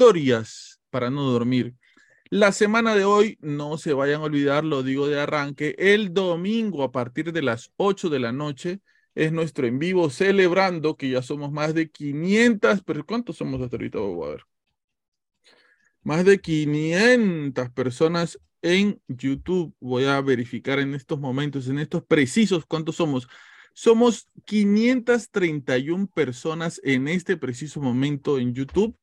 Historias para no dormir. La semana de hoy, no se vayan a olvidar, lo digo de arranque, el domingo a partir de las 8 de la noche es nuestro en vivo celebrando que ya somos más de 500, pero ¿cuántos somos hasta ahorita? Vamos a ver. Más de 500 personas en YouTube. Voy a verificar en estos momentos, en estos precisos, cuántos somos. Somos 531 personas en este preciso momento en YouTube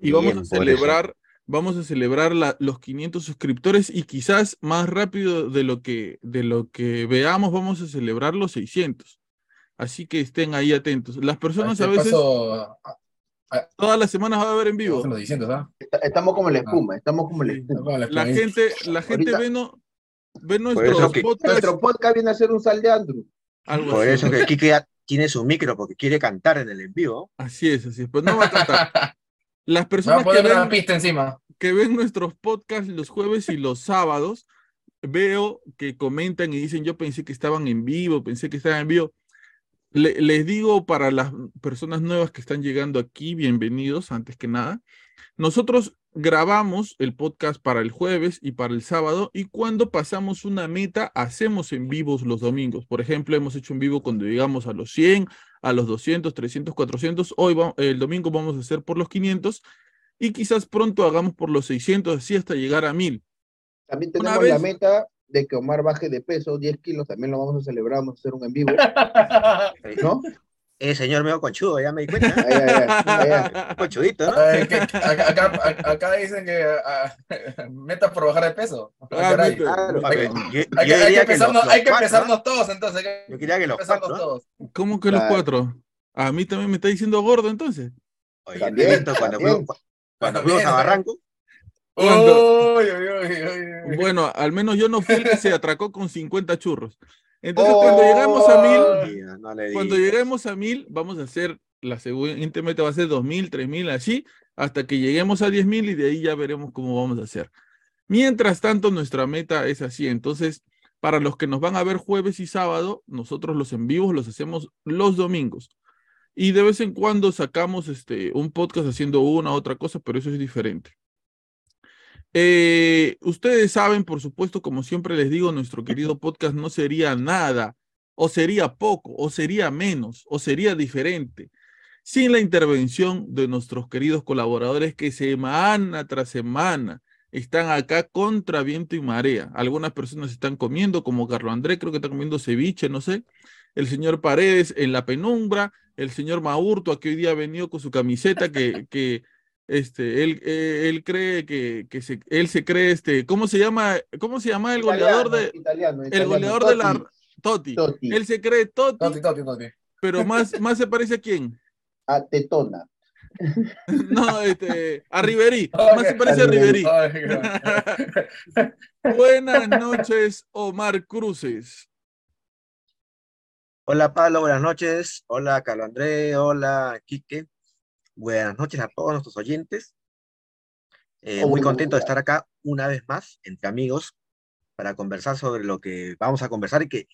y vamos Bien, a celebrar, vamos a celebrar la- los 500 suscriptores y quizás más rápido de lo que de lo que veamos vamos a celebrar los 600. Así que estén ahí atentos. Las personas a Este veces paso, a- todas las semanas va a ver en vivo. hacen los 600, ¿ah? Estamos como la espuma, estamos como la espuma. La gente, la gente Ahorita- ve, no, ve nuestros que- podcasts, Nuestro podcast viene a ser un sal de Andrew. algo Por así. eso que Kike ya tiene su micro porque quiere cantar en el en vivo. Así es, así es. Pues no va a cantar. Las personas que una ven, pista encima. que ven nuestros podcasts los jueves y los sábados, veo que comentan y dicen, yo pensé que estaban en vivo, pensé que estaban en vivo. Le- les digo para las personas nuevas que están llegando aquí, bienvenidos, antes que nada. Nosotros grabamos el podcast para el jueves y para el sábado y cuando pasamos una meta, hacemos en vivos los domingos. Por ejemplo, hemos hecho en vivo cuando llegamos a los 100, a los 200, 300, 400. Hoy, va- el domingo vamos a hacer por los 500 y quizás pronto hagamos por los 600, así hasta llegar a 1000. También tenemos la meta de que Omar baje de peso 10 kilos, también lo vamos a celebrar, vamos a hacer un en vivo, ¿no? El señor medio conchudo, ya me di cuenta. Ay, ay, ay, ay, ay. Un conchudito, ¿no? Ay, que- acá, dicen que ah, meta por bajar de peso. Ah. Claro. Yo, Hay que, yo hay que diría que los, empezarnos, los hay que cuatro, empezarnos todos, entonces. Yo quería que los cuatro. todos. ¿Cómo que los cuatro? A mí también me está diciendo gordo entonces. Oye, También, cuando, fuimos, cuando fuimos a. Barranco. Cuando- Uy, uy, uy, uy, uy. Bueno, al menos yo no fui el que se atracó con 50 churros. Entonces, cuando llegamos a Oh. 1000, Mira, no cuando lleguemos a 1000, vamos a hacer la siguiente meta va a ser 2000, 3000, así, hasta que lleguemos a 10000 y de ahí ya veremos cómo vamos a hacer. Mientras tanto, nuestra meta es así. Entonces, para los que nos van a ver jueves y sábado, nosotros los en vivos los hacemos los domingos. Y de vez en cuando sacamos este, un podcast haciendo una u otra cosa, pero eso es diferente. Eh, ustedes saben, por supuesto, como siempre les digo, nuestro querido podcast no sería nada, o sería poco, o sería menos, o sería diferente, sin la intervención de nuestros queridos colaboradores que semana tras semana están acá contra viento y marea. Algunas personas están comiendo, como Carlos André, creo que está comiendo ceviche, no sé. El señor Paredes en la penumbra, el señor Maurto, que hoy día ha venido con su camiseta, que, que este, él, eh, él cree que, que se, él se cree, este, ¿cómo se llama? ¿Cómo se llama el goleador de, Italiano, el goleador de la Totti, Totti? Totti. Él se cree Totti, Toti, toti, toti. pero más, más se parece a quién? a Tetona. No, este, a Riverí, Ok, más se parece a. Riverí. Ay, Buenas noches, Omar Cruces. Hola Pablo, buenas noches. Hola Carlos André, hola Quique. Buenas noches a todos nuestros oyentes. Eh, muy contento de estar acá una vez más, entre amigos, para conversar sobre lo que vamos a conversar y que,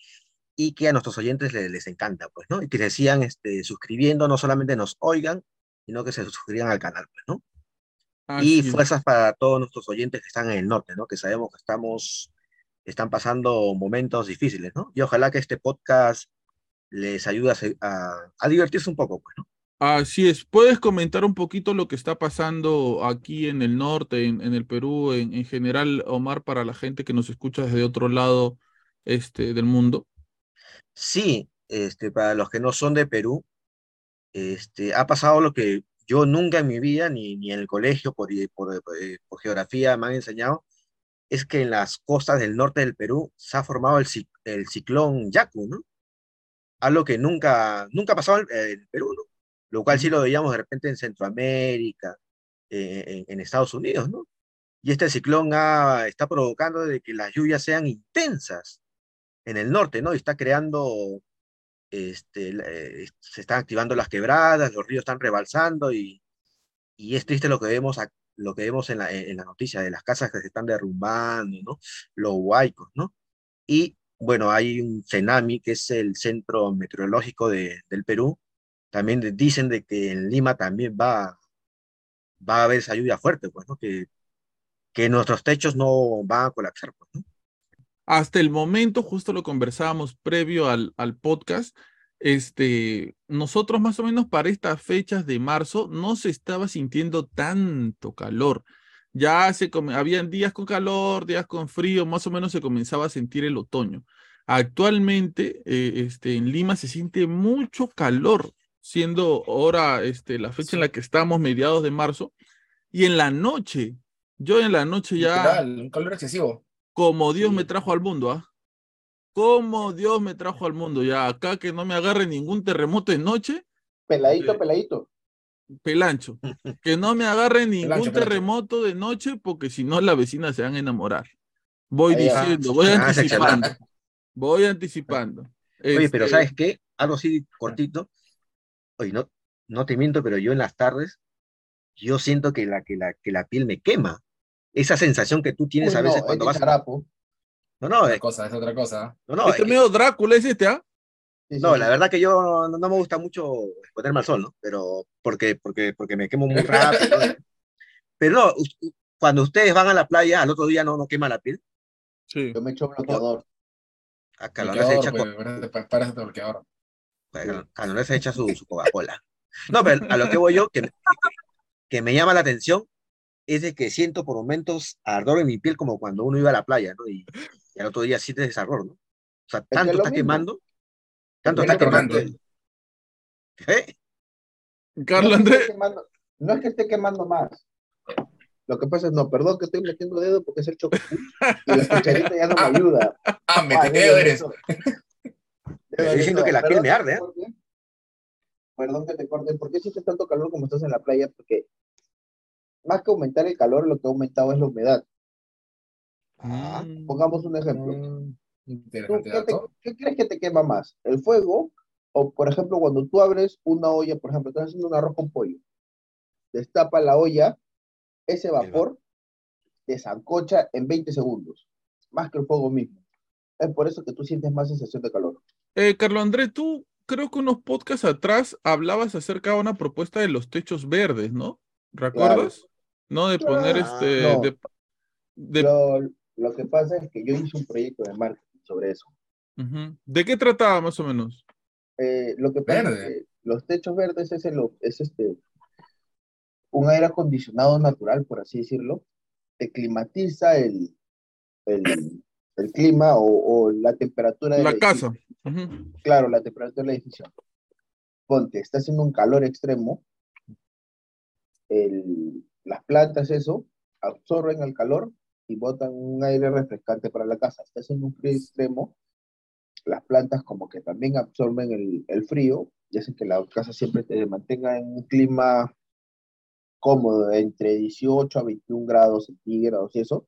y que a nuestros oyentes les, les encanta, pues, ¿no? Y que se sigan este, suscribiendo, no solamente nos oigan, sino que se suscriban al canal, pues, ¿no? Y fuerzas para todos nuestros oyentes que están en el norte, ¿no? Que sabemos que estamos, están pasando momentos difíciles, ¿no? Y ojalá que este podcast les ayude a- a divertirse un poco, pues, ¿no? Así es. ¿Puedes comentar un poquito lo que está pasando aquí en el norte, en, el Perú, en, en general, Omar, para la gente que nos escucha desde otro lado este, del mundo? Sí, este, para los que no son de Perú, este, ha pasado lo que yo nunca en mi vida, ni, ni en el colegio, por, por, eh, por geografía me han enseñado, es que en las costas del norte del Perú se ha formado el, ci- el ciclón Yaku, ¿no? Algo que nunca, nunca ha pasado en Perú, ¿no? Lo cual sí lo veíamos de repente en Centroamérica, eh, en, en Estados Unidos, ¿no? Y este ciclón ha- está provocando de que las lluvias sean intensas en el norte, ¿no? Y está creando, este, eh, se están activando las quebradas, los ríos están rebalsando y, y es triste lo que vemos, lo que vemos en la, en la noticia de las casas que se están derrumbando, ¿no? Los huaicos, ¿no? Y bueno, hay un CENAMI, que es el Centro Meteorológico de- del Perú, también dicen de que en Lima también va, va a haber esa lluvia fuerte, pues. Que, que nuestros techos no van a colapsar, pues. Hasta el momento, justo lo conversábamos previo al, al podcast, este, nosotros más o menos para estas fechas de marzo no se estaba sintiendo tanto calor. Ya se habían días con calor, días con frío, más o menos se comenzaba a sentir el otoño. Actualmente, eh, este, en Lima se siente mucho calor, siendo ahora este, la fecha en la que estamos, mediados de marzo, y en la noche, yo en la noche ya Literal, un calor excesivo. como Dios Sí. me trajo al mundo, ¿ah? Como Dios me trajo al mundo, ya acá que no me agarre ningún terremoto de noche, Peladito, Sí. peladito. pelancho. Que no me agarre ningún Pelancho, pelancho. terremoto de noche porque si no las vecinas se van a enamorar. Voy Ahí va. diciendo, voy Ah, anticipando. Voy anticipando. Oye, pero Este, ¿sabes qué? Algo así cortito. Oye, no, no te miento, pero yo en las tardes, yo siento que la, que la, que la piel me quema. Esa sensación que tú tienes Uy, a veces no, cuando es vas. charapo. No, no, Otra eh, cosa, es otra cosa. no, no, este eh, medio Drácula es este, ¿ah? No, la verdad que yo no, no me gusta mucho exponerme al sol, ¿no? Pero porque, porque, porque me quemo muy rápido. Pero no, cuando ustedes van a la playa, al otro día no, no quema la piel. Sí. Yo me echo bloqueador. A Calor se echa, pues, para- para ese bloqueador. Calor- Calor se echa su, su Coca-Cola. No, pero a lo que voy yo, que, me- que me llama la atención, es de que siento por momentos ardor en mi piel como cuando uno iba a la playa, ¿no? Y, y al otro día sientes ese ardor, ¿no? O sea, tanto es está mismo. quemando, tanto Es está quemando. ¿Eh? Carlos no es que Andrés, esté quemando- no es que esté quemando más. Lo que pasa es, no, perdón que estoy metiendo dedo porque es el choco. Y la cucharita ya no me ayuda. Ah, Ah, mete debe eres. Estoy diciendo que la piel Perdón me arde, ¿eh? Perdón que te corte. ¿Por qué sientes tanto calor como estás en la playa? Porque más que aumentar el calor, lo que ha aumentado es la humedad. Ah, Mm, Pongamos un ejemplo. Mm, ¿Tú Interesante qué, te- dato. qué crees que te quema más? ¿El fuego? O, por ejemplo, cuando tú abres una olla, por ejemplo, estás haciendo un arroz con pollo, destapa la olla, ese vapor te zancocha en 20 segundos, más que el fuego mismo. Es por eso que tú sientes más sensación de calor. Eh, Carlos Andrés, tú creo que unos podcasts atrás hablabas acerca de una propuesta de los techos verdes, ¿no? ¿Recuerdas? ¿No? De poner este, No. de, de- Lo, lo que pasa es que yo hice un proyecto de marketing sobre eso. ¿De qué trataba más o menos? Eh, lo que pasa es que los techos verdes es, el- es este, un aire acondicionado natural, por así decirlo, te climatiza el, el, el clima o, o la temperatura del La edificio. casa. Ujú. Claro, la temperatura del edificio. Ponte, está haciendo un calor extremo, el- las plantas, eso, absorben el calor y botan un aire refrescante para la casa. Está haciendo un frío extremo, las plantas como que también absorben el, el frío y hacen que la casa siempre se mantenga en un clima cómodo, entre 18 a 21 grados centígrados y eso.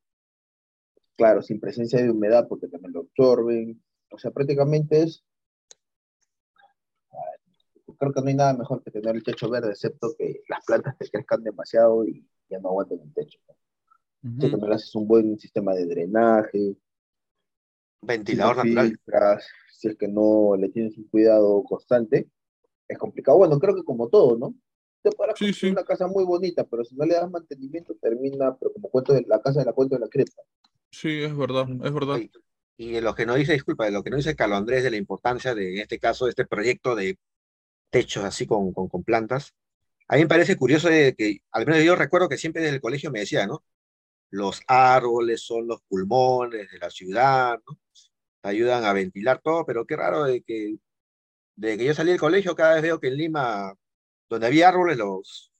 Claro, sin presencia de humedad porque también lo absorben. O sea, prácticamente es creo que no hay nada mejor que tener el techo verde, excepto que las plantas te crezcan demasiado y ya no aguanten el techo. Ujú. no le haces un buen sistema de drenaje, Ventilador si natural. filtras, si es que no le tienes un cuidado constante, es complicado. Bueno, creo que como todo, ¿no? Te podrás Sí, construir sí. una casa muy bonita, pero si no le das mantenimiento, termina, pero como cuento de la casa de la cuento de la cripta. Sí, es verdad, es verdad. Y de lo que nos dice, disculpa, de lo que nos dice Carlos Andrés de la importancia de, en este caso, de este proyecto de techos así con, con, con plantas, a mí me parece curioso de que, al menos yo recuerdo que siempre desde el colegio me decía, ¿no? Los árboles son los pulmones de la ciudad, ¿no? Ayudan a ventilar todo, pero qué raro de que, de que yo salí del colegio, cada vez veo que en Lima, donde había árboles, los,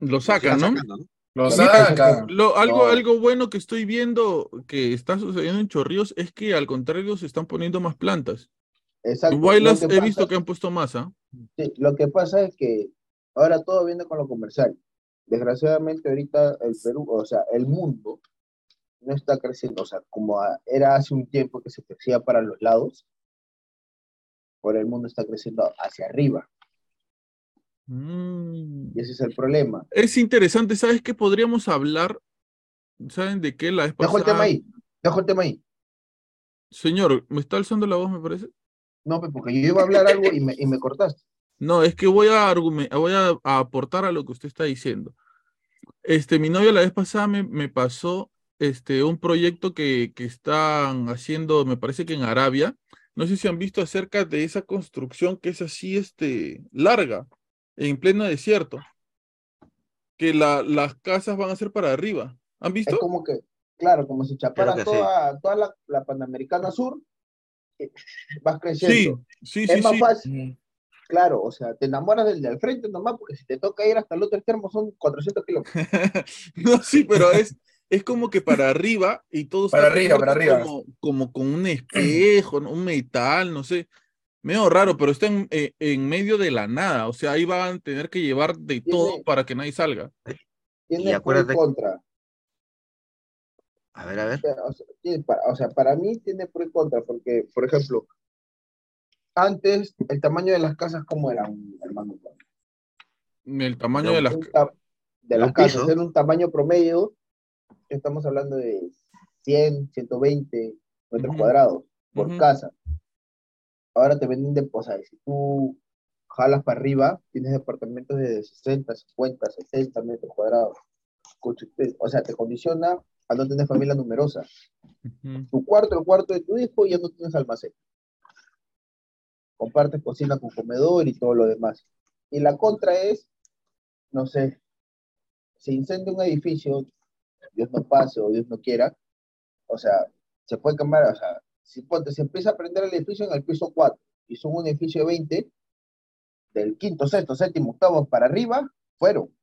Lo los sacan, ¿no? sacando, ¿no? Lo sacan. Lo, algo, No. algo bueno que estoy viendo que está sucediendo en Chorrillos es que al contrario se están poniendo más plantas. Exacto. Guaylas he visto que han puesto más, ¿ah? Sí, lo que pasa es que ahora todo viene con lo comercial. Desgraciadamente ahorita el Perú, o sea, el mundo no está creciendo, o sea, como era hace un tiempo que se crecía para los lados, ahora el mundo está creciendo hacia arriba, Mm. y ese es el problema. Es interesante, ¿sabes qué podríamos hablar? ¿Saben de qué la vez Dejo el tema ahí, dejo el tema ahí. Señor, ¿me está alzando la voz, me parece? No, pues, porque yo iba a hablar algo y me, y me cortaste. No, es que voy a voy a, a aportar a lo que usted está diciendo. Este, mi novia la vez pasada me, me pasó este, un proyecto que, que están haciendo, me parece que en Arabia. No sé si han visto acerca de esa construcción que es así, este, larga, en pleno desierto. Que la, las casas van a ser para arriba. ¿Han Es visto? como que, claro, como si chaparas que sí. toda, toda la, la Panamericana Sur, eh, vas Sí, creciendo. sí, es sí, más sí. fácil, claro, o sea, te enamoras del de al frente nomás, porque si te toca ir hasta el otro extremo son 400 kilómetros. No, sí, pero es, es como que para arriba y todo Para arriba, para arriba. Como, como con un espejo, ¿no? un metal, no sé. Medio raro, pero está en, eh, en medio de la nada. O sea, ahí van a tener que llevar de todo para que nadie salga. Tiene Y pro y contra. A ver, a ver. O sea, para, o sea, para mí tiene pro y contra, porque, por ejemplo, antes el tamaño de las casas, ¿cómo era, un hermano? El tamaño De las... Ta- de las casas, era un tamaño promedio, estamos hablando de 100, 120 metros cuadrados por casa. Ahora te venden de, o sea, si tú jalas para arriba, tienes departamentos de 60, 50, 60 metros cuadrados. O sea, te condiciona a no tener familia numerosa. Ujú. Tu cuarto, el cuarto de tu hijo, ya no tienes almacén. Compartes cocina con comedor y todo lo demás. Y la contra es, no sé, se incendia un edificio, Dios no pase o Dios no quiera, o sea, se puede cambiar, o sea, si ponte, se empieza a prender el edificio en el piso 4 y son un edificio de 20, del quinto, sexto, séptimo, octavo para arriba, fueron.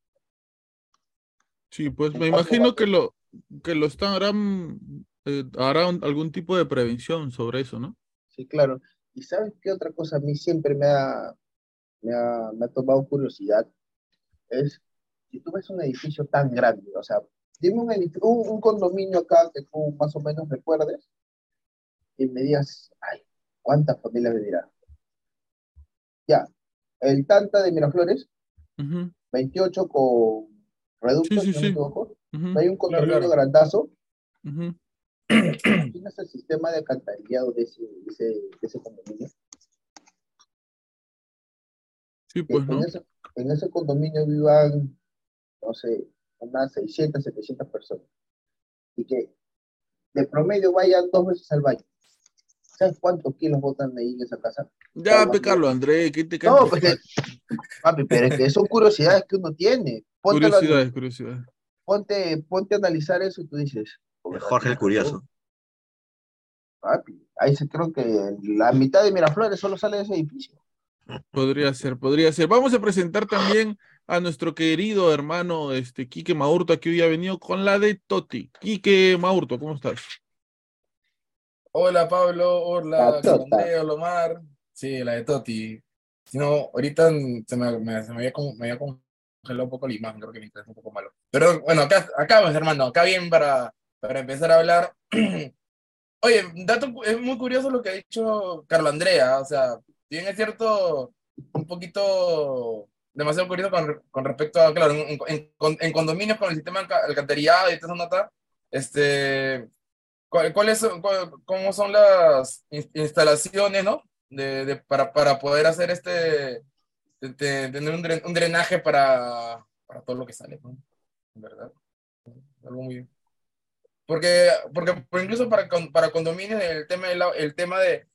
Sí, pues me imagino que lo, que lo están, harán, eh, harán algún tipo de prevención sobre eso, ¿no? Sí, claro. ¿Y sabes qué otra cosa a mí siempre me ha, me ha, me ha tomado curiosidad? Es, si tú ves un edificio tan grande, o sea, dime un, un, un condominio acá que tú más o menos recuerdes y me digas, ay, ¿cuántas familias vivirán? Ya, el Tanta de Miraflores, Ujú, 28 con reducto, Sí, sí, si no me Hay un condominio claro. grandazo. ujú. ¿Tienes el sistema de alcantarillado de ese, de ese, de ese condominio? Sí, pues, en, ¿no? ese, en ese condominio vivan, no sé, unas 600, 700 personas. Y que de promedio vayan dos veces al baño. ¿Sabes cuántos kilos botan ahí en esa casa? Ya, Aguanta. pe, Carlos Andrés, ¿qué te No, pues, eh, papi, pero es que son curiosidades que uno tiene. Ponte, a- Curiosidades, curiosidades. ponte, ponte a analizar eso y tú dices, Jorge el Curioso. papi, ahí se creo que la mitad de Miraflores solo sale de ese edificio. Podría ser, podría ser. Vamos a presentar también a nuestro querido hermano este Quique Maurto, que hoy ha venido con la de Toti. Quique Maurto, ¿cómo estás? Hola Pablo, hola La Tota. Andrea, hola Omar. Sí, la de Toti. Si no, ahorita se me, me- se me había, con- me había congelado un poco la imagen, creo que mi internet es un poco malo. Pero bueno, acá, acá hermano, acá bien para, para empezar a hablar. Oye, dato, es muy curioso lo que ha dicho Carlo Andrea, o sea, bien es cierto, un poquito demasiado curioso con, con respecto a, claro, en, en- en- condominios con el sistema alca- alcantarillado y esa nota, este, ¿cuál- ¿cuáles son, cuál- cómo son las ins- instalaciones, ¿no? De, de- para, para poder hacer este, de- de- tener un, dren- un drenaje para, para todo lo que sale, ¿no? ¿Verdad? Algo muy... Porque, porque por incluso para, para condominios el tema, agua- el tema de,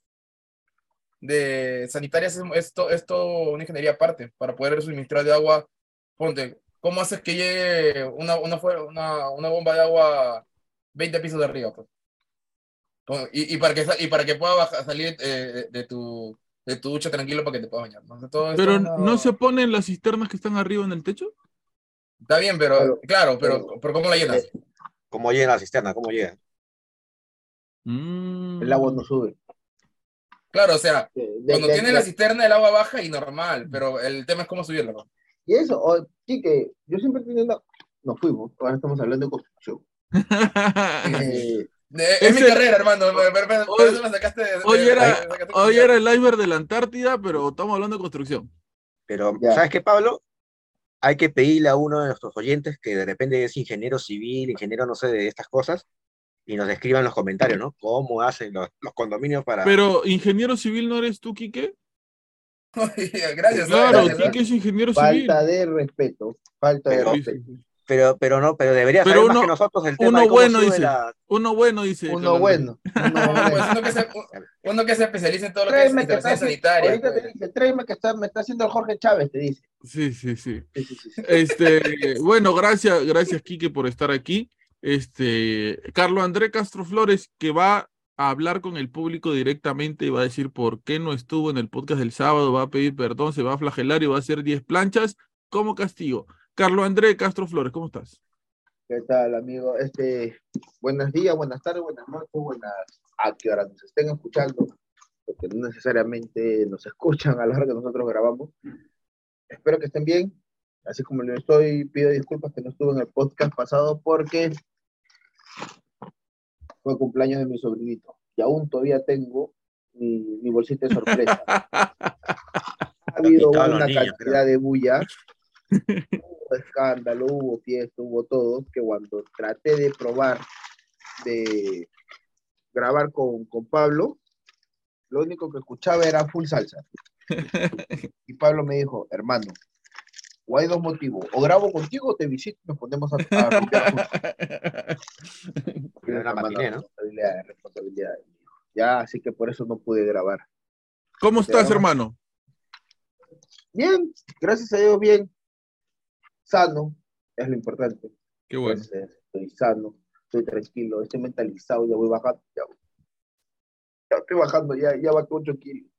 de sanitarias es, es, to- es una ingeniería aparte para poder suministrar de agua. Ponte, ¿cómo haces que llegue una, una, una, una bomba de agua 20 pisos de arriba? Pues? Con- Y, y para que, y para que pueda salir eh, de, tu, de tu ducha tranquilo para que te puedas bañar. ¿no? Todo esto Pero no se ponen las cisternas que están arriba en el techo. Está bien, pero Claro, claro, pero, pero- pero ¿cómo la llenas? ¿Cómo llega la cisterna? ¿Cómo llega? Mm. El agua no sube. Claro, o sea, De- de- cuando de- de- la cisterna el agua baja y normal, pero el tema es cómo subirla. ¿no? Y eso, o- sí que yo siempre una- Nos fuimos, ahora estamos hablando de construcción. Eh, Eh, Es, mi carrera, hermano. Hoy- eso me sacaste de- hoy de- era- me sacaste de- Hoy era el iceberg de la Antártida, pero estamos hablando de construcción. Pero, Ya. ¿sabes qué, Pablo? Hay que pedirle a uno de nuestros oyentes que de repente es ingeniero civil, ingeniero no sé de estas cosas, y nos escriban en los comentarios, ¿no? ¿Cómo hacen los, los condominios para... Pero, ingeniero civil, ¿no eres tú, Quique? Gracias. Claro, gracias, Quique es ingeniero civil. falta de respeto, falta de Pero- respeto. Pero, pero no, pero debería Pero saber más uno- que nosotros el tema uno de cómo bueno sube dice. la- Uno bueno, dice. Uno bueno. uno bueno. uno, que se, uno que se especializa en todo lo que es que sanitarias. ahorita te pues. dice, tráeme que está, me está haciendo el Jorge Chávez, te dice. Sí, sí, sí. Sí, sí, sí, sí. Este, bueno, gracias, gracias, Quique, por estar aquí. Este, Carlos André Castro Flores, que va a hablar con el público directamente y va a decir por qué no estuvo en el podcast del sábado, va a pedir perdón, se va a flagelar y va a hacer 10 planchas como castigo. Carlos André Castro Flores, ¿cómo estás? ¿Qué tal, amigo? Este, buenos días, buenas tardes, buenas noches, buenas a que ahora nos estén escuchando, porque no necesariamente nos escuchan a la hora que nosotros grabamos. Espero que estén bien. Así como lo estoy, pido disculpas que no estuve en el podcast pasado porque fue cumpleaños de mi sobrinito. Y aún todavía tengo mi, mi bolsita de sorpresa. Ha habido una niños, cantidad de bulla, hubo escándalo, hubo fiesta, hubo todo, que cuando traté de probar de grabar con, con Pablo, lo único que escuchaba era full salsa. Y Pablo me dijo, hermano, o hay dos motivos, o grabo contigo o te visito y nos ponemos a, a matiné, ¿no? Responsabilidad, responsabilidad. Ya, así que por eso no pude grabar. ¿Cómo estás, hermano? Bien, gracias a Dios, bien. Sano, es lo importante. Qué bueno. Entonces, estoy sano, estoy tranquilo, estoy mentalizado, ya voy bajando, ya, ya estoy bajando, ya, ya bajé 8 kilos.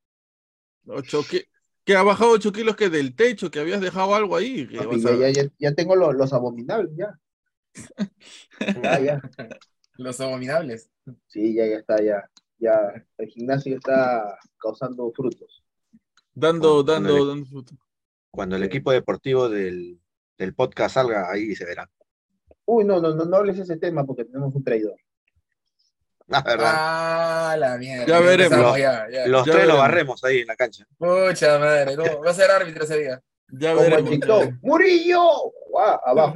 Ocho, que, que ha bajado 8 kilos que del techo, que habías dejado algo ahí. que Papi, vas a- ya, ya, ya, tengo lo- los abominables, ya. Ya, ya. Los abominables. Sí, ya, ya está, ya. Ya, el gimnasio está causando frutos. Dando, Cuando dando, dando fruto. Cuando el equipo deportivo del, del podcast salga, ahí se verá. Uy, no, no, no, no hables ese tema porque tenemos un traidor. La verdad. Ah, la mierda. Ya veremos. empezamos, Ya, ya. Los ya tres lo barremos ahí en la cancha. Pucha madre, no, va a ser árbitro ese día. Ya Como veremos. ¡Murillo! Guau, abajo.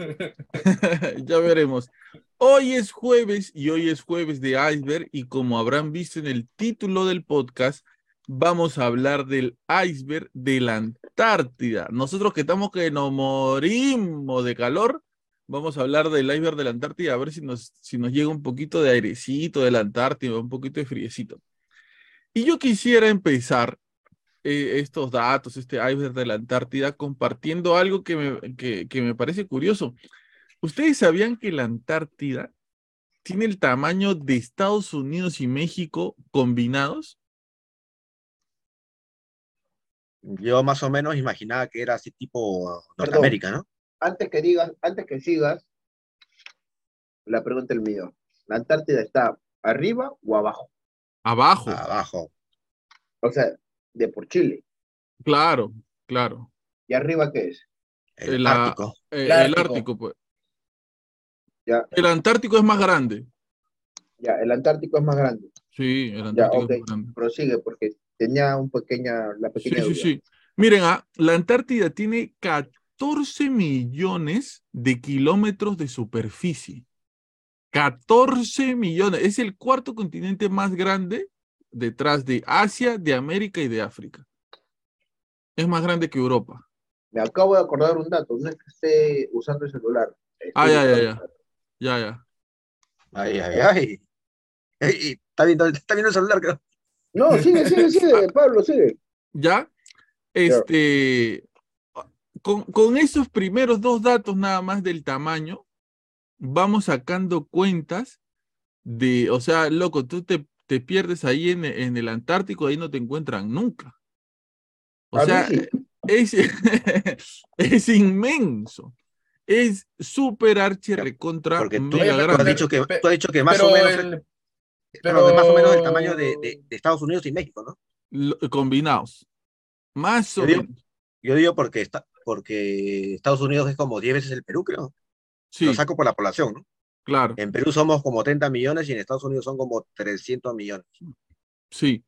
ya veremos. Hoy es jueves y hoy es jueves de iceberg y como habrán visto en el título del podcast, vamos a hablar del iceberg de la Antártida. Nosotros que estamos que nos morimos de calor, vamos a hablar del iceberg de la Antártida a ver si nos, si nos llega un poquito de airecito de la Antártida, un poquito de friecito. Y yo quisiera empezar eh, estos datos, este iceberg de la Antártida, compartiendo algo que que me parece curioso. ¿Ustedes sabían que la Antártida tiene el tamaño de Estados Unidos y México combinados? Yo más o menos imaginaba que era así tipo Norteamérica, ¿no? Antes que digas, antes que sigas, la pregunta es el mío. ¿La Antártida está arriba o abajo? Abajo, Abajo. O sea, de por Chile. claro, claro. ¿Y arriba qué es? El La- Ártico. Eh, El el Ártico. Pues. Ya, El Antártico es más grande. ya, el Antártico es más grande. Sí, el Ya, Antártico ok. es más grande. Prosigue, porque tenía un pequeña, la Sí, pequeña sí, duda. sí. Miren, ah, la Antártida tiene 14 millones de kilómetros de superficie. 14 millones. Es el cuarto continente más grande detrás de Asia, de América y de África. Es más grande que Europa. Me acabo de acordar un dato, no es que esté usando el celular. estoy Ah, ya, ya, usando ya. Ya, ya. Ay, ay, ay. Ey, está viendo, está viendo el celular, creo. No, sigue, sigue, sigue, Pablo, sigue. ¿Ya? Este, con, con esos primeros dos datos nada más del tamaño, vamos sacando cuentas de, o sea, loco, tú te, te pierdes ahí en, en el Antártico, ahí no te encuentran nunca. O A sea, sí. es, es inmenso. Es súper archi recontra Porque tú, mega tú has grande. dicho que, tú has dicho que más pero o menos, el- bueno, que más o menos pero- tamaño de, de- de Estados Unidos y México, ¿no? Lo- combinados. Más o Yo digo- menos. Yo digo porque, está, porque Estados Unidos es como 10 veces el Perú, creo. Sí, Lo saco por la población, ¿no? claro. En Perú somos como 30 millones y en Estados Unidos son como 300 millones. Sí.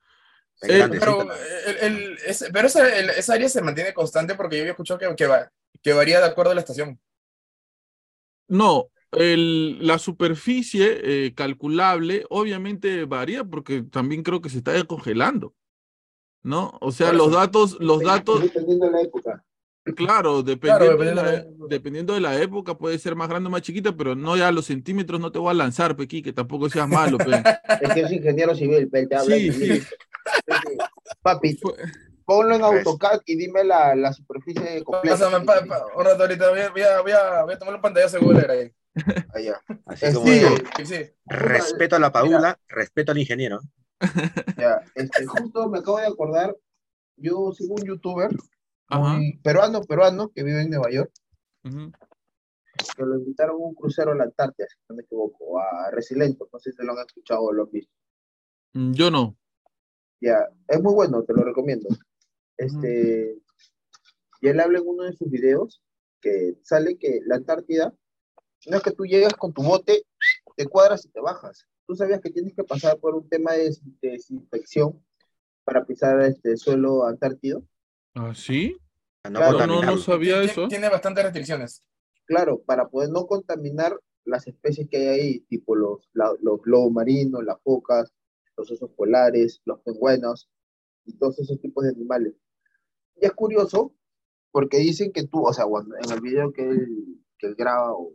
Eh, Pero, el, el- ese- pero esa, el- esa área se mantiene constante porque yo había escuchado que, que, va- que varía de acuerdo a la estación. No, el, la superficie eh, calculable obviamente varía porque también creo que se está descongelando, ¿no? O sea, los datos, los datos, Dependiendo de la época. claro, dependiendo, de dependiendo la, de la época. dependiendo de la época puede ser más grande o más chiquita, pero no ya los centímetros no te voy a lanzar, Pequi, que tampoco seas malo, pe. Es que es ingeniero civil, él te habla Sí, sí. Papi, ponlo en Pues. AutoCAD y dime la, la superficie completa. Pásame, pa- pa- un rato ahorita, voy a, voy a, voy a, voy a tomar un pantallazo de Google ahí. Allá. Así como Sí. digo, Sí, sí. respeto a la padula, respeto al ingeniero. ya, este, justo me acabo de acordar, yo sigo un youtuber, peruano, peruano, que vive en Nueva York, que lo invitaron a un crucero a la Antártida, si no me equivoco, a Resilento, no sé si lo han escuchado o lo han visto. Mm, Yo no. Ya, es muy bueno, te lo recomiendo. Este, y él habla en uno de sus videos que sale que la Antártida no es que tú llegas con tu bote, te cuadras y te bajas. Tú sabías que tienes que pasar por un tema de des- de desinfección para pisar este suelo antártido. ¿Ah, sí? A no Claro, No, no, sabía Tiene- eso. Tiene bastantes restricciones. Claro, para poder no contaminar las especies que hay ahí, tipo los, la- los lobos marinos, las focas, los osos polares, los pingüinos y todos esos tipos de animales. Y es curioso porque dicen que tú, o sea, cuando, en el video que él, que él graba o,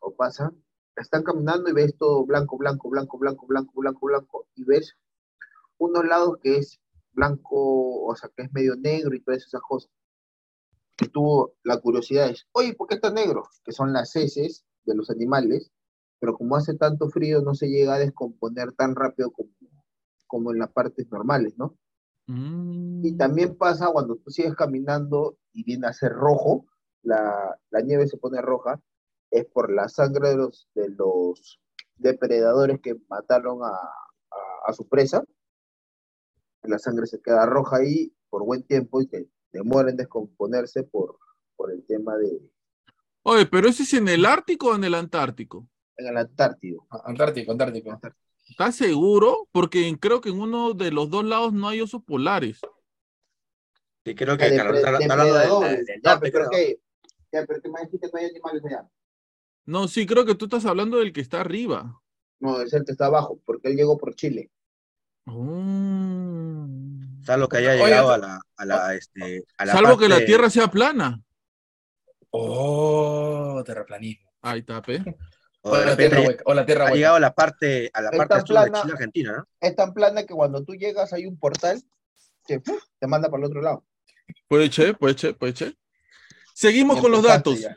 o pasa, están caminando y ves todo blanco, blanco, blanco, blanco, blanco, blanco, blanco, y ves unos lados que es blanco, o sea, que es medio negro y todas esas cosas. Que tuvo la curiosidad es, oye, ¿por qué está negro? Que son las heces de los animales, pero como hace tanto frío no se llega a descomponer tan rápido como, como en las partes normales, ¿no? Mm. Y también pasa cuando tú sigues caminando y viene a ser rojo, la, la nieve se pone roja, es por la sangre de los, de los depredadores que mataron a, a- a su presa. La sangre se queda roja ahí por buen tiempo y que demora en descomponerse por, por el tema de Oye, pero ese es en el Ártico o en el Antártico? en el Antártido. Ah, Antártico, Antártico. ¿Estás seguro? Porque creo que en uno de los dos lados no hay osos polares. Sí, creo que Ya, pero, creo. ¿qué? Ya, pero que me dijiste que no hay animales allá. No, sí, creo que tú estás hablando del que está arriba. No, es el que está abajo, porque él llegó por Chile. Oh. Salvo que haya llegado a la, a la, este, a la Salvo que la Tierra sea plana. Oh, terraplanismo. Ahí está, pe. o O la tierra hueca. O la tierra ha llegado a la parte, a la parte sur de. Chile, Argentina, ¿no? Es tan plana que cuando tú llegas hay un portal que te manda para el otro lado. Puede che, puede che, puede che. Seguimos con los datos. ya.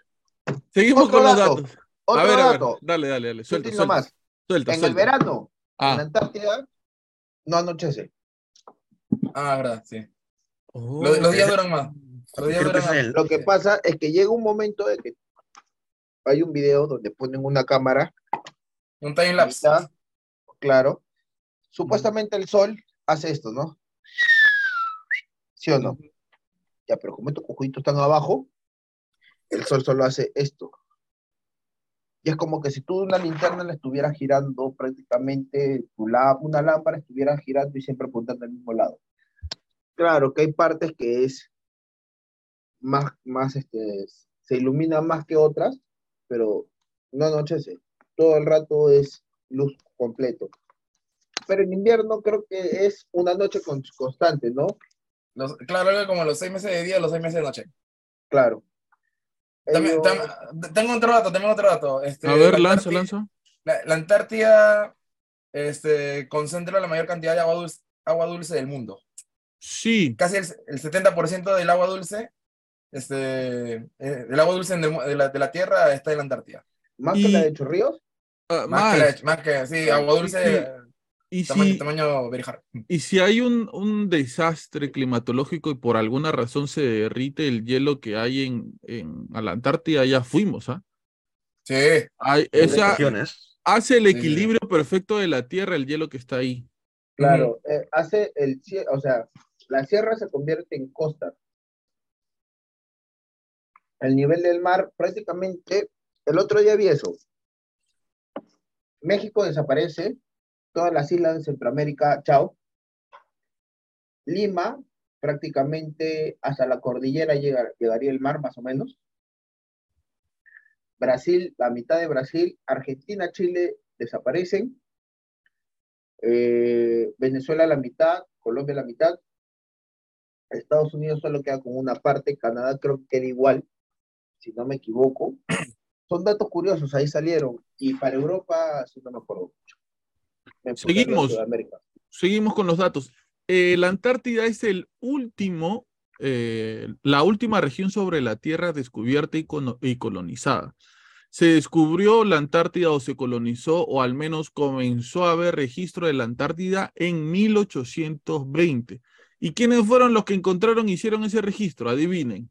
Seguimos Otro con los dato, datos. Otro a ver, a ver. dato. Dale, dale, dale. Suelta, Suelta más. Suelta, En el verano, en la Ah. Antártida, no anochece. Ah, verdad, sí. Oh. Los, los días duran más. Los días duran más. Lo que pasa es que llega un momento de que hay un video donde ponen una cámara, Un time lapse. está, claro. Supuestamente el sol hace esto, ¿no? ¿Sí o no? Ya, pero como estos cojuditos están abajo, el sol solo hace esto. Y es como que si tú una linterna la estuvieras girando prácticamente, tu lá- una lámpara estuviera girando y siempre apuntando al mismo lado. Claro que hay partes que es más, más este, se ilumina más que otras, pero no anochece. todo el rato es luz completo. Pero en invierno creo que es una noche con- constante, ¿no? Los- claro, como los seis meses de día, los seis meses de noche. Claro. Tengo otro dato, tengo otro dato. Este, A ver, la lanza, Antártida- lanza. La, la Antártida este, concentra la mayor cantidad de agua dulce, agua dulce del mundo. Sí, Casi el, el 70% del agua dulce, este, eh, del agua dulce el de, la, de la Tierra está en la Antártida. más y- que la de Chorrillos, ah, Más, que, más. la- más que, sí, agua dulce, sí. Y tamaño, si, tamaño Berijar. y si hay un, un desastre climatológico y por alguna razón se derrite el hielo que hay en, en a la Antártida, ya fuimos, ¿ah? Sí, Hay- esa, hace el sí, equilibrio perfecto de la Tierra, el hielo que está ahí. claro, eh, hace el, o sea, la sierra se convierte en costa. El nivel del mar prácticamente, el otro día vi eso. México desaparece, todas las islas de Centroamérica, chao. Lima, prácticamente hasta la cordillera llega- llegaría el mar, más o menos. Brasil, la mitad de Brasil, Argentina, Chile desaparecen. Eh, Venezuela la mitad, Colombia la mitad. Estados Unidos solo queda con una parte, Canadá creo que queda igual, si no me equivoco. Son datos curiosos, ahí salieron. Y para Europa, si no me acuerdo mucho. Me puse en la Seguimos. Seguimos con los datos. Eh, la Antártida es el último, eh, la última región sobre la Tierra descubierta y, colonizada. Se descubrió la Antártida o se colonizó o al menos comenzó a haber registro de la Antártida en 1820. ¿Y quiénes fueron los que encontraron y hicieron ese registro? Adivinen.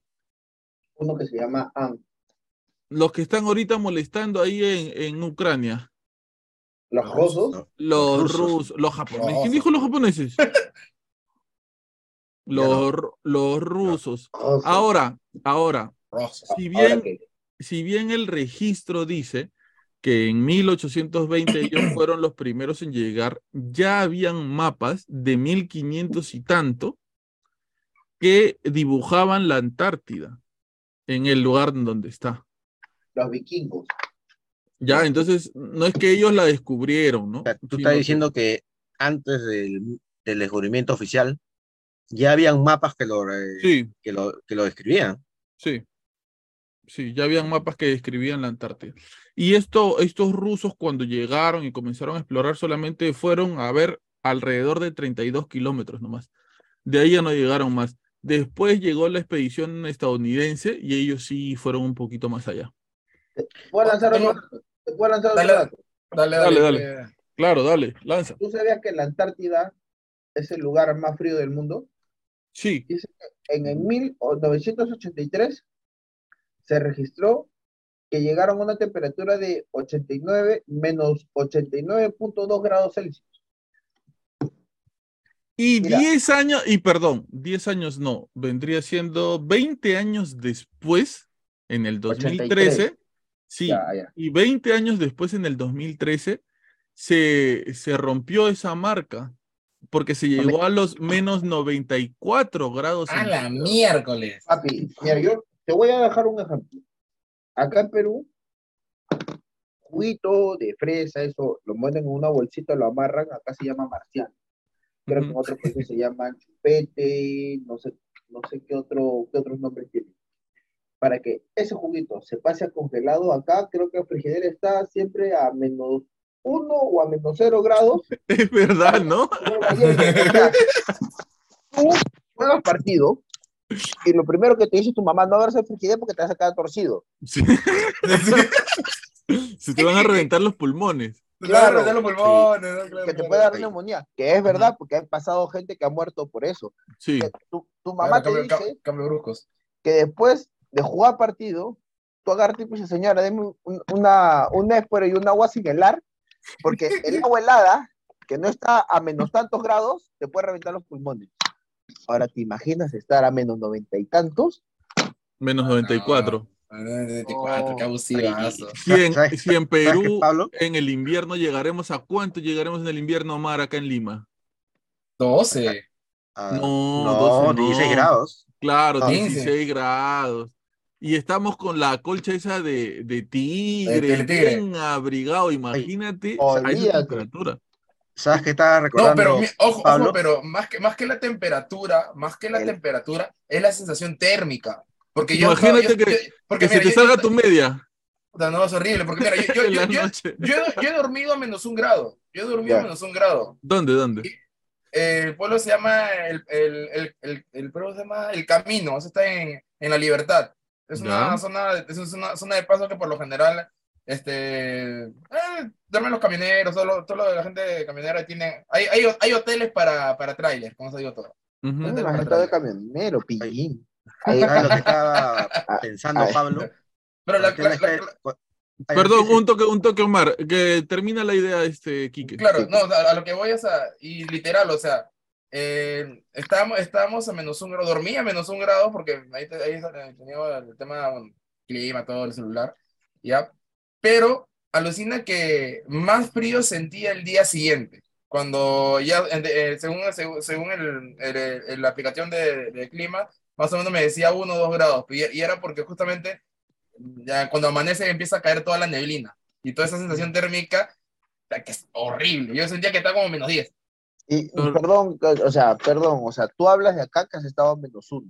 Uno que se llama An. Los que están ahorita molestando ahí en, en Ucrania. Los rusos, Los rusos. los japoneses. ¿Quién dijo los japoneses? Los, los rusos. Ahora, ahora, si bien, si bien el registro dice que en 1820 ellos fueron los primeros en llegar, ya habían mapas de 1500 y tanto que dibujaban la Antártida en el lugar donde está. los vikingos. Ya, entonces, no es que ellos la descubrieron, ¿no? O sea, tú estás diciendo que antes del, del descubrimiento oficial ya habían mapas que lo, eh, Sí, que lo, que lo describían. Sí, sí, ya habían mapas que describían la Antártida. Y esto, estos rusos cuando llegaron y comenzaron a explorar solamente fueron a ver alrededor de 32 kilómetros nomás. De ahí ya no llegaron más. Después llegó la expedición estadounidense y ellos sí fueron un poquito más allá. Voy a lanzar otro. Te puedo lanzar otro Dale. dato. Dale, Dale, dale. dale. eh, Claro, dale, lanza. ¿Tú sabías que la Antártida es el lugar más frío del mundo? Sí, En el 1983 se registró que llegaron a una temperatura de 89 menos 89.2 grados Celsius. y Mira. 10 años, y perdón, 10 años no, vendría siendo 20 años después, en el 2013, sí, Ya, ya. Y 20 años después, en el 2013, se, se rompió esa marca porque se llegó a los menos 94 grados. A la miércoles. Papi, mira, yo te voy a dejar un ejemplo. Acá en Perú, juguito de fresa, eso, lo mueven en una bolsita, lo amarran, acá se llama marciano. Creo que en otros países se llaman chupete, no sé, no sé qué, otro, qué otros nombres tiene. Para que ese juguito se pase a congelado acá, creo que el frigidera está siempre a menos uno o a menos cero grados. Es verdad, ¿no? Tú juegas partido y lo primero que te dice tu mamá, no agarres el frigidera porque te vas a quedar torcido. Sí. Se te van a reventar los pulmones. Claro, Claro, los pulmones, ¿no? Claro, que te puede dar neumonía, que es verdad, porque ha pasado gente que ha muerto por eso. Sí, tu, Claro, mamá te cambio, dice cambio- cambio bruscos. que después de jugar partido, tú agarras y dices, señora, deme un- una, un y un agua sin helar, porque el agua helada, que no está a menos tantos grados, te puede reventar los pulmones. Ahora, ¿te imaginas estar a menos noventa y tantos? menos 94. Ah, 94, qué Oh. abusivazo. Si en, ¿Sabes- si en ¿Sabes qué, Perú Pablo? en el invierno llegaremos a cuánto llegaremos en el invierno mar acá en Lima. 12. Ah, No, no, 12 no. 16 grados. Claro, Ah, 16 grados. Y estamos con la colcha esa de, de tigre, bien abrigado, imagínate a esa olvídate. temperatura. ¿Sabes qué estaba No, recordando? pero mi- ojo, Pablo? ojo, pero más que, más que la temperatura, más que la El- temperatura, es la sensación térmica. Porque yo, Imagínate yo- que- yo- porque Que mira, se te yo- salga yo- tu media no, es horrible, porque mira, yo, yo, yo, yo- noche. yo he- yo he dormido a menos un grado. Yo he dormido a menos un grado. ¿Dónde, dónde? Eh, el pueblo se llama el, el, el, el, el pueblo se llama El Camino, eso está en, en La Libertad. Es una Ya. zona, de- es una zona de paso que por lo general este, eh, duermen los camioneros, todo lo, todo lo de la gente camionera tiene. Hay, hay, hay hoteles para, para trailers, con eso digo todo. No, Hotel para imagínate de camionero, pillín. Ahí- ¿Sabes lo que estaba pensando, ay. Pablo? Pero la, El tema la- es que- la- Ay, Perdón, sí, un toque, un toque, Omar, que termina la idea, este, Quique. claro, no, sea, a lo que voy es a, y literal, o sea, eh, estábamos, estábamos a menos un grado, dormí a menos un grado porque ahí, ahí tenía el tema, bueno, clima, todo el celular, ya, pero alucina que más frío sentía el día siguiente, cuando ya, eh, según, según, el, el- el- la aplicación de, de clima, más o menos me decía uno o dos grados, y, y era porque justamente ya cuando amanece empieza a caer toda la neblina, y toda esa sensación térmica, que es horrible, yo sentía que estaba como menos 10. Y, perdón, o sea, perdón, o sea, tú hablas de acá que has estado a menos uno.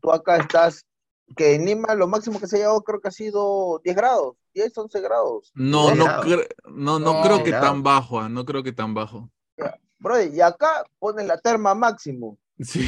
Tú acá estás, que en Lima lo máximo que se ha llegado creo que ha sido 10 grados, 10, 11 grados. No, no, grados. no, no No, creo que grados. tan bajo, ah, no creo que tan bajo. Brother, y acá pones la terma máximo, Sí,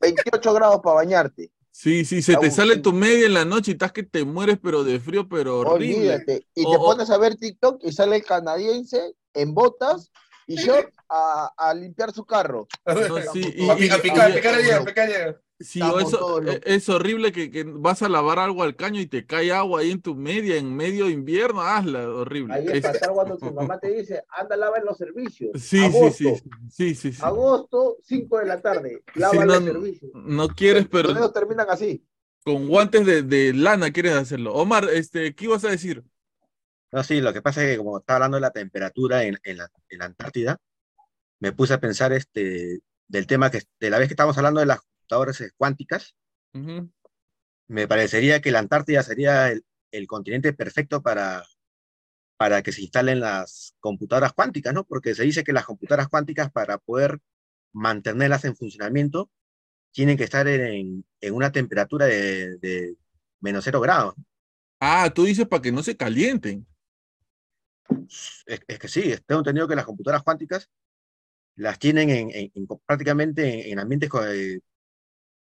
28 grados para bañarte. sí, sí, se te Agustín. sale tu media en la noche y estás que te mueres, pero de frío, pero horrible. Olvídate. Y O- te o- pones a ver TikTok y sale el canadiense en botas y short a, a limpiar su carro. No, sí, y- a, picar, picar picar ayer. Sí, eso, e- es horrible que, que vas a lavar algo al caño y te cae agua ahí en tu media, en medio invierno, hazla, horrible. Ahí es Es- pasar cuando tu mamá te dice, anda, lava en los servicios. sí, sí, Agosto, sí, sí, sí, sí. Agosto, 5 de la tarde, lava Sí, en no, los servicios. no quieres, Los pero dedos terminan así. con guantes de, de lana quieres hacerlo. Omar, este, ¿qué ibas a decir? No, sí, lo que pasa es que como estaba hablando de la temperatura en, en la, en la Antártida, me puse a pensar este, del tema que, de la vez que estábamos hablando de las computadoras cuánticas, me parecería que la Antártida sería el, el continente perfecto para, para que se instalen las computadoras cuánticas, ¿no? Porque se dice que las computadoras cuánticas para poder mantenerlas en funcionamiento tienen que estar en, en una temperatura de, de menos cero grados. Ah, tú dices para que no se calienten. Es, es que sí, tengo entendido que las computadoras cuánticas las tienen en, en- en- prácticamente en, en ambientes eh,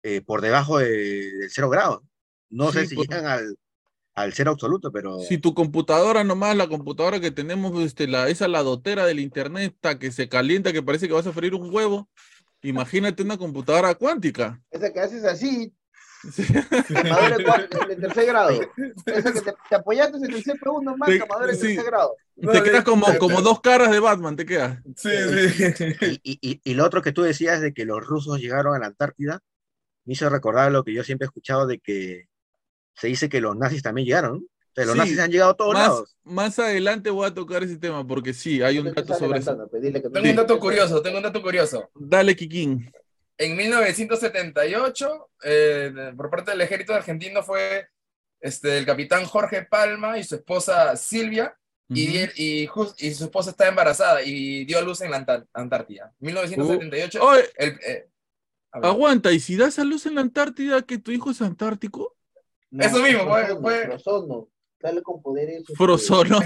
eh, por debajo de, del cero grado. No sé Sí, si por- llegan al, al cero absoluto, pero Si tu computadora nomás, la computadora que tenemos, este, la, esa la dotera del internet, está que se calienta, que parece que vas a freír un huevo, imagínate una computadora cuántica. Esa que haces así, Sí. cuarto- en tercer grado. Que te, te apoyaste en el CPU nomás, Te- quemadura en sí. tercer grado. Te quedas como, como dos caras de Batman, te quedas. Sí, sí. y, y- y- y lo otro que tú decías de que los rusos llegaron a la Antártida, me hizo recordar lo que yo siempre he escuchado de que se dice que los nazis también llegaron. ¿no? O sea, los Sí, nazis han llegado a todos Más, lados. más adelante voy a tocar ese tema, porque sí, hay un dato sobre eso. pues, Tengo un dato curioso, tengo un dato curioso. Dale, Kikín. En 1978, eh, por parte del ejército argentino fue este, el capitán Jorge Palma y su esposa Silvia, y, Ujú. di- y, jus- y su esposa está embarazada y dio a luz en la Antar- Antártida. 1978, Oye, el, eh, aguanta, ¿y si das a luz en la Antártida que tu hijo es antártico? No, Eso mismo, fue- fue- Frozono. Dale con poderes. este, Frozono.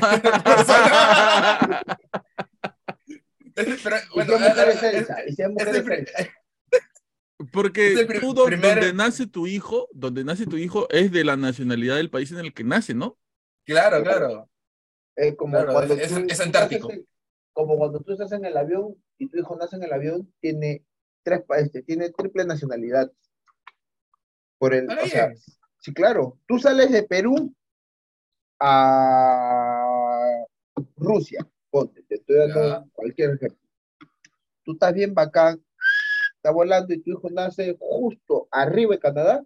Pero, Y bueno, si es mujer es y es es el es. Porque tú primer- donde nace tu hijo, donde nace tu hijo es de la nacionalidad del país en el que nace, ¿no? Claro, claro. Es como Claro, cuando es- tú- es tú antártico. como cuando tú estás en el avión y tu hijo nace en el avión, tiene tres países, tiene triple nacionalidad. Por el, o sea, sí, claro. Tú sales de Perú a Rusia, ponte, te estoy dando Ya. cualquier ejemplo. Tú estás bien bacán, está volando y tu hijo nace justo arriba de Canadá,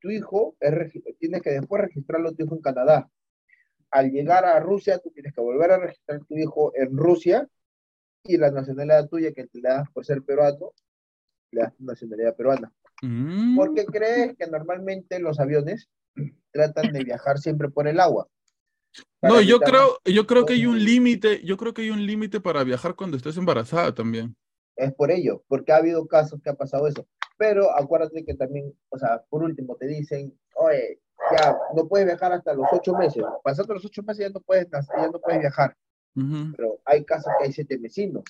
tu hijo es tienes que después registrarlo tu hijo en Canadá. Al llegar a Rusia, tú tienes que volver a registrar tu hijo en Rusia y la nacionalidad tuya que te das por ser peruano, le das nacionalidad peruana. Mm. ¿Por qué crees que normalmente los aviones tratan de viajar siempre por el agua. No, yo creo, yo creo que hay un límite, yo creo que hay un límite para viajar cuando estés embarazada también. Es por ello, porque ha habido casos que ha pasado eso. Pero acuérdate que también, o sea, por último te dicen, oye, ya no puedes viajar hasta los ocho meses. Pasando los ocho meses ya no puedes, ya no puedes viajar. Pero hay casos que hay siete vecinos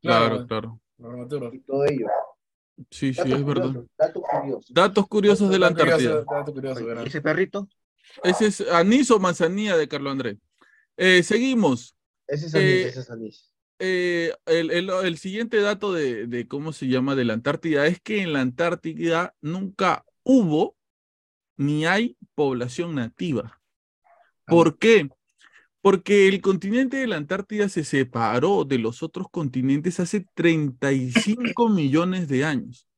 Claro, claro. Prematuros. y todo ello. Sí, sí, Datos es verdad. curiosos, datos curiosos. Datos curiosos de la Antártida. dato curioso, Oye, ¿verdad? ¿y ese perrito? Ese es anís o manzanilla de Carlos Andrés. Eh, seguimos. Ese es anís, Eh, ese es anís. Eh, el, el- el siguiente dato de, de cómo se llama de la Antártida es que en la Antártida nunca hubo ni hay población nativa. ¿Por qué? Porque el continente de la Antártida se separó de los otros continentes hace 35 millones de años.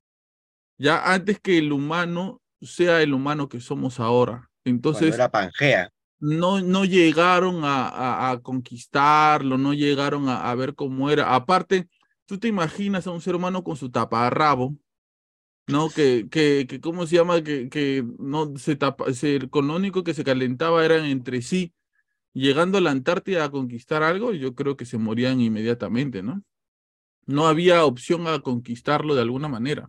Ya antes que el humano sea el humano que somos ahora. Cuando Entonces, era Pangea. No, no llegaron a, a- conquistarlo, no llegaron a, a ver cómo era. Aparte, tú te imaginas a un ser humano con su taparrabo, ¿no? Que, que, que ¿cómo se llama? Que, que no se tapa, se- con lo único que se calentaba eran entre sí. Llegando a la Antártida a conquistar algo, yo creo que se morían inmediatamente, ¿no? No había opción a conquistarlo de alguna manera.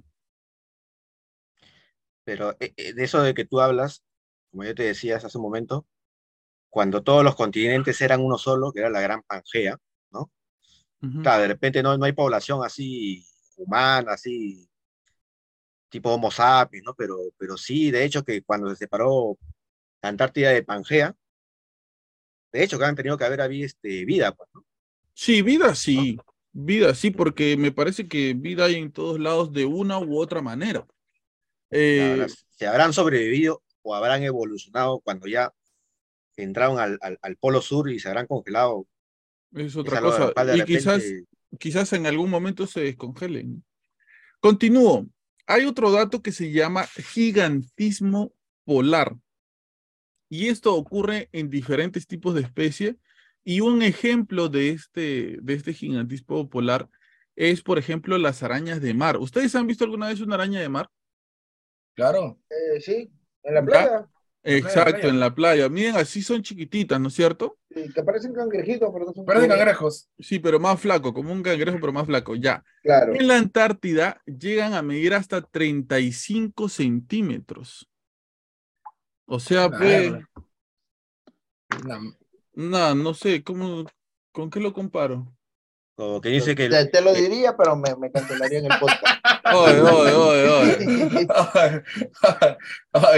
Pero eh, eh, de eso de que tú hablas, como yo te decía hace un momento, cuando todos los continentes eran uno solo, que era la gran Pangea, Ujú. claro, de repente no, no hay población así humana, así tipo Homo sapiens, ¿no? Pero, pero sí, de hecho, que cuando se separó la Antártida de Pangea, de hecho, que han tenido que haber habido este, vida, pues, ¿no? Sí, vida sí, vida sí, porque me parece que vida hay en todos lados de una u otra manera. Eh, se habrán sobrevivido o habrán evolucionado cuando ya entraron al, al- al polo sur y se habrán congelado. es otra cosa. Y quizás, repente- quizás en algún momento se descongelen. Continúo. Hay otro dato que se llama gigantismo polar. Y esto ocurre en diferentes tipos de especies. Y un ejemplo de este, de este gigantismo polar es, por ejemplo, las arañas de mar. ¿Ustedes han visto alguna vez una araña de mar? Claro. Eh, sí, en la ¿Ya? playa, Exacto, playa. en la playa. Miren, así son chiquititas, ¿no es cierto? sí, que parecen cangrejitos, pero no son Parecen cangrejos. Sí, pero más flaco, como un cangrejo, pero más flaco. Ya. Claro. En la Antártida llegan a medir hasta 35 centímetros. O sea, pues, no, no sé, ¿cómo, ¿con qué lo comparo? Como que dice que el- Te, te lo diría, pero me, me cancelarían el podcast. Oye, oye, oye, oye.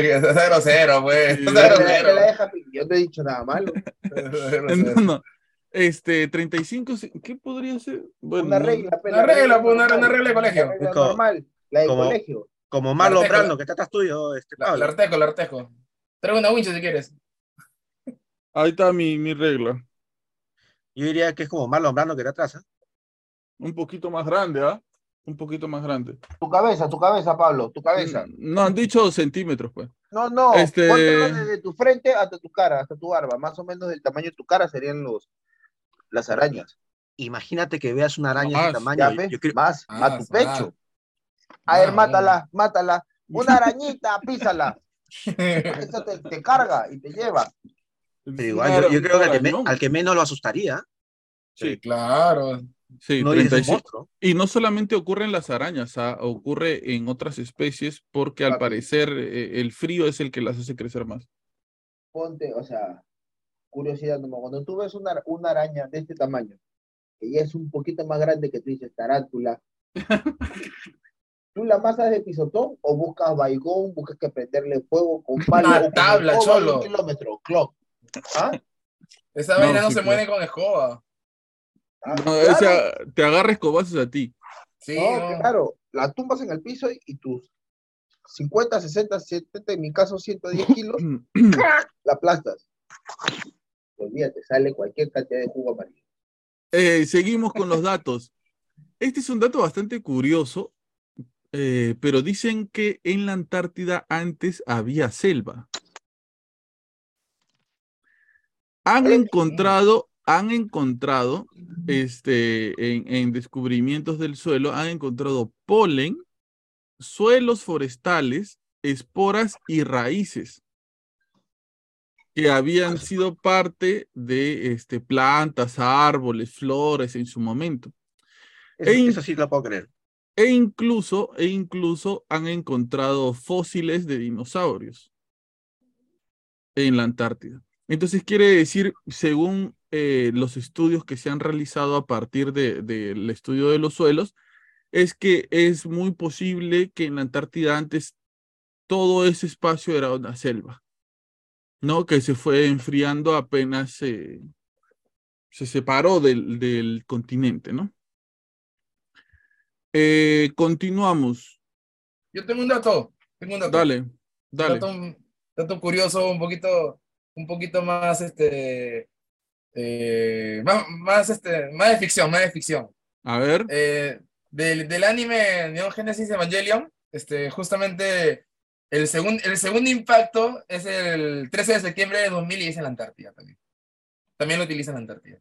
Que sea grosero, pues. Pi- Yo no he dicho nada malo. No, no. Este, 35, ce- ¿qué podría ser? Bueno, una regla, pe, Una la regla, pues, una- una regla de colegio. La regla Es normal, la de como- colegio. como Marlon. Brando, que tratas tuyo, este La, artejo, la artejo. Traigo una wincha si quieres. Ahí está mi, mi regla. Yo diría que es como Marlon Brando que te atrasa. Un poquito más grande, ¿ah? Un poquito más grande. Tu cabeza, tu cabeza, Pablo, tu cabeza. No, han dicho centímetros, pues. No, no, Este- póntelo desde tu frente hasta tu cara, hasta tu barba. Más o menos del tamaño de tu cara serían los, las arañas. Imagínate que veas una araña de Más, ese tamaño. Ya yo- ves, yo creo- más, Ah, a tu pecho. A ver, Ah, mátala, mátala. Una arañita, písala. Esa te, te carga y te lleva. pero igual, yo, yo creo que al que, me- al que menos lo asustaría, Sí, Claro. Sí, no dices un 35. monstruo. Y no solamente ocurre en las arañas, ah, ocurre en otras especies porque al parecer eh, el frío es el que las hace crecer más. Ponte, o sea, curiosidad, nomás, cuando tú ves una, una araña de este tamaño, que ya es un poquito más grande que tú dices tarántula, ¿tú la masas de pisotón o buscas baigón, buscas que prenderle fuego con palo? Una tabla, cholo. Un kilómetro, clock. ¿Ah? Esa No, vaina no sí, se claro. mueve con escoba. Ah, No, claro. o sea, te agarra escobazos a ti. Sí, No, no. claro, la tumbas en el piso y, y tus 50, 60, 70, en mi caso 110 kilos, la aplastas. Olvídate, sale cualquier cantidad de jugo amarillo. Eh, seguimos con los datos. Este es un dato bastante curioso, eh, pero dicen que en la Antártida antes había selva. Han Oye, encontrado, han encontrado, este, en, en descubrimientos del suelo, han encontrado polen, suelos forestales, esporas y raíces. que habían sido parte de este, plantas, árboles, flores en su momento. Eso, Ey. eso sí lo puedo creer. E incluso, e incluso han encontrado fósiles de dinosaurios en la Antártida. Entonces quiere decir, según eh, los estudios que se han realizado a partir de- del estudio de los suelos, es que es muy posible que en la Antártida antes todo ese espacio era una selva, ¿no? Que se fue enfriando apenas se se separó del, del continente, ¿no? Eh, continuamos. Yo tengo un dato. Tengo un dato. Dale, Un dale. Dato, un dato curioso, un poquito, un poquito más, este, eh, más, más, este, más de ficción, más de ficción. A ver, Eh, del, del anime Neon Genesis Evangelion, este, justamente el, segun- el segundo impacto es el 13 de septiembre de 2000 y es en la Antártida también. También lo utiliza en la Antártida.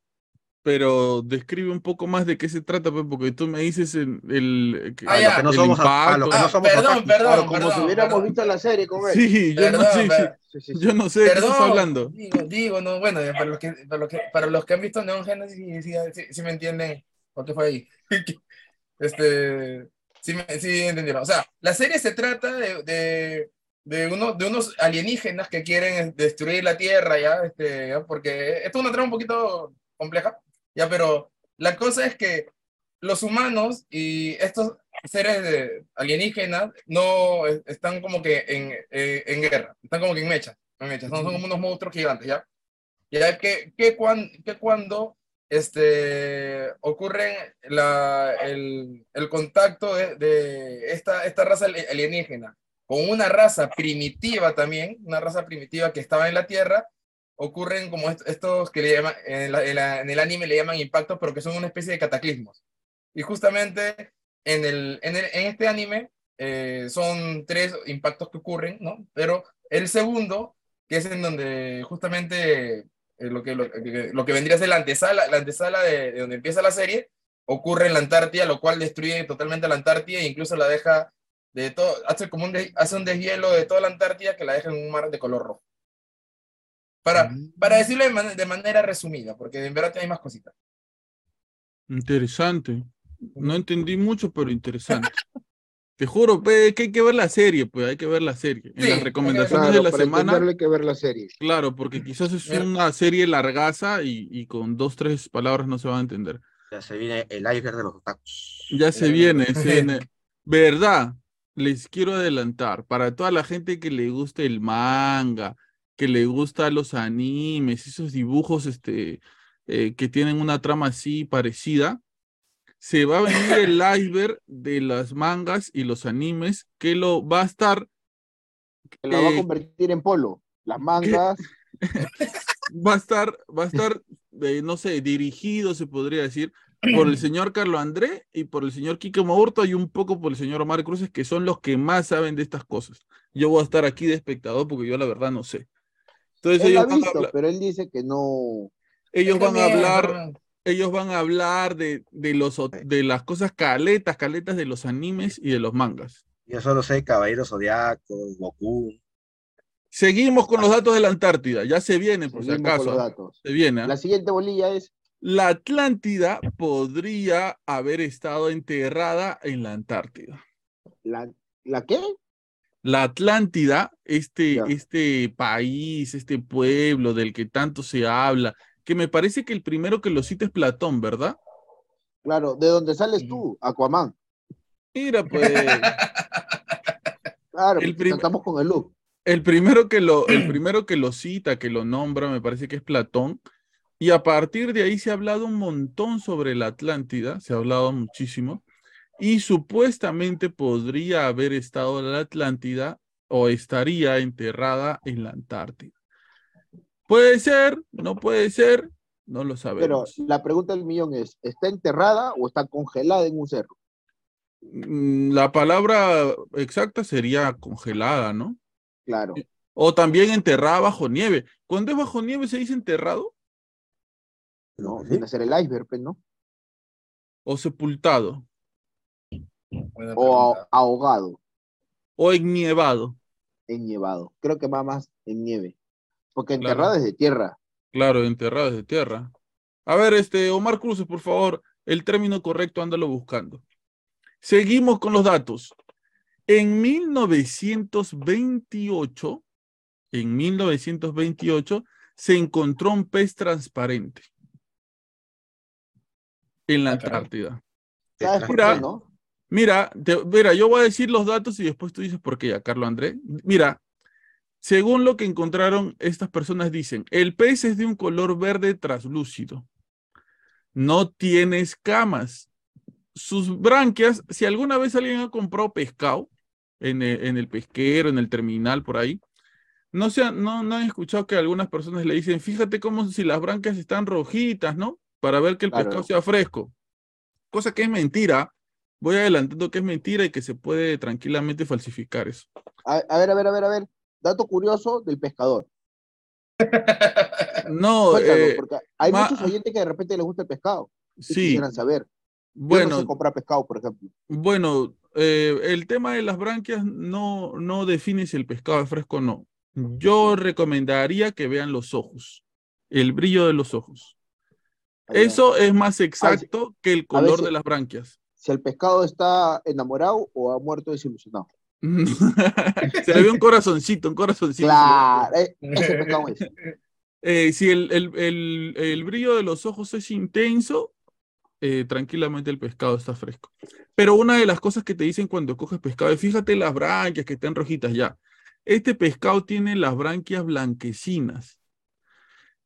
Pero describe un poco más de qué se trata, pues, porque tú me dices el, el, que- Ah, A ya. los que no el somos, a- a impacto. los que no Ah, somos perdón, perdón, Claro, como perdón, si hubiéramos perdón. visto la serie con él. Sí, yo no, Perdón, sí, sí, per- Sí, sí, sí. yo no sé de qué estás hablando. Digo, digo, no, bueno, para los que, para los que, para los que han visto Neon Genesis, sí, sí, sí, sí me entienden por qué fue ahí. Este, sí, me- sí entendieron. O sea, la serie se trata de, de, de, uno, de unos alienígenas que quieren destruir la Tierra, ¿ya? Este, ¿ya? Porque esto es una trama un poquito compleja, ¿ya? Pero la cosa es que los humanos y estos seres alienígenas no es- están como que en, eh, en guerra, están como que en mecha, en mecha, son, son como unos monstruos gigantes, ¿ya? Ya que, que, cuan- que cuando este, ocurre la, el, el contacto de, de esta, esta raza ali- alienígena con una raza primitiva también, una raza primitiva que estaba en la Tierra, ocurren como est- estos que le llaman, en, la- el anime le llaman impactos, pero que son una especie de cataclismos. Y justamente en, el, en, el- en este anime eh, son tres impactos que ocurren, ¿no? Pero el segundo, que es en donde justamente eh, lo, que, lo, lo que vendría a ser la antesala, la antesala de, de donde empieza la serie, ocurre en la Antártida, lo cual destruye totalmente la Antártida e incluso la deja de todo, hace como un, des- hace un deshielo de toda la Antártida que la deja en un mar de color rojo. Para, para decirlo de, man- de manera resumida, porque en verdad hay más cositas. Interesante. No entendí mucho, pero interesante. Te juro, pe, que hay que ver la serie, pues hay que ver la serie. En Sí, las recomendaciones Claro, de la para semana, hay que ver la serie. claro, porque quizás es Mira. una serie largaza y, y con dos, tres palabras no se va a entender. Ya se viene el iceberg de los otakus. Ya se viene, se viene. ¿Verdad? Les quiero adelantar, para toda la gente que le gusta el manga, que le gusta los animes, esos dibujos este, eh, que tienen una trama así parecida, se va a venir el iceberg de las mangas y los animes que lo va a estar, Que la va a Eh, convertir en polo. Las mangas. va a estar, va a estar, eh, no sé, dirigido, se podría decir, por el señor Carlos André y por el señor Quique Maurto y un poco por el señor Omar Cruces, que son los que más saben de estas cosas. Yo voy a estar aquí de espectador porque yo la verdad no sé. Entonces Él ellos ha van a visto, hablar, pero él dice que no. ellos van a hablar, ellos van a hablar de, de los, de las cosas caletas, caletas de los animes y de los mangas. Yo solo sé Caballero Zodiaco, Goku. Seguimos con los datos de la Antártida, ya se viene, por si Seguimos con los acaso. datos. Se viene. ¿ah? La siguiente bolilla es La Atlántida podría haber estado enterrada en la Antártida. la, ¿la qué? La Atlántida, este, este país, este pueblo del que tanto se habla, que me parece que el primero que lo cita es Platón, ¿verdad? Claro, ¿de dónde sales tú? Aquaman. Mira, pues, Claro, El estamos con el look. el primero que lo, el primero que lo cita, que lo nombra, me parece que es Platón. Y a partir de ahí se ha hablado un montón sobre la Atlántida, se ha hablado muchísimo. Y supuestamente podría haber estado la Atlántida o estaría enterrada en la Antártida. Puede ser, no puede ser, no lo Pero sabemos. la pregunta del millón es, ¿está enterrada o está congelada en un cerro? Mm, La palabra exacta sería congelada, ¿no? Claro. O también enterrada bajo nieve. Cuando es bajo nieve se dice enterrado No, ¿Sí? viene a ser el iceberg, ¿no? o sepultado Buena O pregunta. ahogado, o ennievado. ennievado. Creo que va más en nieve. Porque Claro. enterrada es de tierra. Claro, enterradas de tierra. A ver, este, Omar Cruz, por favor, el término correcto, ándalo buscando. Seguimos con los datos. En 1928, en 1928, se encontró un pez transparente en la Ah. Antártida. Mira, te- mira, yo voy a decir los datos y después tú dices por qué ya, Carlos André. Mira, según lo que encontraron, estas personas dicen, el pez es de un color verde traslúcido. No tiene escamas. Sus branquias, si alguna vez alguien ha comprado pescado en el, en el pesquero, en el terminal, por ahí, no, se han- no, no han escuchado que algunas personas le dicen, fíjate como si las branquias están rojitas, ¿no? Para ver que el Claro. pescado sea fresco. Cosa que es mentira. Voy adelantando que es mentira y que se puede tranquilamente falsificar eso. A, a ver, a ver, a ver, a ver. Dato curioso del pescador. No, eh, porque hay ma- muchos oyentes que de repente les gusta el pescado. y sí, quisieran saber. Yo no bueno, sé comprar pescado, por ejemplo. bueno, eh, el tema de las branquias no, no define si el pescado es fresco o no. Yo recomendaría que vean los ojos, el brillo de los ojos. Eso es más exacto que el color veces- de las branquias. Si el pescado está enamorado o ha muerto desilusionado. Se le ve un corazoncito, un corazoncito. Claro, eh, ese pescado es. Eh, si el, el- el- el brillo de los ojos es intenso, eh, tranquilamente el pescado está fresco. Pero una de las cosas que te dicen cuando coges pescado es fíjate las branquias que están rojitas ya. Este pescado tiene las branquias blanquecinas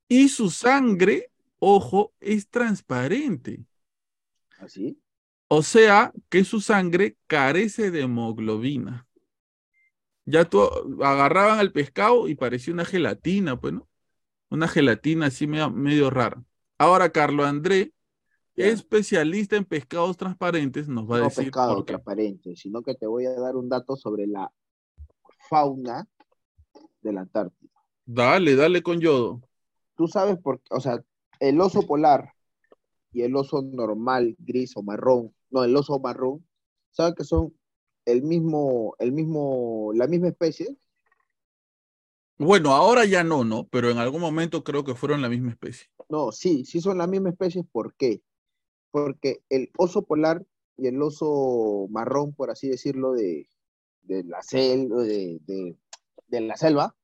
y su sangre, ojo, es transparente. Así. O sea que su sangre carece de hemoglobina. Ya tú agarraban al pescado y parecía una gelatina, pues, ¿no? Una gelatina así medio, medio rara. Ahora, Carlos André, especialista en pescados transparentes, nos va a No decir pescado por qué. transparente, sino que te voy a dar un dato sobre la fauna de la Antártida. Dale, dale con yodo. Tú sabes por qué, o sea, el oso polar y el oso normal, gris o marrón, no, el oso marrón, ¿sabes que son el mismo, el mismo, la misma especie? Bueno, ahora ya no, ¿no? Pero en algún momento creo que fueron la misma especie. No, sí, sí son la misma especie. ¿Por qué? Porque el oso polar y el oso marrón, por así decirlo, de, de la de, de- de la selva,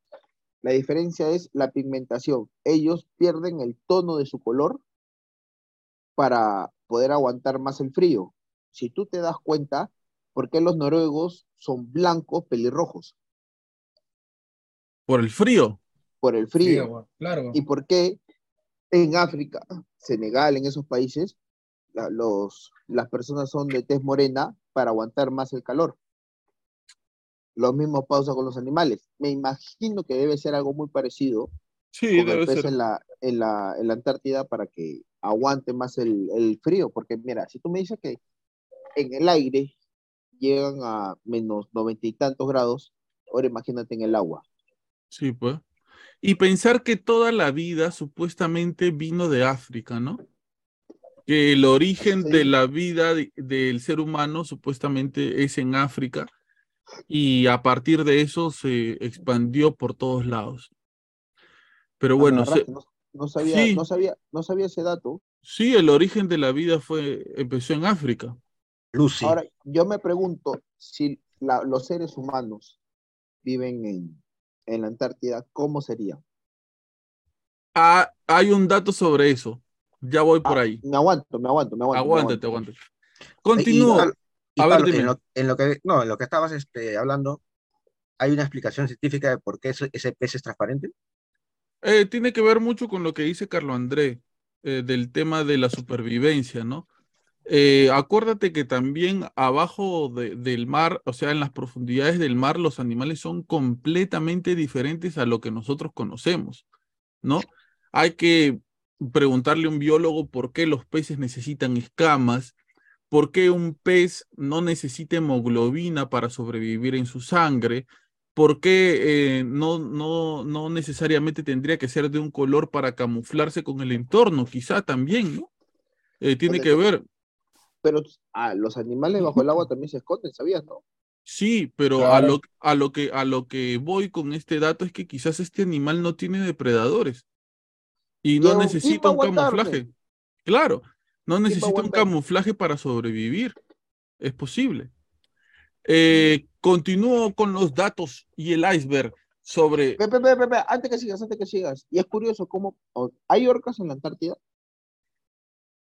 la diferencia es la pigmentación. Ellos pierden el tono de su color para poder aguantar más el frío. Si tú te das cuenta, ¿por qué los noruegos son blancos pelirrojos? Por el frío. Por el frío. claro. ¿Y por qué en África, Senegal, en esos países, la- los, las personas son de tez morena para aguantar más el calor? Lo mismo pasa con los animales. Me imagino que debe ser algo muy parecido Sí, con debe el pez ser. en la, en la, en la Antártida para que aguante más el, el frío. Porque mira, si tú me dices que en el aire llegan a menos noventa y tantos grados, ahora imagínate en el agua. Sí, pues. Y pensar que toda la vida supuestamente vino de África, ¿no? Que el origen de la vida de- del ser humano supuestamente es en África y a partir de eso se expandió por todos lados. Pero bueno, se- no, no sabía, sí. no sabía, no sabía ese dato. sí, el origen de la vida fue, empezó en África. Lucy. Ahora, yo me pregunto si la- los seres humanos viven en, en la Antártida, ¿cómo sería? Ah, hay un dato sobre eso. Ya voy por Ah, ahí. Me aguanto, me aguanto, me aguanto. Aguántate, aguántate. Continúo. Y, A ver, dime. en, lo, en lo que, no, en lo que estabas este, hablando, ¿hay una explicación científica de por qué ese, ese pez es transparente? Eh, tiene que ver mucho con lo que dice Carlo André, eh, del tema de la supervivencia, ¿no? Eh, acuérdate que también abajo de- del mar, o sea, en las profundidades del mar, los animales son completamente diferentes a lo que nosotros conocemos, ¿no? Hay que preguntarle a un biólogo por qué los peces necesitan escamas, por qué un pez no necesita hemoglobina para sobrevivir en su sangre, por qué eh, no, no, no necesariamente tendría que ser de un color para camuflarse con el entorno, quizá también, ¿no? Eh, tiene que ver, Pero ah, los animales bajo el agua también se esconden, ¿sabías, no? Sí, pero a lo, a lo que, a lo que voy con este dato es que quizás este animal no tiene depredadores y no Pero, ¿quién necesita a un camuflaje. Claro, no a necesita un camuflaje para sobrevivir. Es posible. Eh, continúo con los datos y el iceberg sobre... Pepe, Pepe, Pepe, antes que sigas, antes que sigas. Y es curioso cómo hay orcas en la Antártida.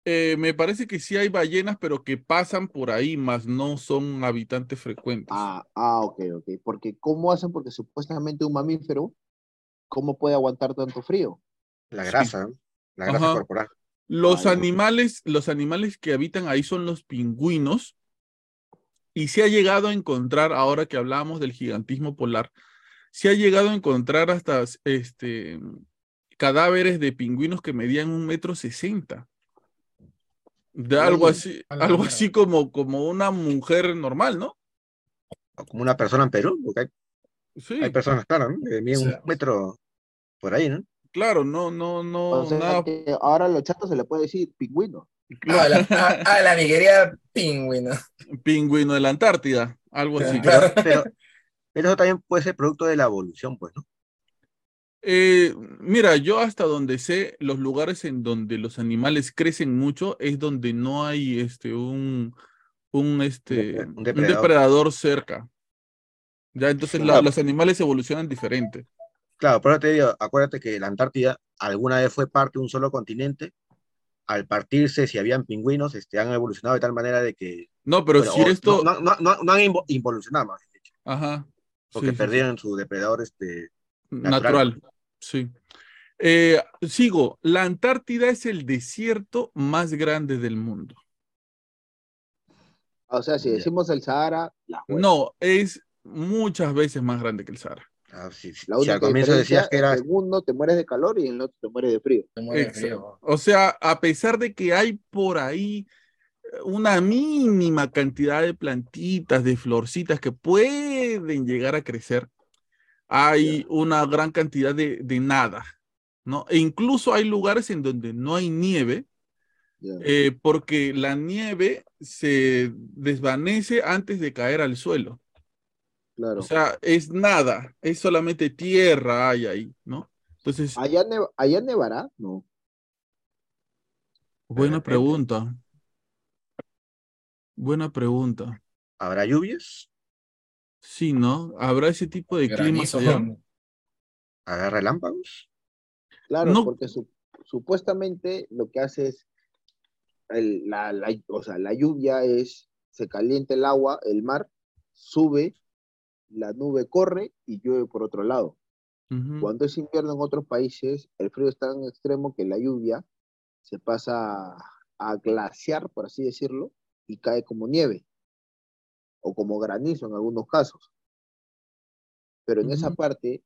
Eh, me parece que sí hay ballenas, pero que pasan por ahí, más no son habitantes frecuentes. Ah, ah, ok, ok. Porque ¿cómo hacen? Porque supuestamente un mamífero, ¿cómo puede aguantar tanto frío? La grasa, la grasa Ajá. corporal. Los Ay, animales, los animales que habitan ahí son los pingüinos. Y se ha llegado a encontrar, ahora que hablábamos del gigantismo polar, se ha llegado a encontrar hasta este, cadáveres de pingüinos que medían un metro sesenta. De algo así, algo así como, como una mujer normal, ¿no? O Como una persona en Perú, porque hay, Sí, hay personas, claro, ¿no? que miden Sí. un metro por ahí, ¿no? claro, no, no, no, O sea, nada. que ahora a los chatos se le puede decir pingüino. A la, a, a la mi querida pingüino. Pingüino de la Antártida, algo así. Claro. Pero, pero eso también puede ser producto de la evolución, pues, ¿no? Eh, mira, yo hasta donde sé, los lugares en donde los animales crecen mucho es donde no hay este un, un, este, un un depredador. cerca. Ya, entonces la- los animales evolucionan diferente. Claro, pero te digo, acuérdate que la Antártida alguna vez fue parte de un solo continente. Al partirse, si habían pingüinos, este, han evolucionado de tal manera de que. No, pero bueno, si esto, No, no, no, no han invo- involucionado, más ajá, porque sí, sí, sí, perdieron su depredador este, natural, sí. Eh, sigo, la Antártida es el desierto más grande del mundo. O sea, si decimos el Sahara, la. No, es muchas veces más grande que el Sahara. ah, si, si- La si única al comienzo decías que era. en uno te mueres de calor y en el otro te mueres de frío. Se muere de frío. O sea, a pesar de que hay por ahí eh, una mínima cantidad de plantitas, de florcitas que pueden llegar a crecer, hay una gran cantidad de, de nada, ¿no? E incluso hay lugares en donde no hay nieve, eh, porque la nieve se desvanece antes de caer al suelo. claro. O sea, es nada, es solamente tierra hay ahí, ¿no? Entonces, allá, allá nevará, no. buena pregunta. Buena pregunta. ¿Habrá lluvias? Sí, ¿no? ¿Habrá ese tipo de climas allá? ¿Habrá relámpagos? Claro, No. porque su- supuestamente lo que hace es, el- la, la- o sea, la lluvia es, se calienta el agua, el mar sube, la nube corre y llueve por otro lado. Cuando es invierno en otros países, el frío es tan extremo que la lluvia se pasa a, a glaciar, por así decirlo, y cae como nieve o como granizo en algunos casos. Pero en esa parte,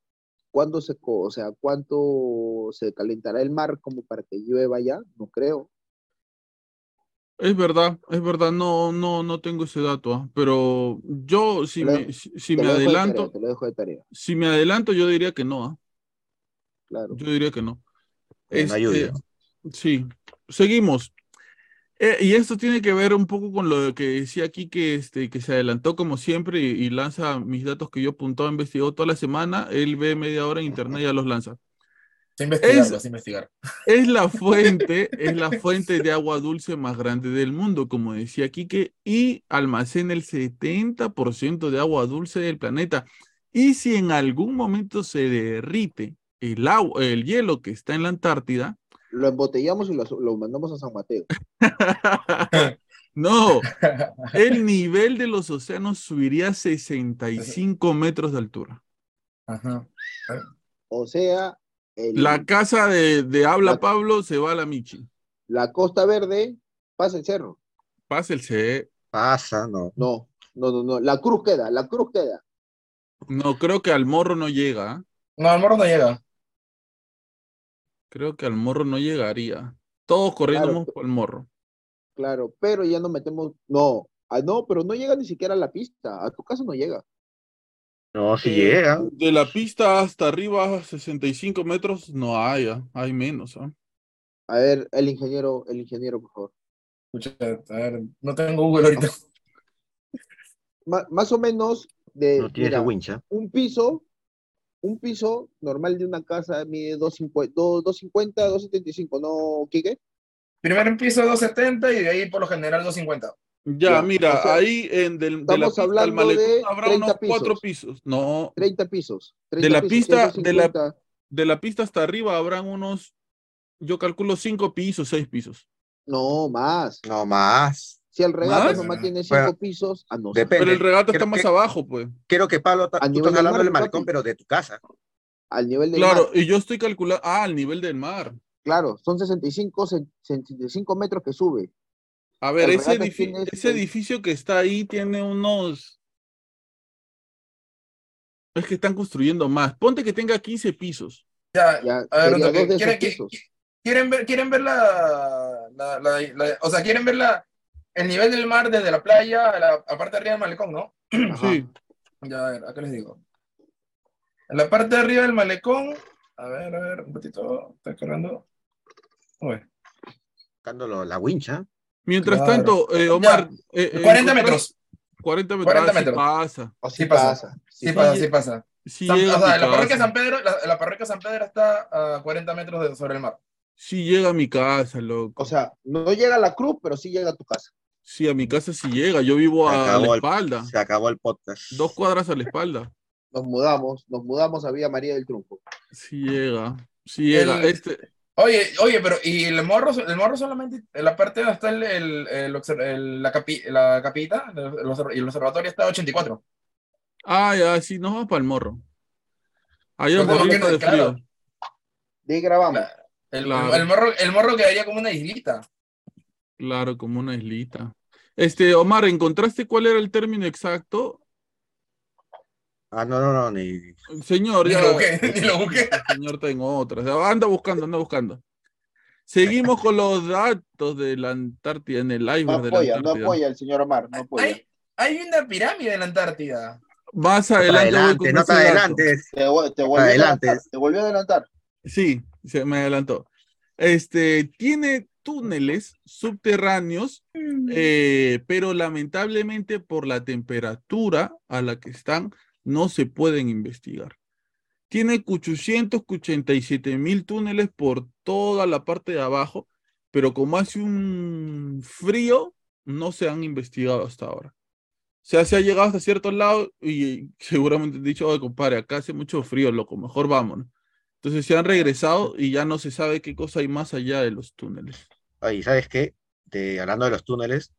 ¿cuándo se, co- o sea, cuánto se calentará el mar como para que llueva ya? No creo. Es verdad, es verdad, no, no, no tengo ese dato, ¿ah? Pero yo, si Te lo me, dejo- si, me dejo de tarea, adelanto, te lo dejo de tarea, si me adelanto, yo diría que no, ¿ah? claro. Yo diría que no. Este, sí, seguimos. Eh, y esto tiene que ver un poco con lo que decía aquí, que, este, que se adelantó como siempre y, y lanza mis datos que yo apuntado, investigado toda la semana. Él ve media hora en internet y ya los lanza. Investigar, Es- investigar. Es la fuente, es la fuente de agua dulce más grande del mundo, como decía Quique, y almacena el 70% de agua dulce del planeta. Y si en algún momento se derrite el agua, el hielo que está en la Antártida, Lo embotellamos y lo, lo mandamos a San Mateo. no, el nivel de los océanos subiría a 65 metros de altura. Ajá. O sea, el- La casa de, de Habla La- Pablo se va a la Michi. la Costa Verde pasa el cerro. Pásense. Pasa, no. No, no, no, no. La cruz queda, la cruz queda. No, creo que al morro no llega. ¿ah? No, el morro no llega. Creo que al morro no llegaría. Todos corriendo Claro. por el morro. Claro, pero ya no metemos. No, ah, no, pero no llega ni siquiera a la pista. A tu casa no llega. No, si Eh, llega. De la pista hasta arriba, 65 metros, no hay, ¿ah? hay menos. ¿ah? A ver, el ingeniero, el ingeniero, por favor. Escucha, a ver, no tengo Google ahorita. más o menos de No tiene mira, wincha. un piso, un piso normal de una casa mide 250, 250, 275, ¿no, Quique? Primer piso 270 y de ahí por lo general 250. Ya, Ya, mira, o sea, ahí en del, de la estamos pista al malecón habrá 30 unos cuatro pisos. No, 30 pisos. De 30 la pisos, pista- de la- 150. de la pista hasta arriba habrán unos, yo calculo cinco pisos, seis pisos. No, más. No más. Si el regata ¿Más? nomás tiene Bueno, 5 pisos, ah, no. depende. Pero el regato está más que- abajo, pues. Creo que Pablo, tú nivel estás del hablando mar, del malecón, papi. pero de tu casa. Al nivel del Claro, mar. y yo estoy calculando, ah, al nivel del mar. Claro, son 65, cen- 65 metros que sube. A ver, ese, regata edifi- tiene ese edificio que está ahí tiene unos... Es que están construyendo más. Ponte que tenga 15 pisos. Ya, Ya, a ver, ¿quieren, pisos. ¿quieren ver, quieren ver la, la, la- la- o sea, quieren ver la, el nivel del mar desde la playa a la a parte de arriba del malecón, ¿no? Ajá. Sí. Ya, a ver, acá les digo. En la parte de arriba del malecón, a ver, a ver, un ratito, está cargando. Uy, Buscando la wincha. Mientras Claro. tanto, eh, Omar... eh, eh, 40 encontrar- metros. 40 metros. 40 ah, sí metros. pasa. O Sí sí pasa. pasa. Sí, sí pasa, sí pasa. Sí San- o sea, la parroquia. San Pedro, la, la parroquia San Pedro está a 40 metros de- sobre el mar. Sí llega a mi casa, loco. O sea, no llega a la cruz, pero sí llega a tu casa. Sí, a mi casa sí llega. Yo vivo a la el- espalda. Se acabó el podcast. Dos cuadras a la espalda. Nos mudamos, nos mudamos a Villa María del Triunfo. Sí llega. Sí llega. El- Este, Oye, oye, pero y el morro, el morro solamente, en la parte donde está el, el, el obser- el- la, capi, la capita, y el observatorio está a 84. ah, ya, sí, nos vamos para el morro. Morirte porque, de frío. De ahí grabamos. La- El, Claro. el morro, el morro quedaría como una islita. Claro, como una islita. Este, Omar, ¿encontraste cuál era el término exacto? Ah, no, no, no, ni. Señor, Ni ya. lo busqué, ni lo busqué. El señor tengo otras. Anda buscando, anda buscando. Seguimos con los datos de la Antártida en el No iceberg de la apoya, no apoya el señor Omar, no apoya. Hay, hay una pirámide en la Antártida. Más No te adelante voy con no te adelantes. Te, te volvió a Adelante. adelantar, te volvió a adelantar. Sí, se me adelantó. Este, tiene túneles subterráneos, eh, pero lamentablemente por la temperatura a la que están, no se pueden investigar. Tiene 887 mil túneles por toda la parte de abajo, pero como hace un frío, no se han investigado hasta ahora. O sea, se ha llegado hasta ciertos lados y seguramente han dicho, oye, compadre, acá hace mucho frío, loco, mejor vámonos. Entonces se han regresado y ya no se sabe qué cosa hay más allá de los túneles. Oye, ¿sabes qué? De, hablando de los túneles,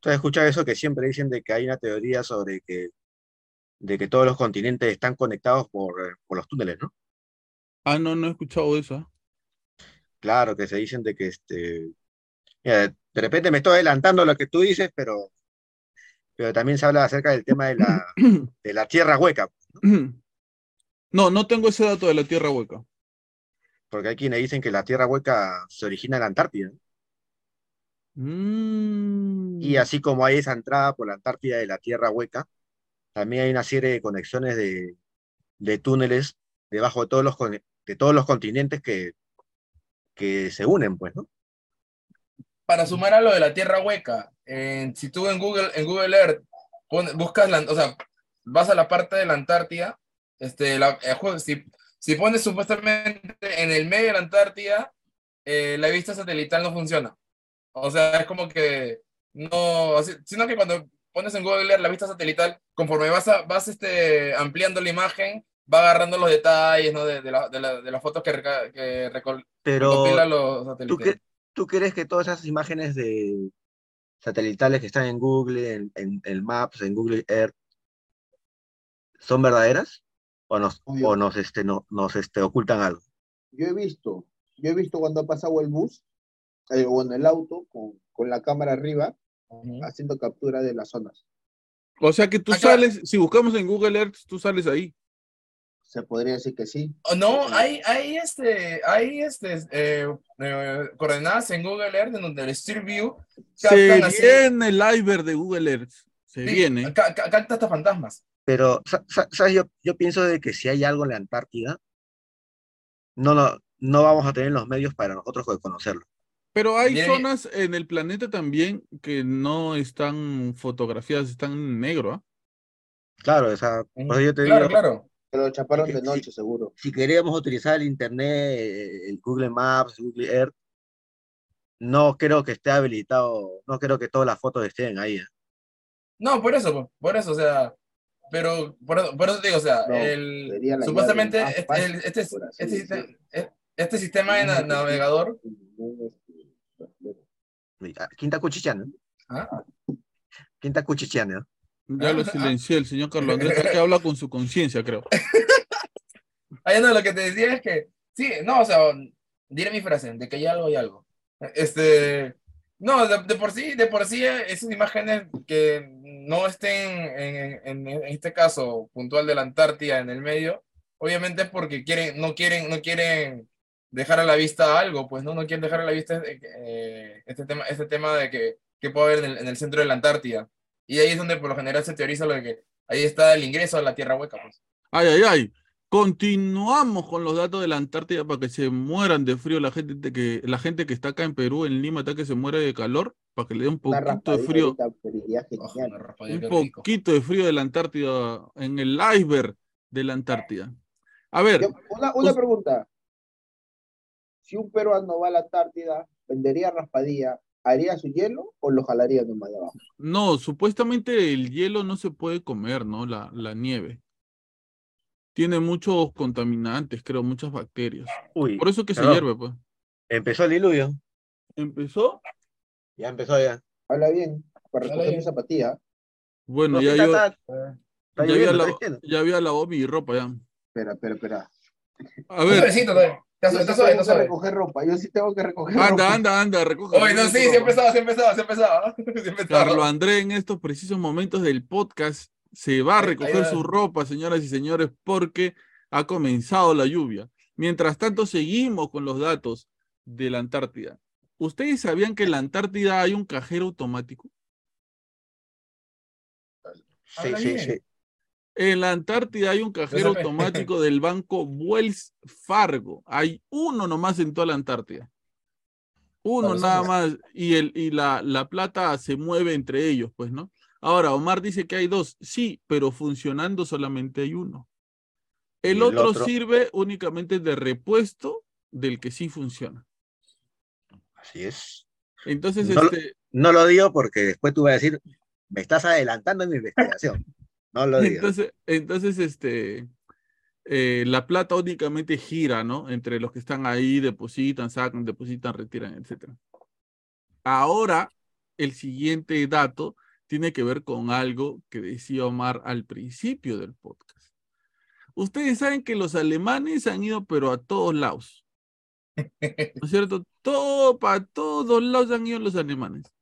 ¿tú has escuchado eso que siempre dicen de que hay una teoría sobre que, de que todos los continentes están conectados por, eh, por los túneles, ¿no? Ah, no, no he escuchado eso. ¿ah? Claro, que se dicen de que este. Mira, de repente me estoy adelantando a lo que tú dices, pero, pero también se habla acerca del tema de la, de la tierra hueca, No, no tengo ese dato de la Tierra Hueca. porque hay quienes dicen que la tierra hueca se origina en la Antártida. ¿no? Mm. Y así como hay esa entrada por la Antártida de la tierra hueca, también hay una serie de conexiones de, de túneles debajo de todos los, con- de todos los continentes que, que se unen, pues, ¿no? Para sumar a lo de la tierra hueca, en- si tú en Google, en Google Earth pon- buscas, la, o sea, vas a la parte de la Antártida, este, la- eh, si, si pones supuestamente en el medio de la Antártida, eh, la vista satelital no funciona. O sea, es como que no, sino que cuando pones en Google Earth la vista satelital, conforme vas, a- vas este, ampliando la imagen, va agarrando los detalles ¿no? de, de, la- de la- de las fotos que, reca- que recol- Pero, recopila los ¿tú, satélites. cre- ¿tú crees que todas esas imágenes de satelitales que están en Google, en, en, en Maps, en Google Earth, son verdaderas? ¿O nos, Obvio. o nos, este, no, nos este, ocultan algo? Yo he visto, yo he visto cuando ha pasado el bus, eh, o en el auto, con, con la cámara arriba, Ujú. haciendo captura de las zonas. O sea que tú claro. sales, si buscamos en Google Earth, tú sales ahí. Se podría decir que sí. Oh, No, hay, hay, este, hay este, eh, eh, coordenadas en Google Earth en donde el Street View Se así- viene el iceberg de Google Earth. Se sí, viene. ca- ca- capta hasta fantasmas. Pero, sa- sa- ¿sabes? Yo, yo pienso de que si hay algo en la Antártida, no, no, no vamos a tener los medios para nosotros conocerlo. Pero hay Viene- zonas en el planeta también que no están fotografiadas, están en negro. ¿ah? Claro, o sea, por eso yo te Claro, digo, claro. Lo chaparon de noche, sí. seguro. si queremos utilizar el internet, eh, el Google Maps, Google Earth, no creo que esté habilitado, no creo que todas las fotos estén ahí. ¿eh? No, por eso, po, por eso, o sea, pero por, eso- por eso te digo, o sea, No, el, supuestamente este, el- este, este, este sistema de na- navegador, Ah, ¿Quién está cuchicheando? ¿ah? ¿Quién está cuchicheando? Ya lo silencié el señor Carlos Andrés, que habla con su conciencia, creo. Ah, no, lo que te decía es que, sí, no, o sea, diré mi frase, de que hay algo, hay algo. Este, no, de, de por sí, de por sí, esas imágenes que no estén en, en- en este caso puntual de la Antártida en el medio, obviamente es porque quieren, no quieren, no quieren dejar a la vista algo, pues no, no quieren dejar a la vista eh, este tema, este tema de que, que puede haber en el, en el centro de la Antártida. Y ahí es donde por lo general se teoriza lo de que ahí está el ingreso a la Tierra Hueca, pues. Ay, ay, ay. Continuamos con los datos de la Antártida para que se mueran de frío la gente de que la gente que está acá en Perú, en Lima, está que se muere de calor, para que le dé un poquito de frío, un poquito de frío de la Antártida, en el iceberg de la Antártida. A ver, Yo- una, pregunta. Si un peruano va a la Antártida, ¿vendería raspadilla? ¿Haría su hielo o lo jalaría nomás de abajo? no, supuestamente el hielo no se puede comer, ¿no? La, la nieve. Tiene muchos contaminantes, creo, muchas bacterias. Uy, Por eso que se hierve, pues. empezó el diluvio. ¿Empezó? Ya empezó ya. Habla bien, para recoger bien. mi zapatilla. Bueno, No, ya está- yo está- está ya había, lavado- ya había lavado mi ropa ya. Espera, espera, espera. A ver, suavecito, todavía. Yo está suave, tengo está que suave. recoger ropa. Yo sí tengo que recoger anda, ropa. anda, anda, recoge. Oye, no, sí, tu sí ropa. empezaba, sí empezaba, sí empezaba. Sí empezaba. Carlos André en estos precisos momentos del podcast se va a recoger su ropa, señoras y señores, porque ha comenzado la lluvia. Mientras tanto, seguimos con los datos de la Antártida. ¿Ustedes sabían que en la Antártida hay un cajero automático? Sí, sí, sí. En la Antártida hay un cajero automático del banco Wells Fargo. Hay uno nomás en toda la Antártida. Uno nada más. Y, el, y la, la plata se mueve entre ellos, pues, ¿no? Ahora, Omar dice que hay dos. Sí, pero funcionando solamente hay uno. El, otro, otro- sirve únicamente de repuesto del que sí funciona. Así es. Entonces, No lo- este, No lo digo porque después tú vas a decir, me estás adelantando en mi investigación. No lo digo. Entonces, entonces este, eh, la plata únicamente gira, ¿no? Entre los que están ahí, depositan, sacan, depositan, retiran, etc. Ahora, el siguiente dato tiene que ver con algo que decía Omar al principio del podcast. Ustedes saben que los alemanes han ido, pero a todos lados. ¿No es cierto? Todo, para todos lados han ido los alemanes.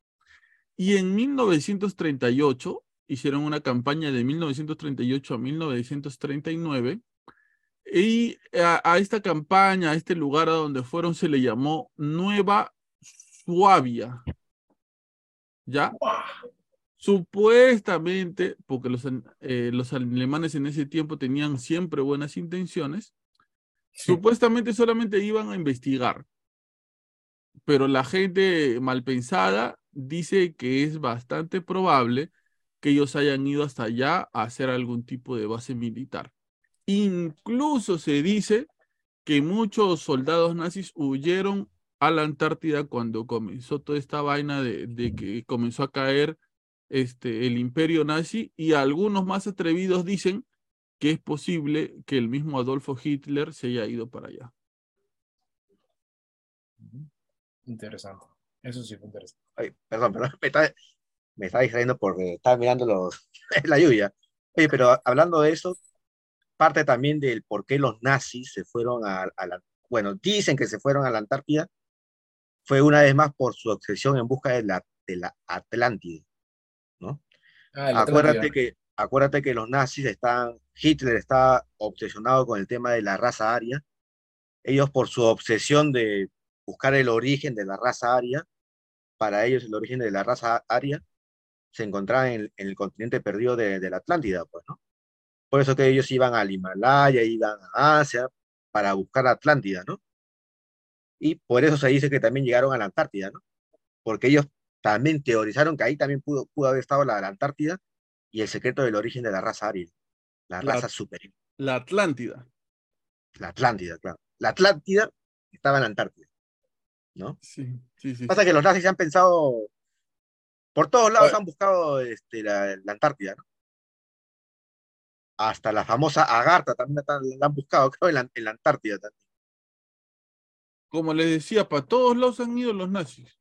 Y en 1938 hicieron una campaña de 1938 a 1939 y a, a esta campaña, a este lugar a donde fueron, se le llamó Nueva Suabia. ¿Ya? Supuestamente, porque los, eh, los alemanes en ese tiempo tenían siempre buenas intenciones, supuestamente solamente iban a investigar. Pero la gente malpensada dice que es bastante probable que ellos hayan ido hasta allá a hacer algún tipo de base militar. Incluso se dice que muchos soldados nazis huyeron a la Antártida cuando comenzó toda esta vaina de, de que comenzó a caer este, el imperio nazi y algunos más atrevidos dicen que es posible que el mismo Adolfo Hitler se haya ido para allá. Interesante. Eso sí fue interesante. Ay, perdón, perdón, me está, me está distrayendo porque estaba mirando los, la lluvia. Oye, pero hablando de eso, parte también del por qué los nazis se fueron a, a la, bueno, dicen que se fueron a la Antártida, fue una vez más por su obsesión en busca de la, de la Atlántida, ¿no? Ah, Acuérdate Atlántida. que, acuérdate que los nazis están, Hitler está obsesionado con el tema de la raza aria. Ellos por su obsesión de buscar el origen de la raza aria, para ellos el origen de la raza aria se encontraba en, en el continente perdido de, de la Atlántida, pues, ¿no? Por eso que ellos iban al Himalaya, iban a Asia para buscar Atlántida, ¿no? Y por eso se dice que también llegaron a la Antártida, ¿no? Porque ellos también teorizaron que ahí también pudo, pudo haber estado la, la Antártida y el secreto del origen de la raza Ariel, la La- raza superior, La Atlántida. la Atlántida, claro. La Atlántida estaba en la Antártida, ¿no? Sí, sí, sí. Pasa que los nazis han pensado, por todos lados Oye. han buscado este, la, la Antártida, ¿no? Hasta la famosa Agartha también la, la han buscado, creo, en la, en la Antártida también. Como les decía, para todos lados han ido los nazis.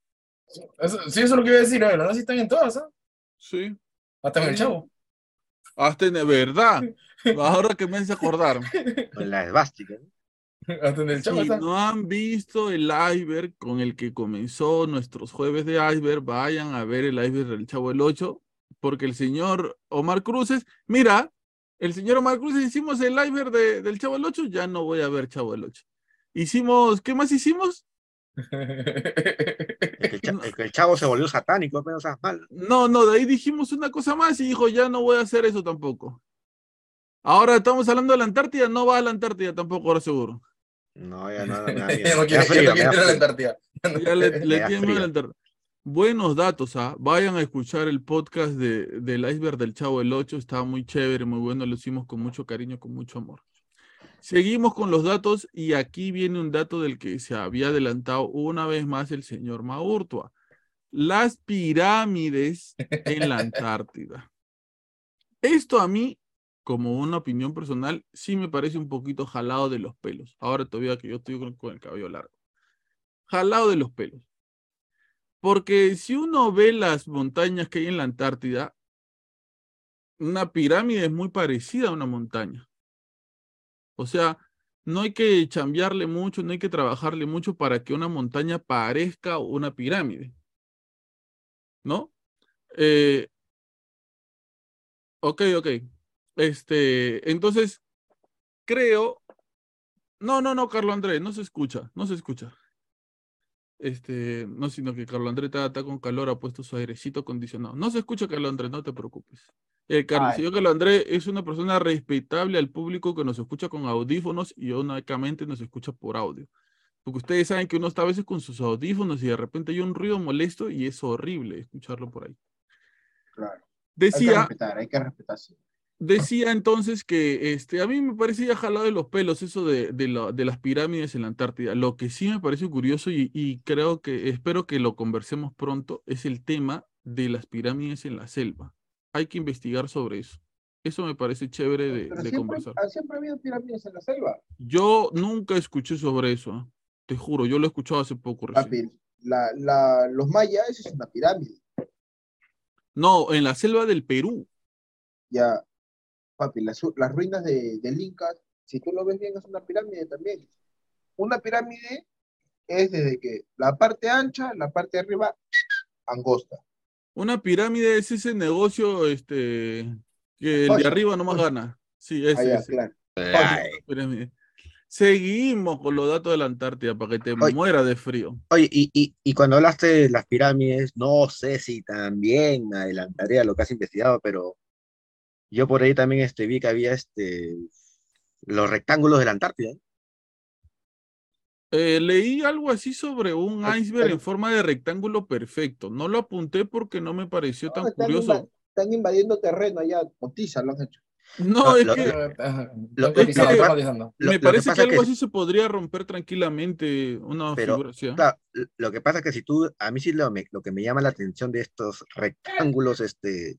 Eso- sí, eso es lo que iba a decir, oye, los nazis están en todas, ¿ah? Sí. Hasta en el chavo. Hasta en verdad. Ahora que me hace acordar. En la esvástica, ¿no? Hasta en el chavo Si está. no han visto el iceberg con el que comenzó nuestros jueves de iceberg, vayan a ver el iceberg del Chavo del 8, porque el señor Omar Cruces, mira, el señor Omar Cruces hicimos el iceberg de- del Chavo del 8, ya no voy a ver Chavo del 8. Hicimos, ¿qué más hicimos? Que el, que el chavo se volvió satánico, apenas esas mal. No, no, de ahí dijimos una cosa más y dijo, ya no voy a hacer eso tampoco. Ahora estamos hablando de la Antártida, no va a la Antártida tampoco, ahora seguro. No, ya no, Ya quiere, ya quiere la. Antártida. Ya le, le tiene la Antártida. Buenos datos, ¿ah? Vayan a escuchar el podcast de, del iceberg del Chavo del 8, estaba muy chévere, muy bueno, lo hicimos con mucho cariño, con mucho amor. Seguimos con los datos y aquí viene un dato del que se había adelantado una vez más el señor Maurtua. Las pirámides en la Antártida. Esto a mí, como una opinión personal, sí me parece un poquito jalado de los pelos. Ahora todavía que yo estoy con, el cabello largo. Jalado de los pelos. Porque si uno ve las montañas que hay en la Antártida, una pirámide es muy parecida a una montaña. O sea, no hay que chambearle mucho, no hay que trabajarle mucho para que una montaña parezca una pirámide. ¿No? Eh, ok, ok. Este, entonces, creo. No, no, no, Carlos Andrés, no se escucha, no se escucha. Este, no, sino que Carlos Andrés está, está con calor, ha puesto su airecito acondicionado. No se escucha, Carlos Andrés, no te preocupes. Carlos, Carlos Andrés es una persona respetable al público que nos escucha con audífonos y únicamente nos escucha por audio. Porque ustedes saben que uno está a veces con sus audífonos y de repente hay un ruido molesto y es horrible escucharlo por ahí. Claro. Hay que Decía, respetar, hay que respetar. Decía entonces que este, a mí me parecía jalado de los pelos eso de, de, la- de las pirámides en la Antártida. Lo que sí me parece curioso y, y creo que espero que lo conversemos pronto es el tema de las pirámides en la selva. Hay que investigar sobre eso. Eso me parece chévere de, Pero de siempre, conversar. siempre ha habido pirámides en la selva. Yo nunca escuché sobre eso, te juro, yo lo he escuchado hace poco recién. La, la, los mayas, eso es una pirámide. No, en la selva del Perú. Ya, papi, las, las ruinas de, del Inca, si tú lo ves bien, es una pirámide también. Una pirámide es desde que la parte ancha, la parte de arriba, angosta. Una pirámide es ese negocio este, que el de arriba nomás joya. gana. Sí, ese, Allá, ese. claro. Seguimos con los datos de la Antártida para que te Oye. muera de frío. Oye, y, y, y cuando hablaste de las pirámides, no sé si también adelantaré a lo que has investigado, pero yo por ahí también este, vi que había este, los rectángulos de la Antártida. ¿eh? Leí algo así sobre un Ay, iceberg en forma de rectángulo perfecto. No lo apunté porque no me pareció No, tan están, curioso. están invadiendo terreno allá, con tiza lo han hecho. No, No, es lo- que Lo-. Lo- me lo que parece que, algo que- así se podría romper tranquilamente una Pero. ¿ah? Claro, lo que pasa es que si tú, a mí sí lo, me- lo que me llama la atención de estos rectángulos este,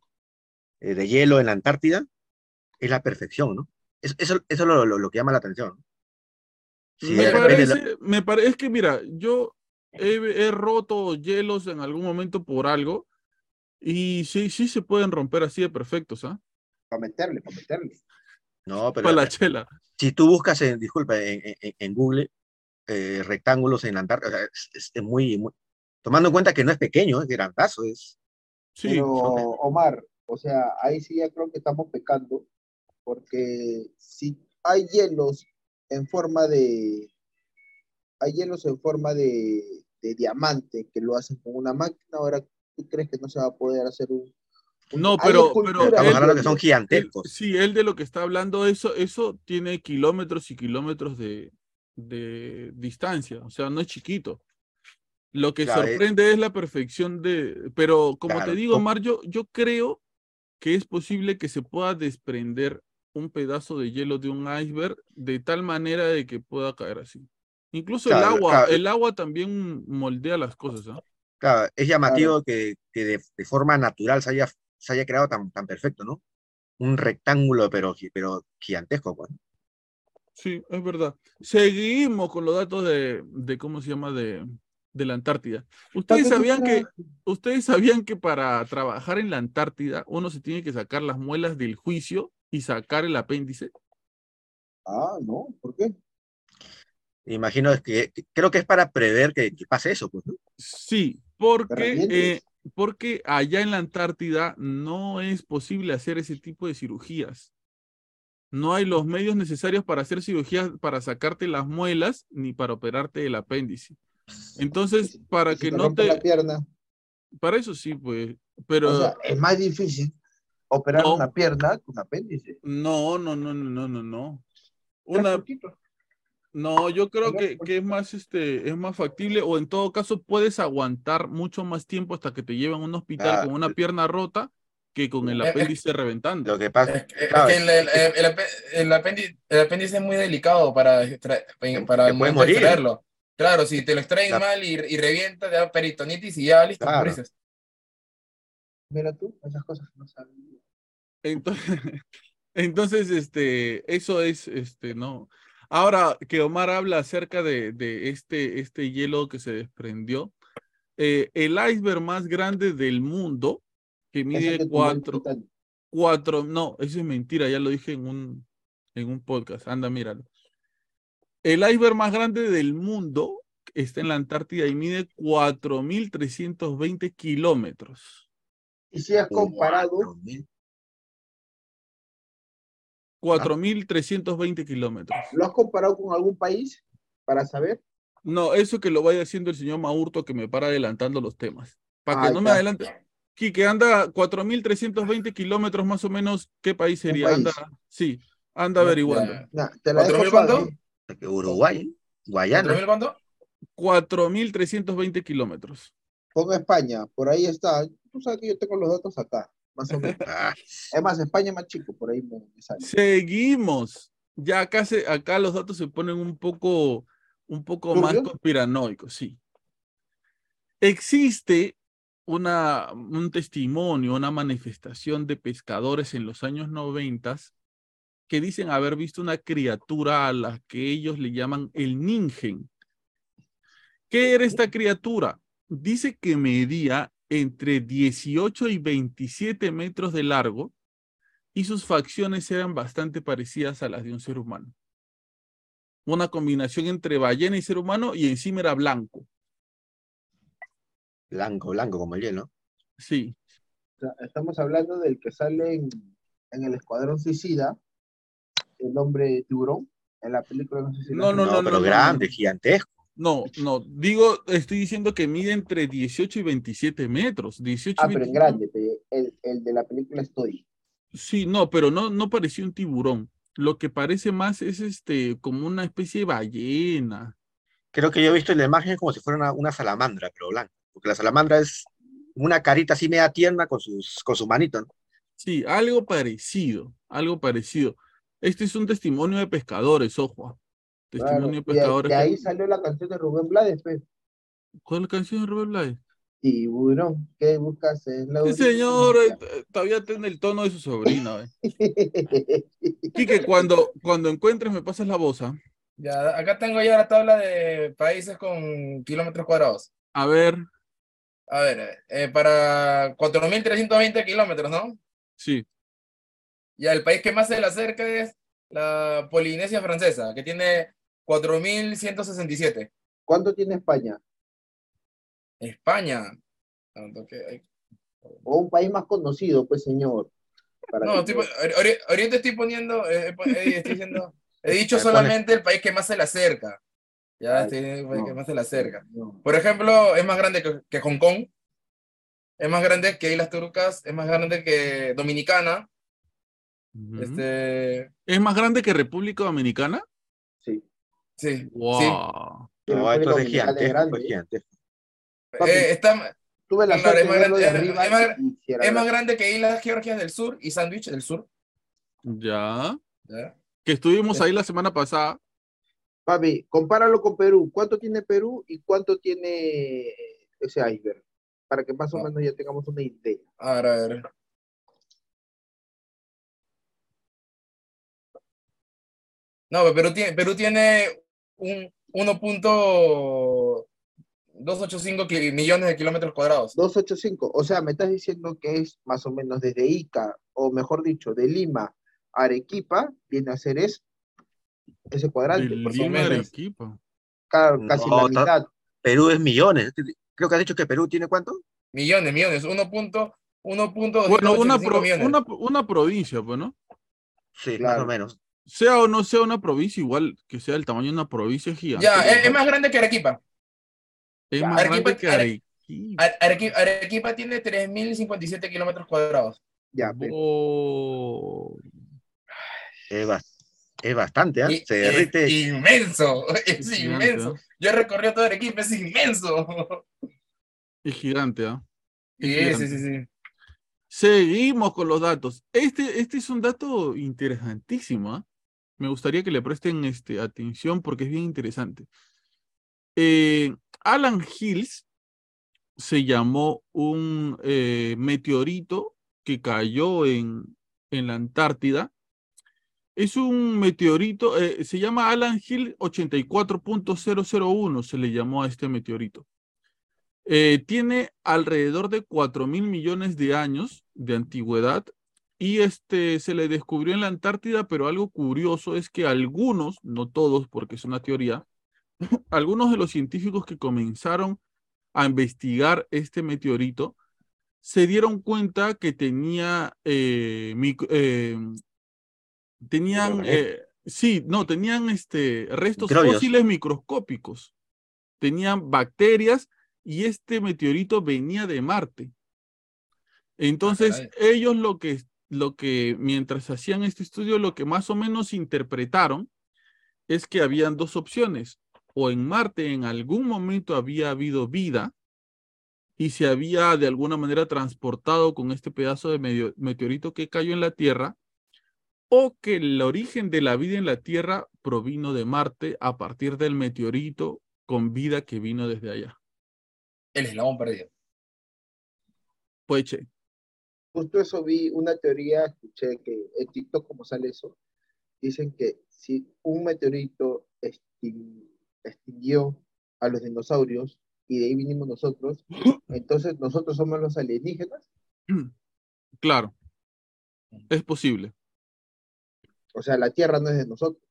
eh, de hielo en la Antártida es la perfección, ¿no? Es- Eso, eso, es lo, lo- lo que llama la atención. ¿no? Si me parece, me parece, es que mira, yo he, he roto hielos en algún momento por algo y sí, sí se pueden romper así de perfectos, ¿ah? Para meterle, para meterle. no, pero Para la chela. si tú buscas, en, disculpa, en, en- en Google, eh, rectángulos en la Antártida, o sea, es, es- es muy, muy- tomando en cuenta que no es pequeño, es grandazo, es, Sí, Pero, Omar, o sea, ahí sí ya creo que estamos pecando, porque si hay hielos en forma de, hay hielos en forma de, de diamante que lo hacen con una máquina, ahora tú crees que no se va a poder hacer un... un- No, pero- pero estamos él- hablando que son Él- gigantescos. sí, él de lo que está hablando, eso, eso tiene kilómetros y kilómetros de, de distancia, o sea, no es chiquito. Lo que Claro, eh. sorprende es la perfección de, pero como Claro, te digo, Mar, yo, yo creo que es posible que se pueda desprender un pedazo de hielo de un iceberg de tal manera de que pueda caer así. Incluso el agua, claro. el agua también moldea las cosas, ¿ah? Claro, es llamativo que, que de, de forma natural se haya, se haya creado tan, tan perfecto, ¿no? Un rectángulo, pero, pero gigantesco, pues. Sí, es verdad. Seguimos con los datos de, de ¿cómo se llama? De, de la Antártida. ¿Ustedes ¿Para qué sabían que, ustedes sabían que para trabajar en la Antártida uno se tiene que sacar las muelas del juicio y sacar el apéndice? Ah, no, ¿por qué? Imagino que, que- creo que es para prever que, que pase eso, pues, ¿no? Sí, porque, eh, porque allá en la Antártida no es posible hacer ese tipo de cirugías. No hay los medios necesarios para hacer cirugías, para sacarte las muelas, ni para operarte el apéndice. Entonces, para Si que te no rompe la te... pierna, Para eso sí, pues. Pero o sea, es más difícil operar No. una pierna que un apéndice. no, no, no, no, no, no, no. Una, no, yo creo que, que es más, este, es más factible, o en todo caso puedes aguantar mucho más tiempo hasta que te lleven a un hospital Ah, con una pierna rota que con el Eh, eh, apéndice reventando. Lo que pasa, Es, que- es claro, que el, el- el- el apé- el apéndice, el apéndice es muy delicado para, para te el momento de morir. extraerlo. Claro, si te lo extraen mal y, y revienta, te da peritonitis y ya listo, Claro. Mira tú, esas cosas que no sabía. Entonces, entonces, este, eso es, este, no. Ahora que Omar habla acerca de, de este, este hielo que se desprendió, eh, el iceberg más grande del mundo, que mide que cuatro, cuatro, no, eso es mentira, ya lo dije en un, en un podcast, anda, míralo. El iceberg más grande del mundo está en la Antártida y mide 4.320 kilómetros. Y si has comparado, Cuatro mil. 4.320 kilómetros. ¿lo has comparado con algún país para saber? No, eso que lo vaya haciendo el señor Maurto que me para adelantando los temas. Para que no me adelante. Quique, anda 4.320 kilómetros más o menos. ¿Qué país sería? país. Anda, sí, anda averiguando. Ya. Nah, te la ¿Cuatro dejo mil cuánto? Uruguay, ¿Cuatro Guayana. mil cuánto? 4.320 kilómetros. Con España, por ahí está. Tú sabes que yo tengo los datos acá, más o menos. Ah, Es más, España es más chico, por ahí me, me sale. Seguimos. Ya acá, se, acá los datos se ponen un poco, un poco más conspiranoicos, sí. Existe una, un testimonio, una manifestación de pescadores en los años 90 que dicen haber visto una criatura a la que ellos le llaman el Ningen. ¿Qué era esta criatura? Dice que medía entre 18 y 27 metros de largo y sus facciones eran bastante parecidas a las de un ser humano. Una combinación entre ballena y ser humano y encima era blanco. blanco, blanco como el hielo. Sí, estamos hablando del que sale en, en el Escuadrón Suicida, el hombre tiburón, en la película, no sé si No, no, visto. No, pero no, grande, no. gigantesco. no, no, digo, estoy diciendo que mide entre 18 y 27 metros. 18 Ah, pero en 27. grande, el, el de la película Estoy. Sí, no, pero no, no parecía un tiburón. Lo que parece más es este, como una especie de ballena. Creo que yo he visto en la imagen como si fuera una, una salamandra, pero blanca. Porque la salamandra es una carita así media tierna con sus, con sus manitos, ¿no? Sí, algo parecido, algo parecido. Este es un testimonio de pescadores, ojo. Testimonio de pescadores. de que- ahí salió la canción de Rubén Blades, pe. ¿Cuál canción de Rubén Blades? Tiburón, ¿qué buscas en la Sí, señor, eh, eh, todavía tiene el tono de su sobrina. eh. Quique, cuando, cuando encuentres me pasas la voz, ¿ah? Ya, acá tengo ya la tabla de países con kilómetros cuadrados. A ver, A ver, eh, para 4.320 kilómetros, ¿no? sí. Ya el país que más se le acerca es la Polinesia Francesa, que tiene 4.167. ¿Cuánto tiene España? España. tanto que hay- O un país más conocido, pues, señor. Para No, estoy ori- ori- ahorita estoy poniendo, eh, eh, eh, estoy diciendo, he dicho solamente el país que más se le acerca. Ya, Ay, estoy el país que más se le acerca. No. Por ejemplo, es más grande que, que Hong Kong, es más grande que Islas Turcas, es más grande que Dominicana. Este, ¿Es más grande que República Dominicana? Sí. sí. Wow. No, esto es tuve la Claro, es de más de grande- arriba es más- Es grande. que Islas Georgias del Sur y Sandwich del Sur. Ya. ¿ya? Que estuvimos ahí la semana pasada. Papi, compáralo con Perú. ¿Cuánto tiene Perú y cuánto tiene ese iceberg? Para que más o Ah. menos ya tengamos una idea. A ver, a ver. No, Perú tiene, Perú tiene un 1.285 ki- millones de kilómetros cuadrados. 285. O sea, me estás diciendo que es más o menos desde Ica, o mejor dicho, de Lima a Arequipa, viene a ser es ese cuadrante. de por Lima, menos. Arequipa. ca- casi No, la ta- mitad. Perú es millones. Creo que has dicho que Perú tiene cuánto? Millones, millones. 1.285 Bueno, una, pro- millones. una, una provincia, pues, ¿no? Sí, Claro. más o menos. Sea o no sea una provincia, igual que sea el tamaño de una provincia es gigante. Ya, es, es más grande que Arequipa. Es ya, más Arequipa- grande que Are- Arequipa. Are- Arequipa, Arequipa tiene 3.057 kilómetros cuadrados. Ya, pe. Oh. Es, es bastante, ¿ah? Y- Se es inmenso, es Es gigante, inmenso. ¿eh? Yo he recorrido todo Arequipa, es inmenso. Es gigante, ¿ah? Sí, sí, sí, sí. Seguimos con los datos. Este, este es un dato interesantísimo. ¿ah? Me gustaría que le presten este, atención porque es bien interesante. Eh, Alan Hills se llamó un eh, meteorito que cayó en, en la Antártida. Es un meteorito, eh, se llama Alan Hill 84.001, se le llamó a este meteorito. Tiene alrededor de 4 mil millones de años de antigüedad y este se le descubrió en la Antártida, pero algo curioso es que algunos, no todos porque es una teoría, algunos de los científicos que comenzaron a investigar este meteorito se dieron cuenta que tenía eh, micro- eh, tenían eh, sí, no, tenían este restos Microbios. fósiles microscópicos. Tenían bacterias y este meteorito venía de Marte. Entonces, caray. ellos lo que, lo que, mientras hacían este estudio, lo que más o menos interpretaron es que habían dos opciones. O en Marte en algún momento había habido vida y se había de alguna manera transportado con este pedazo de medio- meteorito que cayó en la Tierra, o que el origen de la vida en la Tierra provino de Marte a partir del meteorito con vida que vino desde allá. El eslabón perdido. Pues, che, Justo eso vi una teoría, escuché que en TikTok, como sale eso, dicen que si un meteorito extin- extinguió a los dinosaurios y de ahí vinimos nosotros, entonces nosotros somos los alienígenas. claro, es posible, O sea, la Tierra no es de nosotros.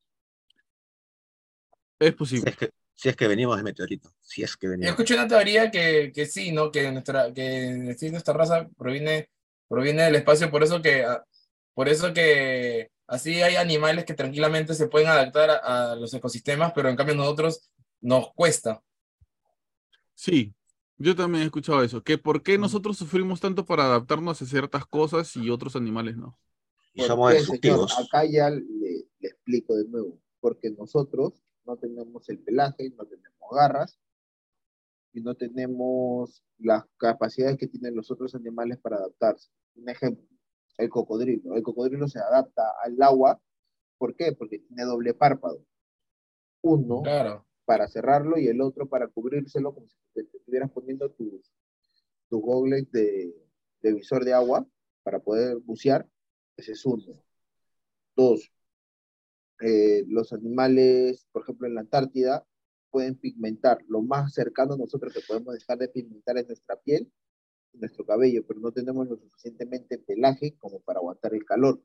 es Si posible. es que, si es que venimos de meteorito. Si es que Yo venimos. escuché una teoría que, que sí, ¿no? Que nuestra, que nuestra raza proviene, proviene del espacio, por eso que, ah, por eso que así hay animales que tranquilamente se pueden adaptar a, a los ecosistemas, pero en cambio nosotros nos cuesta. Sí, yo también he escuchado eso, que por qué Mm. nosotros sufrimos tanto para adaptarnos a ciertas cosas y otros animales no. Y ¿Por somos destructivos. Acá ya le, le explico de nuevo. Porque nosotros no tenemos el pelaje, no tenemos garras y no tenemos las capacidades que tienen los otros animales para adaptarse. Un ejemplo, el cocodrilo. El cocodrilo se adapta al agua. ¿Por qué? Porque tiene doble párpado. Uno Claro. para cerrarlo y el otro para cubrírselo como si te te estuvieras poniendo tus, tus de visor de agua para poder bucear. Ese es uno. Dos, eh, los animales, por ejemplo, en la Antártida, pueden pigmentar. Lo más cercano a nosotros que podemos dejar de pigmentar es nuestra piel y nuestro cabello, pero no tenemos lo suficientemente pelaje como para aguantar el calor.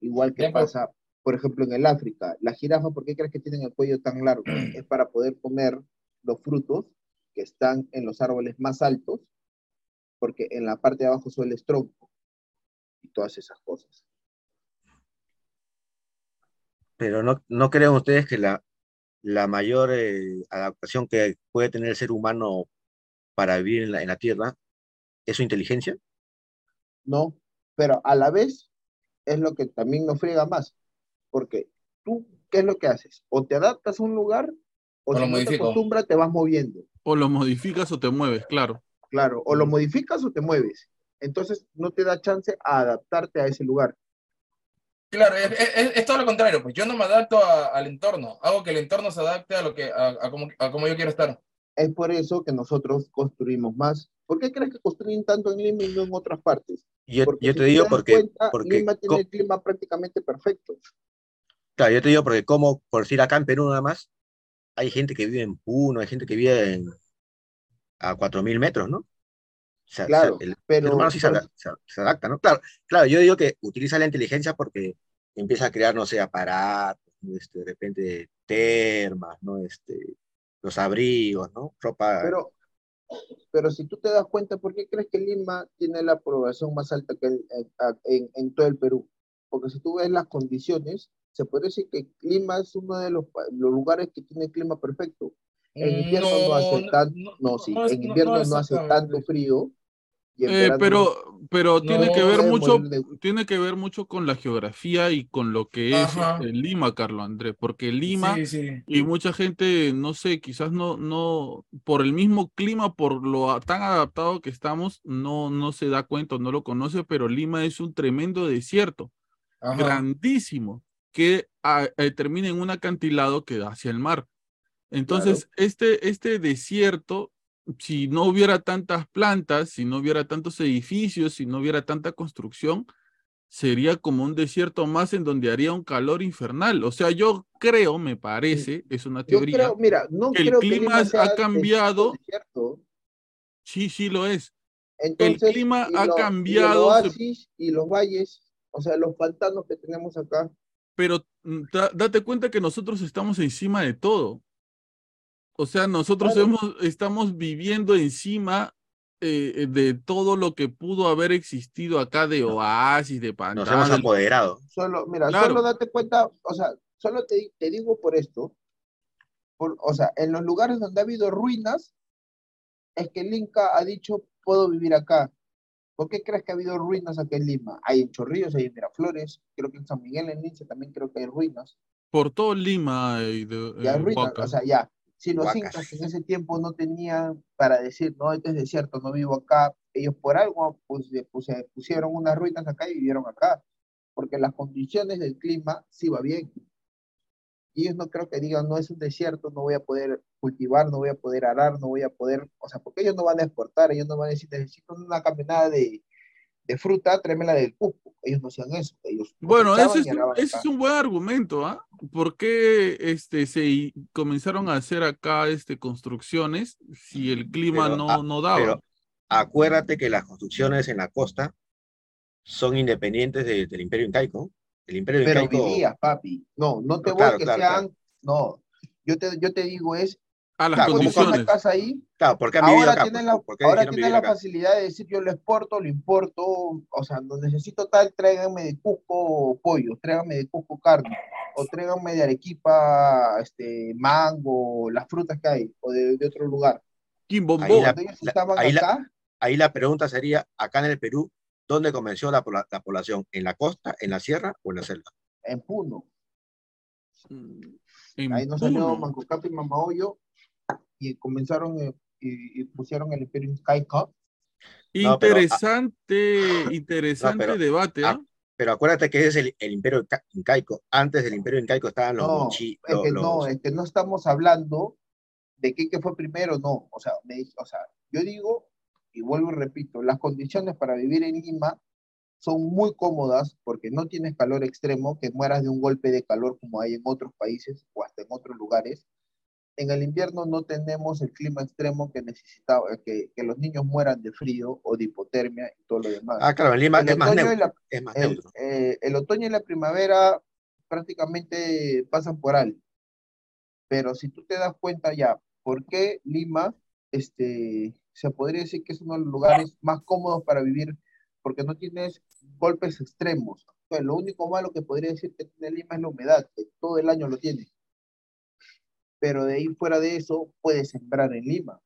Igual que pasa, por ejemplo, en el África. La jirafa, ¿por qué crees que tienen el cuello tan largo? es para poder comer los frutos que están en los árboles más altos, porque en la parte de abajo suele es tronco y todas esas cosas. Pero no, no creen ustedes que la, la mayor eh, adaptación que puede tener el ser humano para vivir en la, en la Tierra es su inteligencia. No, pero a la vez es lo que también nos friega más, porque tú, ¿qué es lo que haces? O te adaptas a un lugar, o lo te acostumbras, te vas moviendo. O lo modificas o te mueves, claro. Claro, o lo modificas o te mueves. Entonces no te da chance a adaptarte a ese lugar. Claro, es, es- es todo lo contrario, pues yo no me adapto a- al entorno, hago que el entorno se adapte a lo que, a, a como, a como yo quiero estar. Es por eso que nosotros construimos más. ¿Por qué crees que construyen tanto en Lima y no en otras partes? Yo, yo si te digo das porque, cuenta, porque Lima tiene el clima prácticamente perfecto. claro, yo te digo porque como, por decir acá en Perú nada más, hay gente que vive en Puno, hay gente que vive en, a 4.000 metros, ¿no? Claro, el, pero- ser humano sí se, pero- ada- se- se adapta, ¿no? Claro, claro, yo digo que utiliza la inteligencia porque empieza a crear, no sé, aparatos, ¿no? este, de repente termas, ¿no? Este, los abrigos, ¿no? Ropa. Pero, pero si tú te das cuenta, ¿por qué crees que Lima tiene la aprobación más alta que el- en, en- en todo el Perú? Porque si tú ves las condiciones, se puede decir que Lima es uno de los, los lugares que tiene clima perfecto. En invierno no, hace tan, no, sí, no en no- invierno no no, hace tanto frío. Eh, pero pero tiene No, que ver puede mucho, de- tiene que ver mucho con la geografía y con lo que es este, Lima, Carlos Andrés, porque Lima Sí, sí. y mucha gente, no sé, quizás no, no, por el mismo clima, por lo tan adaptado que estamos, no, no se da cuenta, no lo conoce, pero Lima es un tremendo desierto, Ajá. grandísimo, que ah, eh, termina en un acantilado que da hacia el mar. Entonces, este, este desierto, si no hubiera tantas plantas, si no hubiera tantos edificios, si no hubiera tanta construcción, sería como un desierto más en donde haría un calor infernal. O sea, yo creo, me parece, es una teoría, creo, mira, no que el creo que clima Lima ha cambiado. desierto. sí, sí lo es. Entonces, clima y ha lo- y el cambiado, oasis y los valles, o sea, los pantanos que tenemos acá. pero mm, da- date cuenta que nosotros estamos encima de todo. O sea, nosotros Claro. hemos, estamos viviendo encima eh, de todo lo que pudo haber existido acá de oasis, de Nos pantanos. hemos apoderado. Solo, mira, Claro. solo date cuenta, o sea, solo te, te digo por esto, por, o sea, en los lugares donde ha habido ruinas, es que el Inca ha dicho, puedo vivir acá. ¿Por qué crees que ha habido ruinas aquí en Lima? Hay en Chorrillos, hay en Miraflores, creo que en San Miguel, en Lince también creo que hay ruinas. Por todo Lima y de, Ya hay eh, ruinas, Huaca. o sea, ya. Si los incas en ese tiempo no tenían para decir, no, este es desierto, no vivo acá, ellos por algo pues, puse- pusieron unas ruinas acá y vivieron acá, porque las condiciones del clima sí va bien. Y ellos no creo que digan, no es un desierto, no voy a poder cultivar, no voy a poder arar, no voy a poder, o sea, porque ellos no van a exportar, ellos no van a decir, necesito una camionada de, de fruta, tráemela del Cusco. Ellos no hacían eso, ellos Bueno, ese es, un, araban ese acá. es un buen argumento, ¿ah? ¿Por qué este, se comenzaron a hacer acá este, construcciones si el clima Pero, no, ah, no daba? Pero acuérdate que las construcciones en la costa son independientes de- del Imperio Incaico. El Imperio Pero Incaico. vivías, papi. No, no te voy claro, que claro, sean, no. Yo te, yo te digo es, a las claro, como condiciones. casa ahí, Claro, ¿por qué han vivido ahora acá? tienes pues? la, facilidad de decir yo lo exporto, lo importo, o sea, no necesito tal, tráiganme de Cusco pollo, tráiganme de Cusco carne, o tráiganme de Arequipa, este, mango, las frutas que hay, o de, de otro lugar. Quimbombó. Ahí la- ahí la- acá, Ahí la pregunta sería, acá en el Perú, ¿dónde comenzó la, pobla- la población? ¿En la costa, en la sierra o en la selva? en Puno, en ahí nos salió Puno. Mancocapi y Mamahoyo, y comenzaron eh, y, y pusieron el Imperio Incaico, No, pero, ah, Interesante, interesante pero, debate, ah, Pero acuérdate que ese es el, el Imperio Inca- Incaico. Antes del Imperio Incaico estaban los No, mochi- es los- que no, los- es que no estamos hablando de qué, qué fue primero, no. O sea, me- o sea, yo digo, y vuelvo y repito, las condiciones para vivir en Lima son muy cómodas porque no tienes calor extremo, que mueras de un golpe de calor como hay en otros países o hasta en otros lugares. En el invierno no tenemos el clima extremo que necesitaba, que, que los niños mueran de frío o de hipotermia y todo lo demás. Ah, claro, en Lima El es más neutro. la- Es más el, neutro. eh, el otoño y la primavera prácticamente pasan por algo. Pero si tú te das cuenta ya, ¿por qué Lima, este, se podría decir que es uno de los lugares más cómodos para vivir? Porque no tienes golpes extremos. Lo único malo que podría decir que tiene Lima es la humedad, que todo el año lo tiene. Pero de ahí fuera de eso, puedes sembrar en Lima.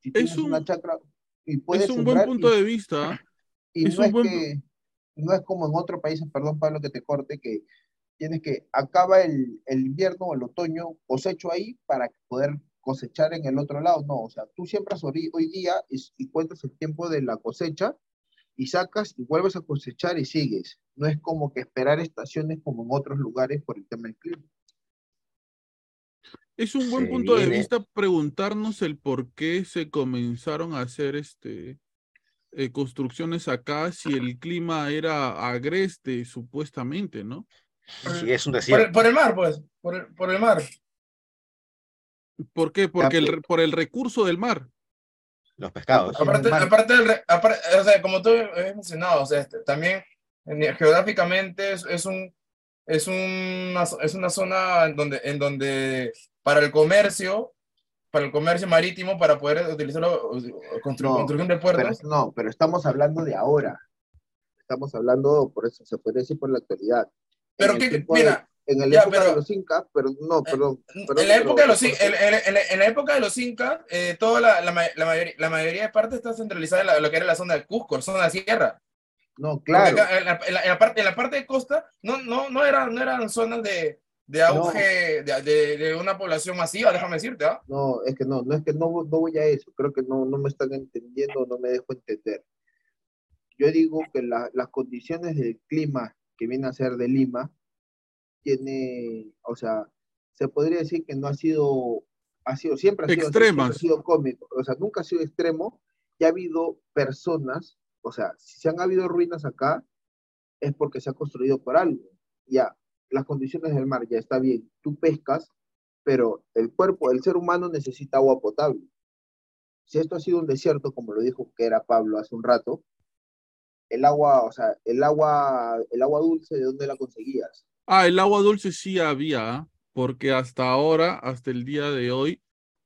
Si tienes un- una chacra y puedes Es un buen punto y- de vista. y Es no es buen- que, no es como en otros países, perdón Pablo que te corte, que tienes que, acaba el, el invierno o el otoño, cosecho ahí para poder cosechar en el otro lado, no, o sea, tú siembras hoy, hoy día y, y cuentas el tiempo de la cosecha y sacas y vuelves a cosechar y sigues. No es como que esperar estaciones como en otros lugares por el tema del clima. Es un buen Se punto de vista preguntarnos el por qué se comenzaron a hacer este eh, construcciones acá si el clima era agreste, supuestamente, ¿no? Sí, es un Por desierto. el, por el mar, pues. Por el, por el mar. ¿Por qué? Porque el, por el recurso del mar. Los pescados. Aparte, aparte, del re- apar- o sea, como tú has mencionado, o sea, este, también en- geográficamente es, es un es una, es una zona en donde, en donde para el comercio, para el comercio marítimo, para poder utilizarlo, constru- No, construcción de Pero, puertos, no, pero estamos hablando de ahora. Estamos hablando, por eso se puede decir por la actualidad. Pero el de- mira, en la ya, época pero- de los incas, pero no, perdón. perdón, en la pero- época de los, en, en- la época de los incas, eh, toda la, la, la mayoría, la mayoría de partes está centralizada en la- lo que era la zona de Cusco, zona de sierra. No, claro. acá en, la, en la- en la parte, en la parte de costa no, no, no, era, no eran zonas de, de auge de, de- de una población masiva, déjame decirte, ¿ah? No, es que no, no es que no, no voy a eso. Creo que no, no me están entendiendo, no me dejo entender. Yo digo que la- las condiciones del clima que viene a ser de Lima tiene, o sea, se podría decir que no ha sido, ha sido siempre ha sido, Extremas. siempre ha sido cómico, o sea, nunca ha sido extremo. Y ha habido personas, o sea, si se han habido ruinas acá, es porque se ha construido por algo. Ya, las condiciones del mar ya está bien, tú pescas, pero el cuerpo, el ser humano necesita agua potable. Si esto ha sido un desierto, como lo dijo que era Pablo hace un rato, el agua, o sea, el agua, el agua dulce, ¿de dónde la conseguías? Ah, el agua dulce sí había, porque hasta ahora, hasta el día de hoy,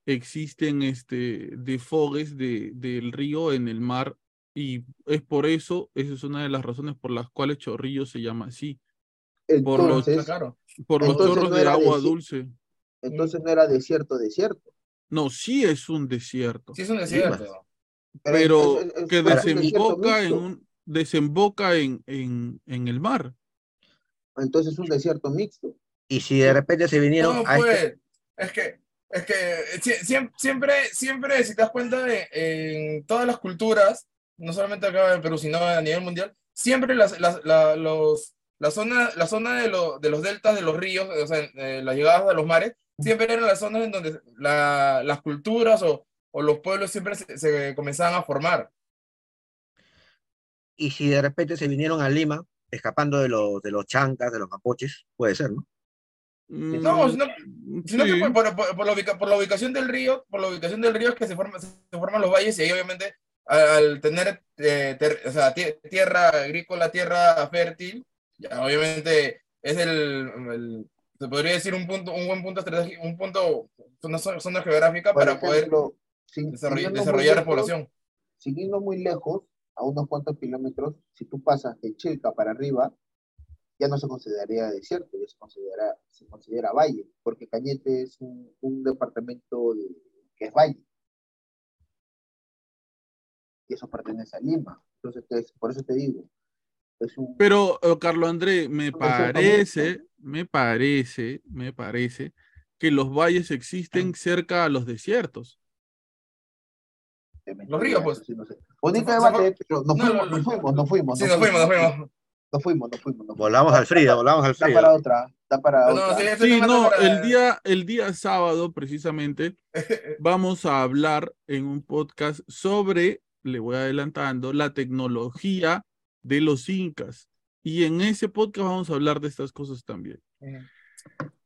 existen este desfogues de, del río en el mar y es por eso, esa es una de las razones por las cuales Chorrillo se llama así, Por los- claro. por los Entonces chorros no de agua desi- dulce. entonces no era desierto, desierto. No, sí es un desierto, Sí, es un desierto. pero es- es- es- que desemboca en un desemboca en, en, en el mar. Entonces es un desierto mixto. Y si de repente se vinieron No, a este- pues, es que, es que sie- siem- siempre, siempre, si te das cuenta, de, en todas las culturas, no solamente acá en Perú, sino a nivel mundial, siempre las, las, la, los, la zona, la zona de, lo- de los deltas de los ríos, o sea, eh, las llegadas a los mares, siempre eran las zonas en donde la- las culturas o, o los pueblos siempre se, se comenzaban a formar. y si de repente se vinieron a Lima, escapando de los, de los chancas, de los mapoches, puede ser, ¿no? No, Mm, sino, sino que sí. por, por- por- por la ubica- por la ubicación del río, por la ubicación del río es que se, forma, se forman los valles y ahí obviamente al, al tener eh, ter- o sea, tie- tierra agrícola, tierra fértil, ya obviamente es el, el- se podría decir un punto, un buen punto estratégico, un punto, una zona, geográfica Por para poder ejemplo, sin- desarrollar, la población. Siguiendo muy lejos, a unos cuantos kilómetros, si tú pasas de Chilca para arriba, ya no se consideraría desierto, ya se considera, se considera valle, porque Cañete es un, un departamento de- que es valle. Y eso pertenece a Lima. Entonces, es- por eso te digo, un... Pero, eh, Carlos André, me parece, me parece, me parece que los valles existen cerca a los desiertos. de Los ríos, pues. sí no sé. Bonito debate, pero nos No, fuimos, no, nos no. fuimos, nos fuimos. Sí, nos fuimos, nos fuimos. Nos fuimos, nos fuimos. nos fuimos. Volamos al frío, volamos al Da frío. para otra, da para No, otra. sí, no, está para- el día, el día sábado precisamente vamos a hablar en un podcast sobre, le voy adelantando, la tecnología de los incas. Y en ese podcast vamos a hablar de estas cosas también.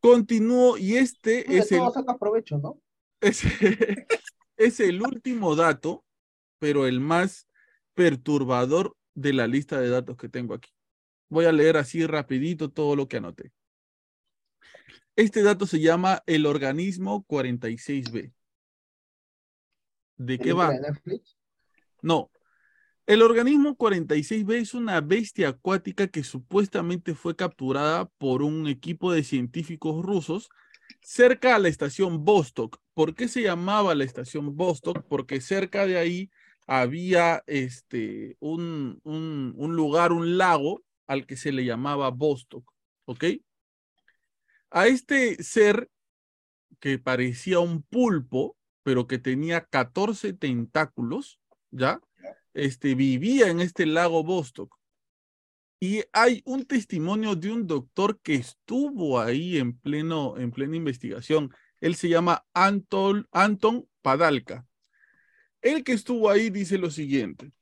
Continúo y este de es el, provecho, ¿no? es, es el último dato, pero el más perturbador de la lista de datos que tengo aquí. Voy a leer así rapidito todo lo que anoté. Este dato se llama el organismo 46B. ¿De qué va? de Netflix. No. El organismo 46B es una bestia acuática que supuestamente fue capturada por un equipo de científicos rusos cerca a la estación Vostok. ¿Por qué se llamaba la estación Vostok? Porque cerca de ahí había este, un, un, un lugar, un lago al que se le llamaba Vostok. ¿Ok? A este ser que parecía un pulpo, pero que tenía 14 tentáculos, ¿ya? Este, vivía en este lago Bostock. Y hay un testimonio de un doctor que estuvo ahí en, pleno, en plena investigación. Él se llama Anton, Anton Padalka. El que estuvo ahí dice lo siguiente.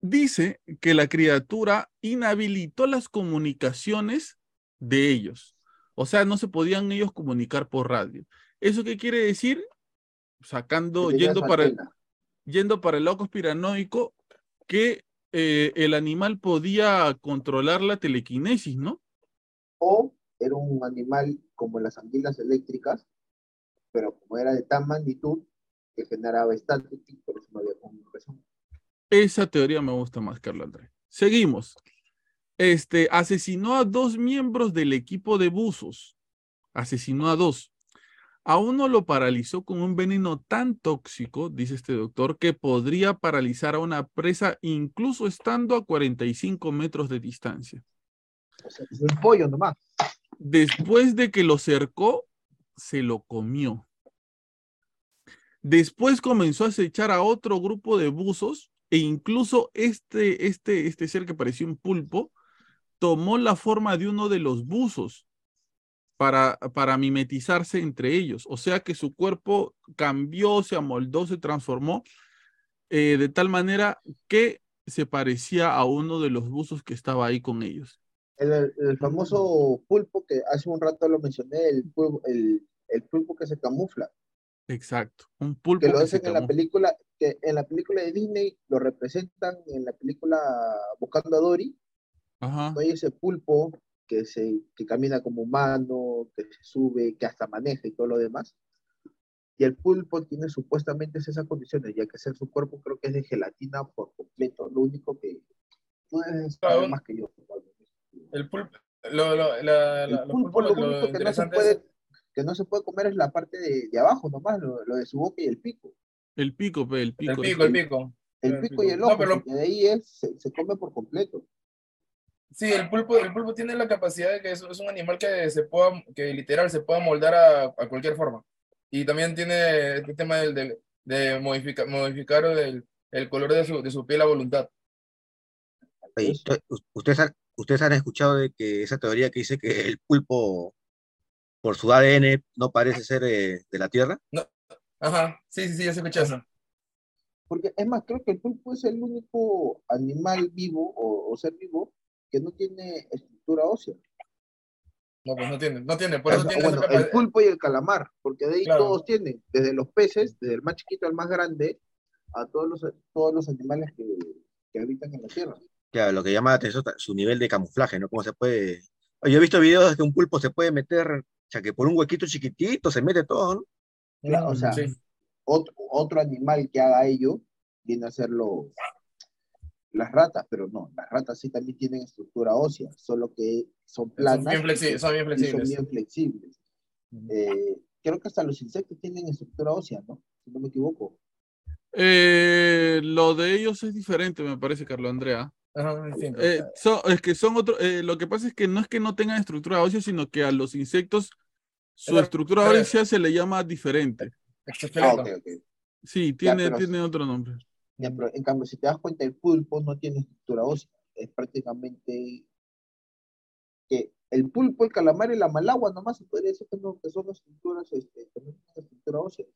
Dice que la criatura inhabilitó las comunicaciones de ellos. O sea, no se podían ellos comunicar por radio. ¿Eso qué quiere decir? Sacando, yendo para, yendo para el lado conspiranoico, que eh, el animal podía controlar la telequinesis, ¿no? O era un animal como las anguilas eléctricas, pero como era de tan magnitud que generaba estática, por eso no había comunicación. Esa teoría me gusta más, Carlos Andrés. Seguimos. Este asesinó a dos miembros del equipo de buzos. Asesinó a dos. A uno lo paralizó con un veneno tan tóxico, dice este doctor, que podría paralizar a una presa incluso estando a 45 metros de distancia. Es un pollo nomás. Después de que lo cercó, se lo comió. Después comenzó a acechar a otro grupo de buzos e incluso este, este, este ser que parecía un pulpo tomó la forma de uno de los buzos para, para mimetizarse entre ellos. O sea que su cuerpo cambió, se amoldó, se transformó eh, de tal manera que se parecía a uno de los buzos que estaba ahí con ellos. El, el famoso pulpo que hace un rato lo mencioné, el pulpo, el, el pulpo que se camufla. Exacto, un pulpo que lo que hacen en la película, que en la película de Disney lo representan en la película Buscando a Dory, Ajá. hay ese pulpo que se que camina como humano, que se sube, que hasta maneja y todo lo demás. Y el pulpo tiene supuestamente esas condiciones, ya que ser su cuerpo creo que es de gelatina por completo. Lo único que tú debes saber más que yo. El pulpo, lo, lo, la, El pulpo lo lo, único que no se puede es, que no se puede comer es la parte de, de abajo nomás, lo, lo de su boca y el pico. El pico, pe, el pico. el es pico, el que- pico. El El pico pico. y el No, ojo, pero- porque de ahí él se, se come por completo. Sí, el pulpo, el pulpo tiene la capacidad de que es, es un animal que se pueda, que literal se pueda moldar a, a cualquier forma. Y también tiene este tema del, del- de modifica- modificar el, el color de su, de su piel a voluntad. ¿Ustedes han, ustedes han escuchado de que esa teoría que dice que el pulpo, por su ADN, no parece ser eh, de la Tierra? Ajá, sí, sí, sí, ya se escucha eso. Porque es más, creo que el pulpo es el único animal vivo o, o ser vivo que no tiene estructura ósea. No, pues no tiene, no tiene, por O eso sea, tiene esa el pulpo y el calamar, porque de ahí Claro. todos tienen, desde los peces, desde el más chiquito al más grande, a todos los, todos los animales que, que habitan en la tierra. Claro, lo que llama la atención es su nivel de camuflaje, ¿no? Cómo se puede... Yo he visto videos de que un pulpo se puede meter, o sea, que por un huequito chiquitito se mete todo, ¿no? Claro, o Mm, sea, sí. otro, otro animal que haga ello viene a ser los, las ratas, pero no, las ratas sí también tienen estructura ósea, solo que son Son planas bien flexi- son bien y son flexibles. bien flexibles. Eh, creo que hasta los insectos tienen estructura ósea, ¿no? Si no me equivoco. Eh, lo de ellos es diferente, me parece, Carlos Andrea. Ajá. Eh, son- es que son otro, eh, lo que pasa es que no es que no tengan estructura ósea, sino que a los insectos su estructura ósea se le llama diferente. Ah, Exoesqueleto. ok, ok. Sí, tiene, pero- tiene otro nombre. Ya, pero en cambio, si te das cuenta, el pulpo no tiene estructura ósea. Es prácticamente que el pulpo, el calamar y la malagua nomás se podría decir que, no, que son estructuras, este, que no tienen estructura ósea.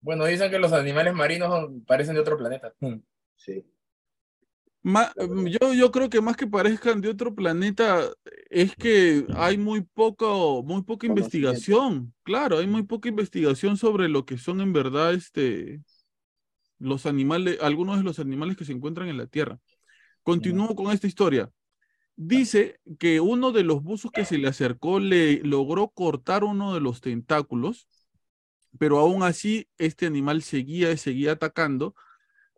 Bueno, dicen que los animales marinos son- parecen de otro planeta. Sí. Ma- La verdad. yo, yo creo que más que parezcan de otro planeta, es que hay muy poco, muy poca investigación. Claro, hay muy poca investigación sobre lo que son en verdad este, los animales, algunos de los animales que se encuentran en la Tierra. Continúo con esta historia. Dice que uno de los buzos que se le acercó le logró cortar uno de los tentáculos, pero aún así este animal seguía, seguía atacando.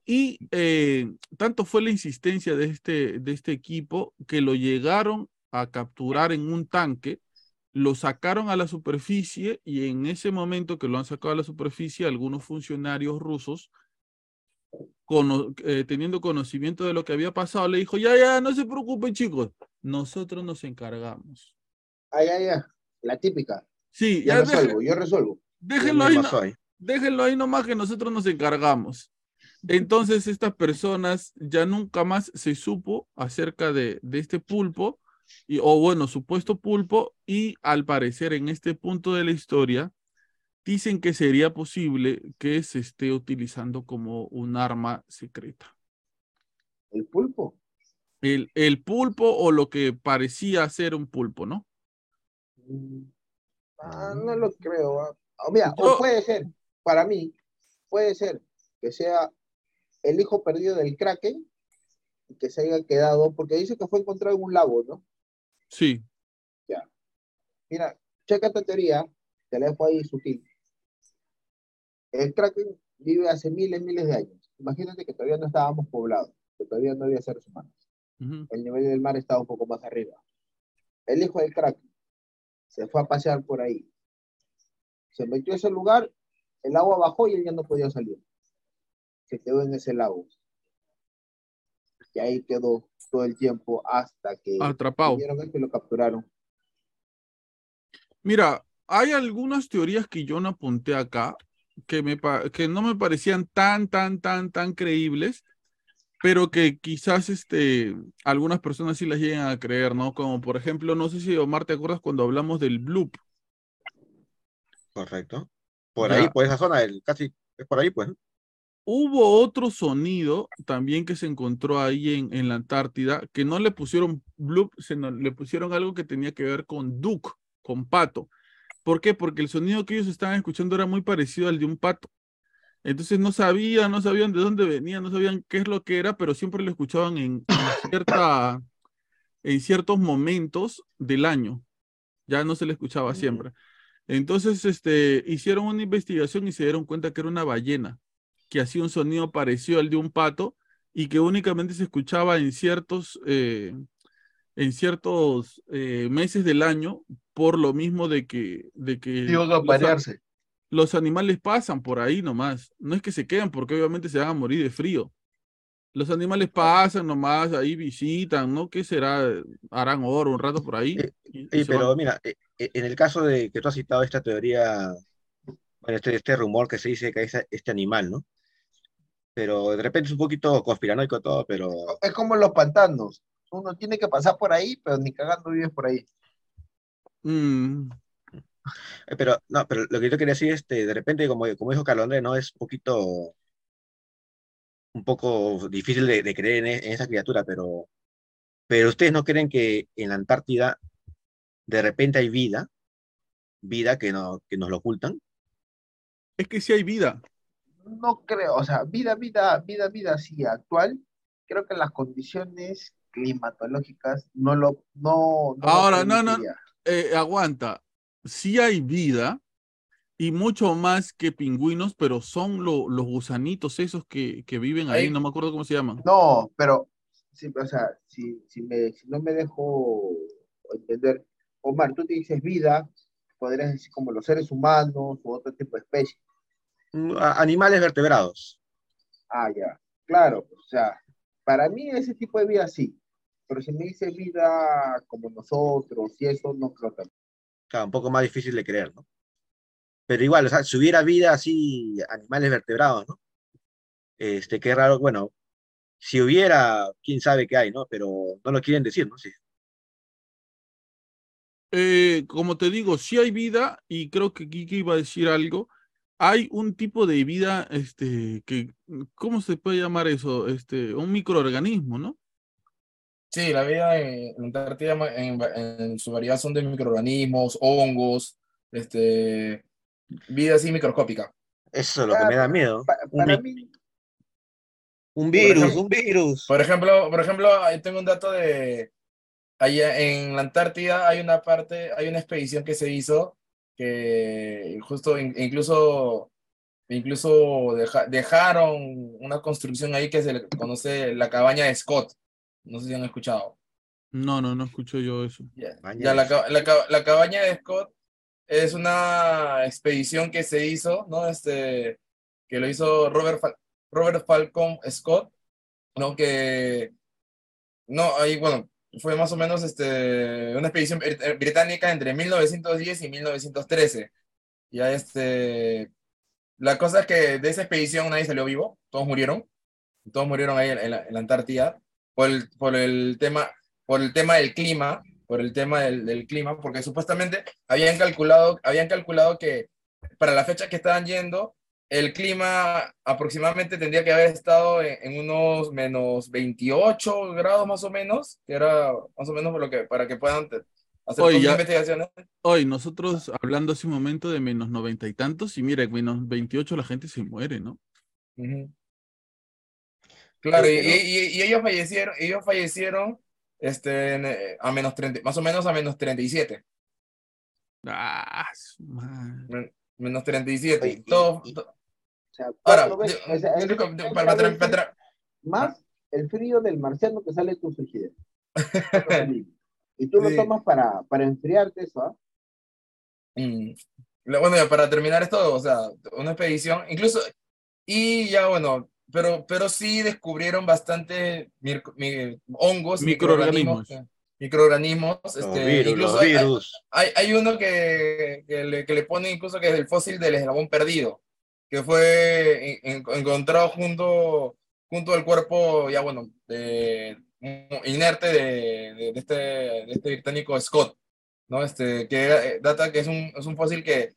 Y eh, tanto fue la insistencia de este, de este equipo que lo llegaron a capturar en un tanque, lo sacaron a la superficie y en ese momento que lo han sacado a la superficie, algunos funcionarios rusos, cono- eh, teniendo conocimiento de lo que había pasado, le dijo, ya, ya, no se preocupen chicos, nosotros nos encargamos. Ah, ya, ya. La típica. Sí, Yo ya deje- resuelvo, yo resuelvo. déjenlo ¿Qué ahí, no- ahí? déjenlo ahí nomás que nosotros nos encargamos. Entonces estas personas ya nunca más se supo acerca de, de este pulpo, y, o bueno, supuesto pulpo, y al parecer en este punto de la historia dicen que sería posible que se esté utilizando como un arma secreta. El pulpo. El, el pulpo o lo que parecía ser un pulpo, ¿no? Mm, ah, no lo creo. ah. Ah, mira, Yo- o puede ser, para mí, puede ser que sea el hijo perdido del Kraken y que se haya quedado, porque dice que fue encontrado en un lago, ¿no? Sí. Mira, checa esta teoría, te la dejo ahí sutil. El Kraken vive hace miles, miles de años. Imagínate que todavía no estábamos poblados, que todavía no había seres humanos. El nivel del mar estaba un poco más arriba. El hijo del Kraken se fue a pasear por ahí. Se metió a ese lugar, el agua bajó y él ya no podía salir. Se quedó en ese lago. Y ahí quedó todo el tiempo hasta que Atrapado. y lo capturaron. Mira, hay algunas teorías que yo no apunté acá que, me, que no me parecían tan, tan, tan, tan creíbles, pero que quizás este, algunas personas sí las lleguen a creer, ¿no? Como por ejemplo, no sé si Omar, ¿te acuerdas cuando hablamos del bloop? Correcto. Por Ya. ahí, por esa zona, el, casi, es por ahí, pues. ¿no? Hubo otro sonido también que se encontró ahí en, en la Antártida, que no le pusieron bloop, sino le pusieron algo que tenía que ver con duck, con pato. ¿Por qué? Porque el sonido que ellos estaban escuchando era muy parecido al de un pato. Entonces no sabían, no sabían de dónde venía, no sabían qué es lo que era, pero siempre lo escuchaban en, en cierta, en ciertos momentos del año. Ya no se le escuchaba siempre. Entonces, este, hicieron una investigación y se dieron cuenta que era una ballena que hacía un sonido parecido al de un pato y que únicamente se escuchaba en ciertos, eh, en ciertos eh, meses del año por lo mismo de que, de que Iban a los, a- parearse. los animales pasan por ahí nomás. No es que se quedan porque obviamente se van a morir de frío. Los animales pasan nomás, ahí visitan, ¿no? ¿Qué será? Harán oro un rato por ahí. Eh, y- y pero van. mira, eh, eh, en el caso de que tú has citado esta teoría, bueno, este, este rumor que se dice que hay ese- este animal, ¿no? Pero de repente es un poquito conspiranoico todo, pero Es como los pantanos. Uno tiene que pasar por ahí, pero ni cagando vives por ahí. Mm, Eh, Pero, no, pero lo que yo quería decir, este, de repente, como, como dijo Carlos Andrés, ¿no? Es un poquito, un poco difícil de, de creer en, e- en esa criatura, pero, pero ustedes no creen que en la Antártida de repente hay vida, vida que, no, que nos lo ocultan. es que sí hay vida. No creo, o sea, vida, vida, vida, vida, sí, actual. Creo que las condiciones climatológicas no lo, no, no lo Ahora, no, no, eh, aguanta. Sí hay vida y mucho más que pingüinos, pero son lo- los gusanitos esos que, que viven ahí, Ahí- no me acuerdo cómo se llaman. No, pero, sí, o sea, si, si, me, si no me dejo entender, Omar, tú te dices vida, podrías decir como los seres humanos u otro tipo de especies. Mm, Animales vertebrados. Ah, ya, claro, o sea, para mí ese tipo de vida sí, pero si me dice vida como nosotros y eso, no creo que. Claro, un poco más difícil de creer, ¿no? Pero igual, o sea, si hubiera vida así, animales vertebrados, ¿no? Este, qué raro, bueno, si hubiera, quién sabe qué hay, ¿no? Pero no lo quieren decir, ¿no? Sí. Eh, como te digo, sí hay vida y creo que Kiki iba a decir algo. Hay un tipo de vida, este, que, ¿cómo se puede llamar eso? Este, un microorganismo, ¿no? Sí, la vida en, en Antártida en, en su variedad son de microorganismos, hongos, este, vida así microscópica. Eso es lo que me da miedo. Pa- Un, para mi- mí, un virus, ejemplo- un virus. Por ejemplo, por ejemplo, tengo un dato de allá en la Antártida hay una parte, hay una expedición que se hizo que justo in- incluso incluso deja- dejaron una construcción ahí que se le conoce la cabaña de Scott. No sé si han escuchado. No, no, no escucho yo eso. Ya, la, la la cabaña de Scott es una expedición que se hizo, ¿no? Este, que lo hizo Robert, Fal- Robert Falcon Scott, ¿no? Que, no, ahí, bueno, fue más o menos este, una expedición eh, británica entre 1910 y 1913. Ya este, la cosa es que de esa expedición nadie salió vivo, todos murieron, todos murieron ahí en la, en la Antártida por el, por el tema, por el tema del clima, por el tema del, del clima, porque supuestamente habían calculado, habían calculado que para la fecha que estaban yendo, el clima aproximadamente tendría que haber estado en, en unos menos 28 grados más o menos, que era más o menos por lo que, para que puedan hacer sus ya- investigaciones. Hoy nosotros hablando hace un momento de menos noventa y tantos, y mira, en menos 28 la gente se muere, ¿no? Ujú. Claro, y, pero- y- y ellos fallecieron, ellos fallecieron este, eh, a menos 30, más o menos a menos 37. Ah, su madre. men- Menos 37. Oye, y- todo, y- to- O sea, ahora, o sea, para- para- para- más el frío del marciano que sale de tu frigider. Y tú lo Sí. tomas para, para enfriarte eso. Lo- Bueno, ya para terminar esto, o sea, una expedición, incluso, y ya bueno, pero, pero sí descubrieron bastante mir- mi- hongos, Microorganismos. microorganismos, eh, este, virus, incluso hay- virus. Hay, hay uno que, que, le, que le pone incluso que es el fósil del eslabón perdido, que fue en- en- encontrado junto, junto al cuerpo, ya bueno, de, inerte de, de- de este, de este británico Scott, ¿no? Este, que eh, data que es un, es un fósil que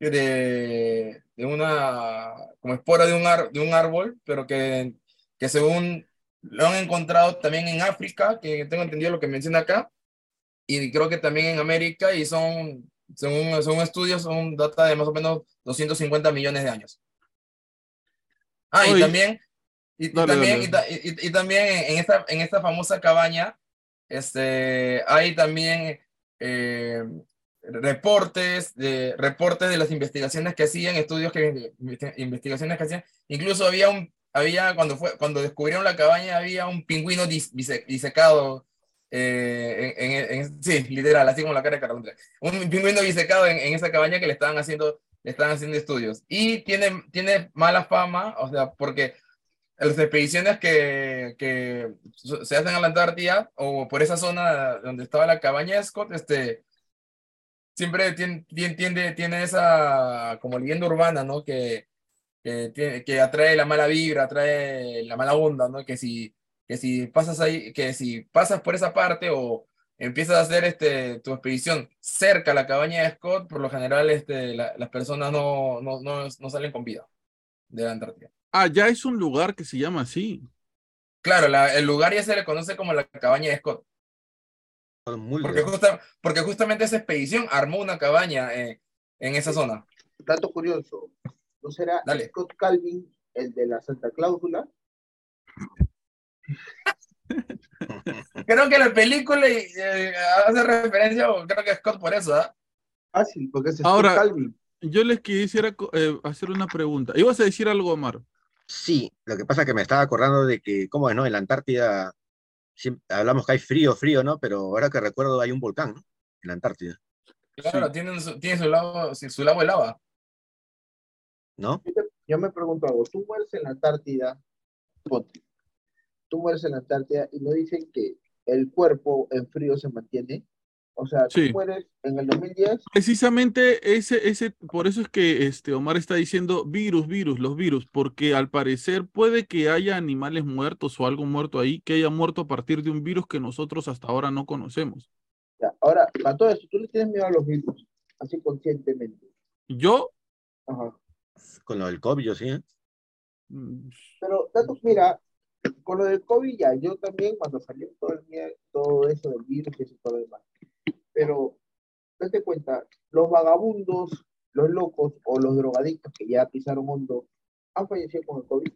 de, de una, como espora de un, ar- de un árbol, pero que, que según lo han encontrado también en África, que tengo entendido lo que menciona acá, y creo que también en América, y son, según, según estudios, son data de más o menos 250 millones de años. Ah, y Oye. también, y, y Dale, también, y ta- y- y- y también en esta, en esta famosa cabaña, este, hay también eh, reportes de, reportes de las investigaciones que hacían, estudios que, investigaciones que hacían. Incluso había un, había, cuando fue, cuando descubrieron la cabaña, había un pingüino dis- dise- disecado, eh, en, en- en- sí, literal, así como la cara de Carlos. Un pingüino disecado en esa cabaña que le estaban haciendo, le estaban haciendo estudios. Y tiene, tiene mala fama, o sea, porque las expediciones que, que se hacen a la Antártida o por esa zona donde estaba la cabaña de Scott, este, siempre tiene, tiene, tiene, esa como leyenda urbana, ¿no? Que, que, tiene- que atrae la mala vibra, atrae la mala onda, ¿no? Que si, que si pasas ahí, que si pasas por esa parte o empiezas a hacer este, tu expedición cerca a la cabaña de Scott, por lo general este, la- las personas no, no, no, no salen con vida de la Antártida. Ah, ya es un lugar que se llama así. Claro, la- el lugar ya se le conoce como la cabaña de Scott, Muy porque, bien. justa- porque justamente esa expedición armó una cabaña eh, en esa zona. Dato curioso, ¿no será Dale. Scott Calvin el de la Santa Cláusula? Creo que la película eh, hace referencia, creo que Scott por eso, ¿ah? Fácil, porque es Scott Ahora- Calvin. Yo les quisiera eh, hacer una pregunta. ¿Ibas a decir algo, Omar? Sí, lo que pasa es que me estaba acordando de que, ¿cómo es, no? En la Antártida siempre, hablamos que hay frío, frío, ¿no? Pero ahora que recuerdo hay un volcán, ¿no? En la Antártida, Claro, Sí. tienen su, tiene su lago, su lago de lava. ¿no? Yo, te- yo me pregunto algo, tú mueres en la Antártida, ponte, tú mueres en la Antártida y no dicen que el cuerpo en frío se mantiene. O sea, tú Sí. mueres en el 2010, Precisamente ese, ese, por eso es que este Omar está diciendo virus, virus, los virus, porque al parecer puede que haya animales muertos o algo muerto ahí que haya muerto a partir de un virus que nosotros hasta ahora no conocemos. ya, ahora, para todo eso, tú le tienes miedo a los virus, así conscientemente. Yo, Ajá. Con lo del COVID, yo sí, ¿eh? mm, Pero, datos, mira, con lo del COVID ya, yo también cuando salió todo, el mie- todo eso del virus y eso todo lo demás. Pero, date cuenta, los vagabundos, los locos o los drogadictos que ya pisaron hondo, ¿han fallecido con el COVID?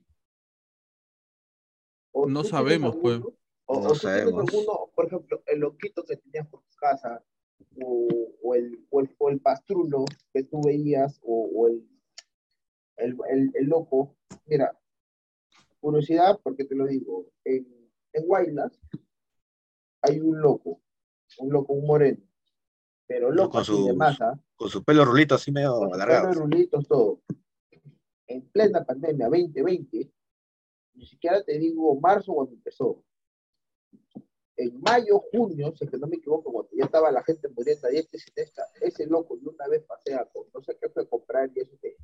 ¿O No sabemos, pues. O, No o sabemos. alguno, por ejemplo, el loquito que tenías por tu casa, o, o el, o, el, o el pastrulo que tú veías, o, o el, el, el, el loco. Mira, curiosidad, porque te lo digo, en, en Guaylas hay un loco, un loco, un moreno, pero loco Con así de masa, Con su pelo rulito así medio con alargado. pelos rulitos, todo. En plena pandemia 2020, ni siquiera te digo marzo cuando empezó. en mayo, junio, si es que no me equivoco, cuando ya estaba la gente muriendo a diestra y siniestra, ese loco de una vez pasea con no sé qué fue a comprar y eso que,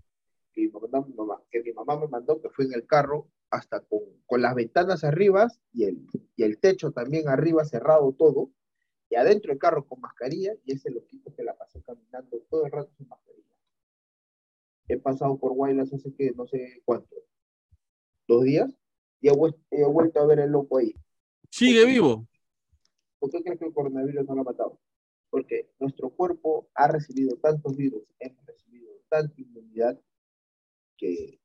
que mi mamá, mi mamá- que mi mamá me mandó, que fue en el carro, hasta con, con las ventanas arriba y el, y el techo también arriba cerrado todo, y adentro el carro con mascarilla, y ese loquito que la pasó caminando todo el rato sin mascarilla. He pasado por Guaylas hace que no sé cuánto, dos días, y he, vuel- he vuelto a ver el loco ahí. Sigue vivo. ¿Por qué crees que el coronavirus no lo ha matado? Porque nuestro cuerpo ha recibido tantos virus, hemos recibido tanta inmunidad, que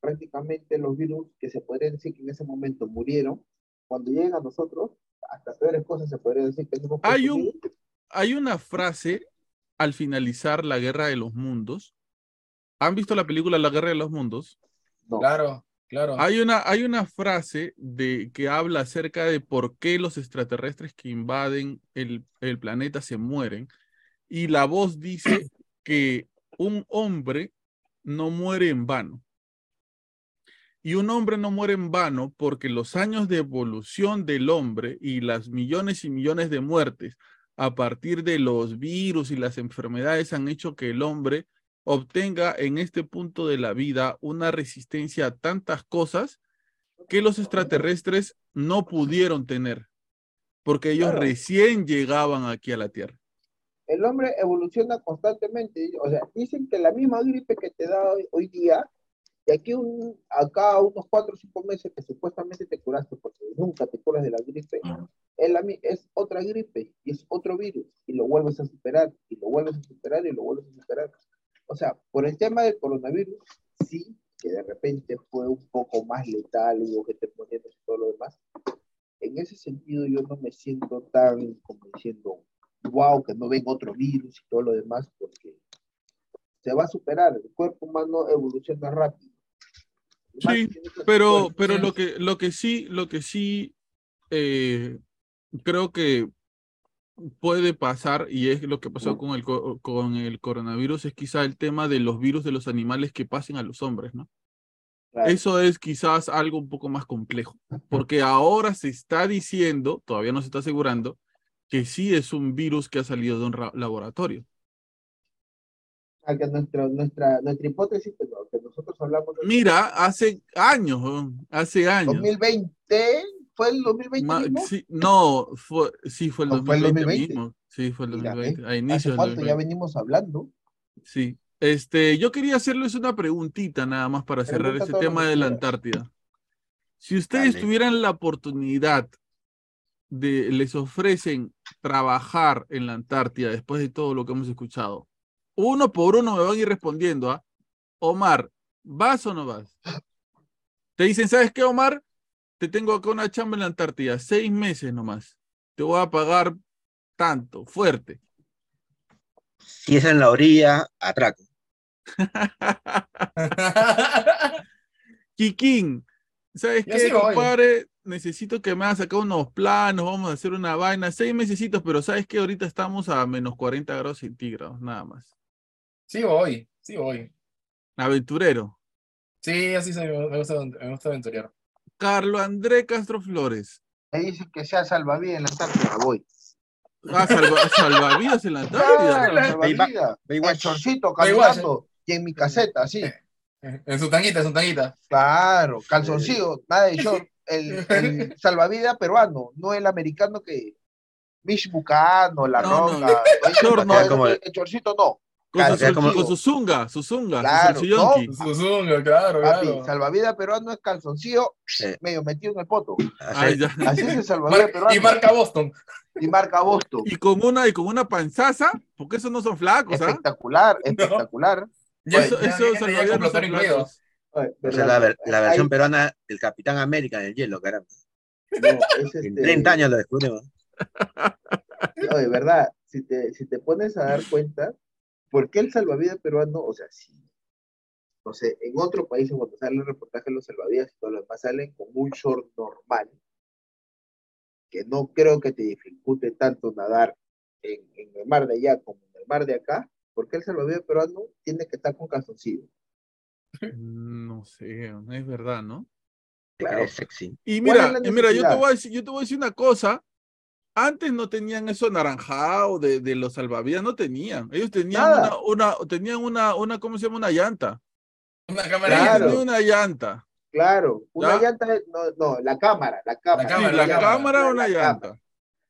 prácticamente los virus que se podría decir que en ese momento murieron, cuando llegan a nosotros, hasta peores cosas se podría decir que hemos Hay un-. Hay una frase al finalizar la Guerra de los Mundos. ¿Han visto la película La Guerra de los Mundos? No. Claro, claro. Hay una, hay una frase de, que habla acerca de por qué los extraterrestres que invaden el, el planeta se mueren. Y la voz dice que un hombre no muere en vano. Y un hombre no muere en vano porque los años de evolución del hombre y las millones y millones de muertes a partir de los virus y las enfermedades han hecho que el hombre obtenga en este punto de la vida una resistencia a tantas cosas que los extraterrestres no pudieron tener, porque ellos Claro. recién llegaban aquí a la Tierra. El hombre evoluciona constantemente. O sea, dicen que la misma gripe que te da hoy, hoy día, de aquí un, acá unos cuatro o cinco meses que supuestamente te curaste, porque nunca te curas de la gripe, es, la es otra gripe y es otro virus y lo vuelves a superar y lo vuelves a superar y lo vuelves a superar. O sea, por el tema del coronavirus, sí, que de repente fue un poco más letal, hubo que te poniendo y todo lo demás. En ese sentido, yo no me siento tan como diciendo, wow, que no venga otro virus y todo lo demás, porque se va a superar. El cuerpo humano evoluciona rápido. Sí, Pero, pero lo que, lo que sí, lo que sí eh, creo que puede pasar, y es lo que pasó con el, co- con el coronavirus, es quizá el tema de los virus de los animales que pasen a los hombres, ¿no? claro. Eso es quizás algo un poco más complejo, porque ahora se está diciendo, todavía no se está asegurando, que sí es un virus que ha salido de un ra- laboratorio. Que nuestra, nuestra, nuestra hipótesis, que, no- que nosotros hablamos Mira, hace años, hace años. 2020, ¿fue el 2020 Ma- mismo? sí, no, fue, sí fue el ¿O fue el 2020, 2020? mismo. Sí, fue el Mira, 2020, ¿ves? a ¿Hace inicios del cuánto ya 2020. venimos hablando? Sí. Este, yo quería hacerles una preguntita nada más para cerrar Pregunta lo tema de la. Antártida. Si ustedes Dale. tuvieran la oportunidad de, les ofrecen trabajar en la Antártida después de todo lo que hemos escuchado, uno por uno me van a ir respondiendo, ¿ah? Omar, ¿vas o no vas? Te dicen, ¿sabes qué, Omar? Te tengo acá una chamba en la Antártida, seis meses nomás. Te voy a pagar tanto, fuerte. Si es en la orilla, atraco. Kikín, ¿sabes Yo qué, sí compadre? Necesito que me hagas acá unos planos, vamos a hacer una vaina, seis mesecitos, pero ¿sabes qué? Ahorita estamos a menos 40 grados centígrados, nada más. Sí voy, sí voy. Aventurero. Sí, así soy, me gusta, me gusta aventurear. Carlo André Castro Flores. Me dicen que sea salvavidas en la Antártida, voy. Ah, salva- salvavidas en la Antártida. Claro. El chorcito caminando y en mi caseta, sí. En su tanguita, en su tanguita. Claro, calzoncillo, nada de short. El, el salvavidas peruano, no el americano que Mish Bucano, La No, no, Roca. no, no. el- Como- el chorcito no. Con su, Claro, su- como- con su zunga, su zunga, Claro, su ¿no? yonki. Su zunga, claro, Papi, claro. salvavidas peruano es calzoncillo Sí. medio metido en el poto. Ay, ya. Así es el salvavidas Mar- peruano. y marca Boston. Y marca Boston. Y con una, y con una panzaza, porque esos no son flacos. Espectacular, espectacular. Ya, Eso, eso salvavidas no son flacos. Oye, la, ver- la hay- versión peruana del Capitán América en el hielo, caramba. no, es En este- 30 años lo descubrimos. Oye, verdad, si te, si te pones a dar cuenta, ¿por qué el salvavidas peruano, o sea, si, no sé, en otros países cuando sale el reportaje de los salvavidas y todo lo demás salen con un short normal, que no creo que te dificulte tanto nadar en, en el mar de allá como en el mar de acá, ¿por qué el salvavidas peruano tiene que estar con calzoncillo? No sé, es verdad, ¿no? Claro. crees sexy. Y ¿Cuál mira, es mira, yo te voy a decir, yo te voy a decir una cosa antes no tenían eso anaranjado de, de los salvavidas, no tenían. Ellos tenían Nada. una, una, tenían una, una, ¿cómo se llama? Una llanta. Una cámara Claro. una llanta. Claro, una ¿Ya? llanta, no, no, la cámara, la cámara. Sí, cámara, la, la cámara, cámara, una la llanta. cámara.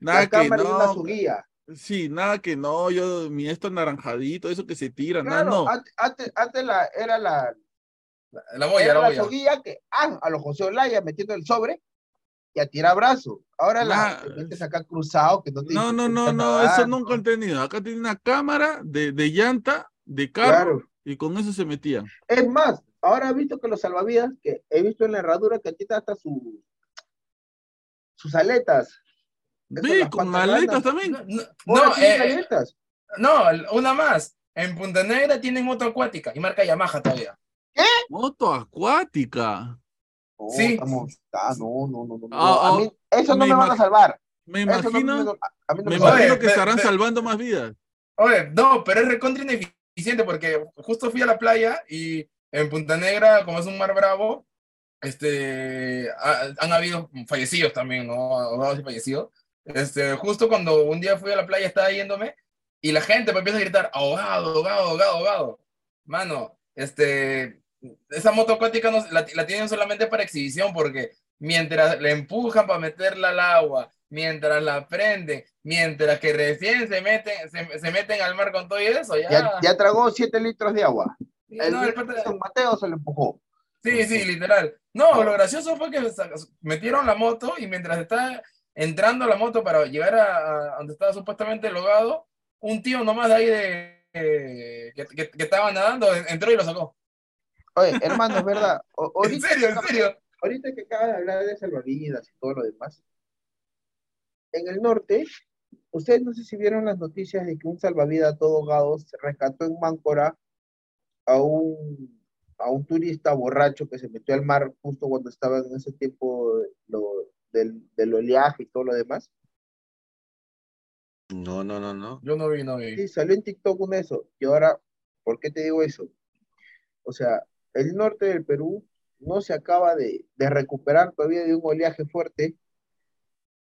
Nada La que cámara y una no. su guía. Sí, nada que no, yo, mi esto anaranjadito, eso que se tira, nada, Claro, no. antes, antes, la, era la, La, la boya, era la la boya. soguilla que ah, a los José Olaya metiendo el sobre y a tirar brazo. Ahora la Nah. te metes acá cruzado que no te No, no, no, no, nadar, eso nunca han tenido. Acá tiene una cámara de, de llanta, de carro, Claro. y con eso se metían. Es más, ahora he visto que los salvavidas, que he visto en la herradura que aquí está hasta su, sus aletas. Sí, con aletas también. No, eh, aletas. no, una más. En Punta Negra tienen moto acuática y marca Yamaha todavía. Moto acuática. No, Sí. estamos- ah, no, no, no, no, no. Ah, a mí, eso no me me van a salvar. Me imagino, no, a mí no me imagino que estarán salvando más vidas. Oye, no, pero es recontra ineficiente porque justo fui a la playa y en Punta Negra, como es un mar bravo, este, ha- han habido fallecidos también, ¿no? Ahogados y fallecidos. Este, justo cuando un día fui a la playa estaba yéndome y la gente me empieza a gritar, ahogado, ahogado, ahogado, ahogado. Mano, este, esa moto acuática no- la, la tienen solamente para exhibición porque mientras le empujan para meterla al agua, mientras la prenden, mientras que recién se meten, se, se meten al mar con todo y eso, ya. Ya, ya tragó 7 litros de agua. El no, el de San Mateo se lo empujó. sí, sí, literal. No, lo gracioso fue que metieron la moto y mientras estaba entrando la moto para llegar a, a donde estaba supuestamente el hogado, un tío nomás de ahí de, eh, que, que- que estaba nadando entró y lo sacó. Oye, hermano, es verdad. O- En ahorita, serio, en serio. ahorita que acabas de hablar de salvavidas y todo lo demás, en el norte, ustedes no sé si vieron las noticias de que un salvavidas todo ahogado se rescató en Máncora a un, a un turista borracho que se metió al mar justo cuando estaba en ese tiempo lo, del, del oleaje y todo lo demás. No, no, no, no. Yo no vi, no vi. Sí, salió en TikTok un eso. Y ahora, ¿por qué te digo eso? O sea, el norte del Perú no se acaba de, de recuperar todavía de un oleaje fuerte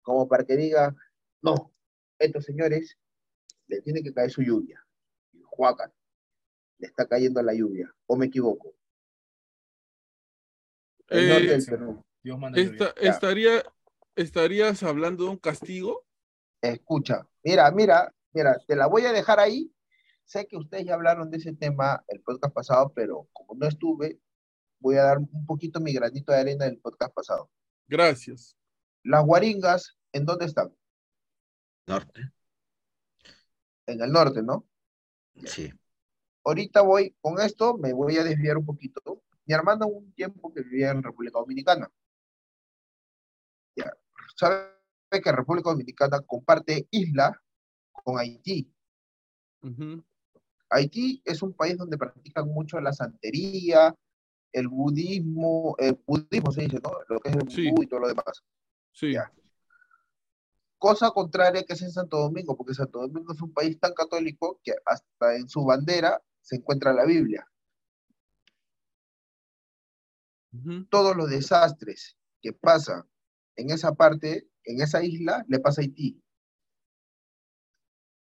como para que diga, no, estos señores le tiene que caer su lluvia. Y le está cayendo la lluvia. ¿O me equivoco? El Eh, norte del. Perú. Dios manda lluvia. Esta- estaría, ¿Estarías hablando de un castigo? Escucha, mira, mira, mira, te la voy a dejar ahí. Sé que ustedes ya hablaron de ese tema el podcast pasado, pero como no estuve, voy a dar un poquito mi granito de arena del podcast pasado. Gracias. Las guaringas, ¿en dónde están? Norte. En el norte, ¿no? Sí. Ahorita voy, con esto me voy a desviar un poquito. Mi hermano un tiempo que vivía en República Dominicana. Ya, sabe que República Dominicana comparte isla con Haití. Haití es un país donde practican mucho la santería, el budismo, el budismo se dice, ¿no? Lo que es el Sí. y todo lo demás. Sí. Ya. Cosa contraria que es en Santo Domingo, porque Santo Domingo es un país tan católico que hasta en su bandera se encuentra la Biblia. Ujú. Todos los desastres que pasan en esa parte, en esa isla, le pasa a Haití.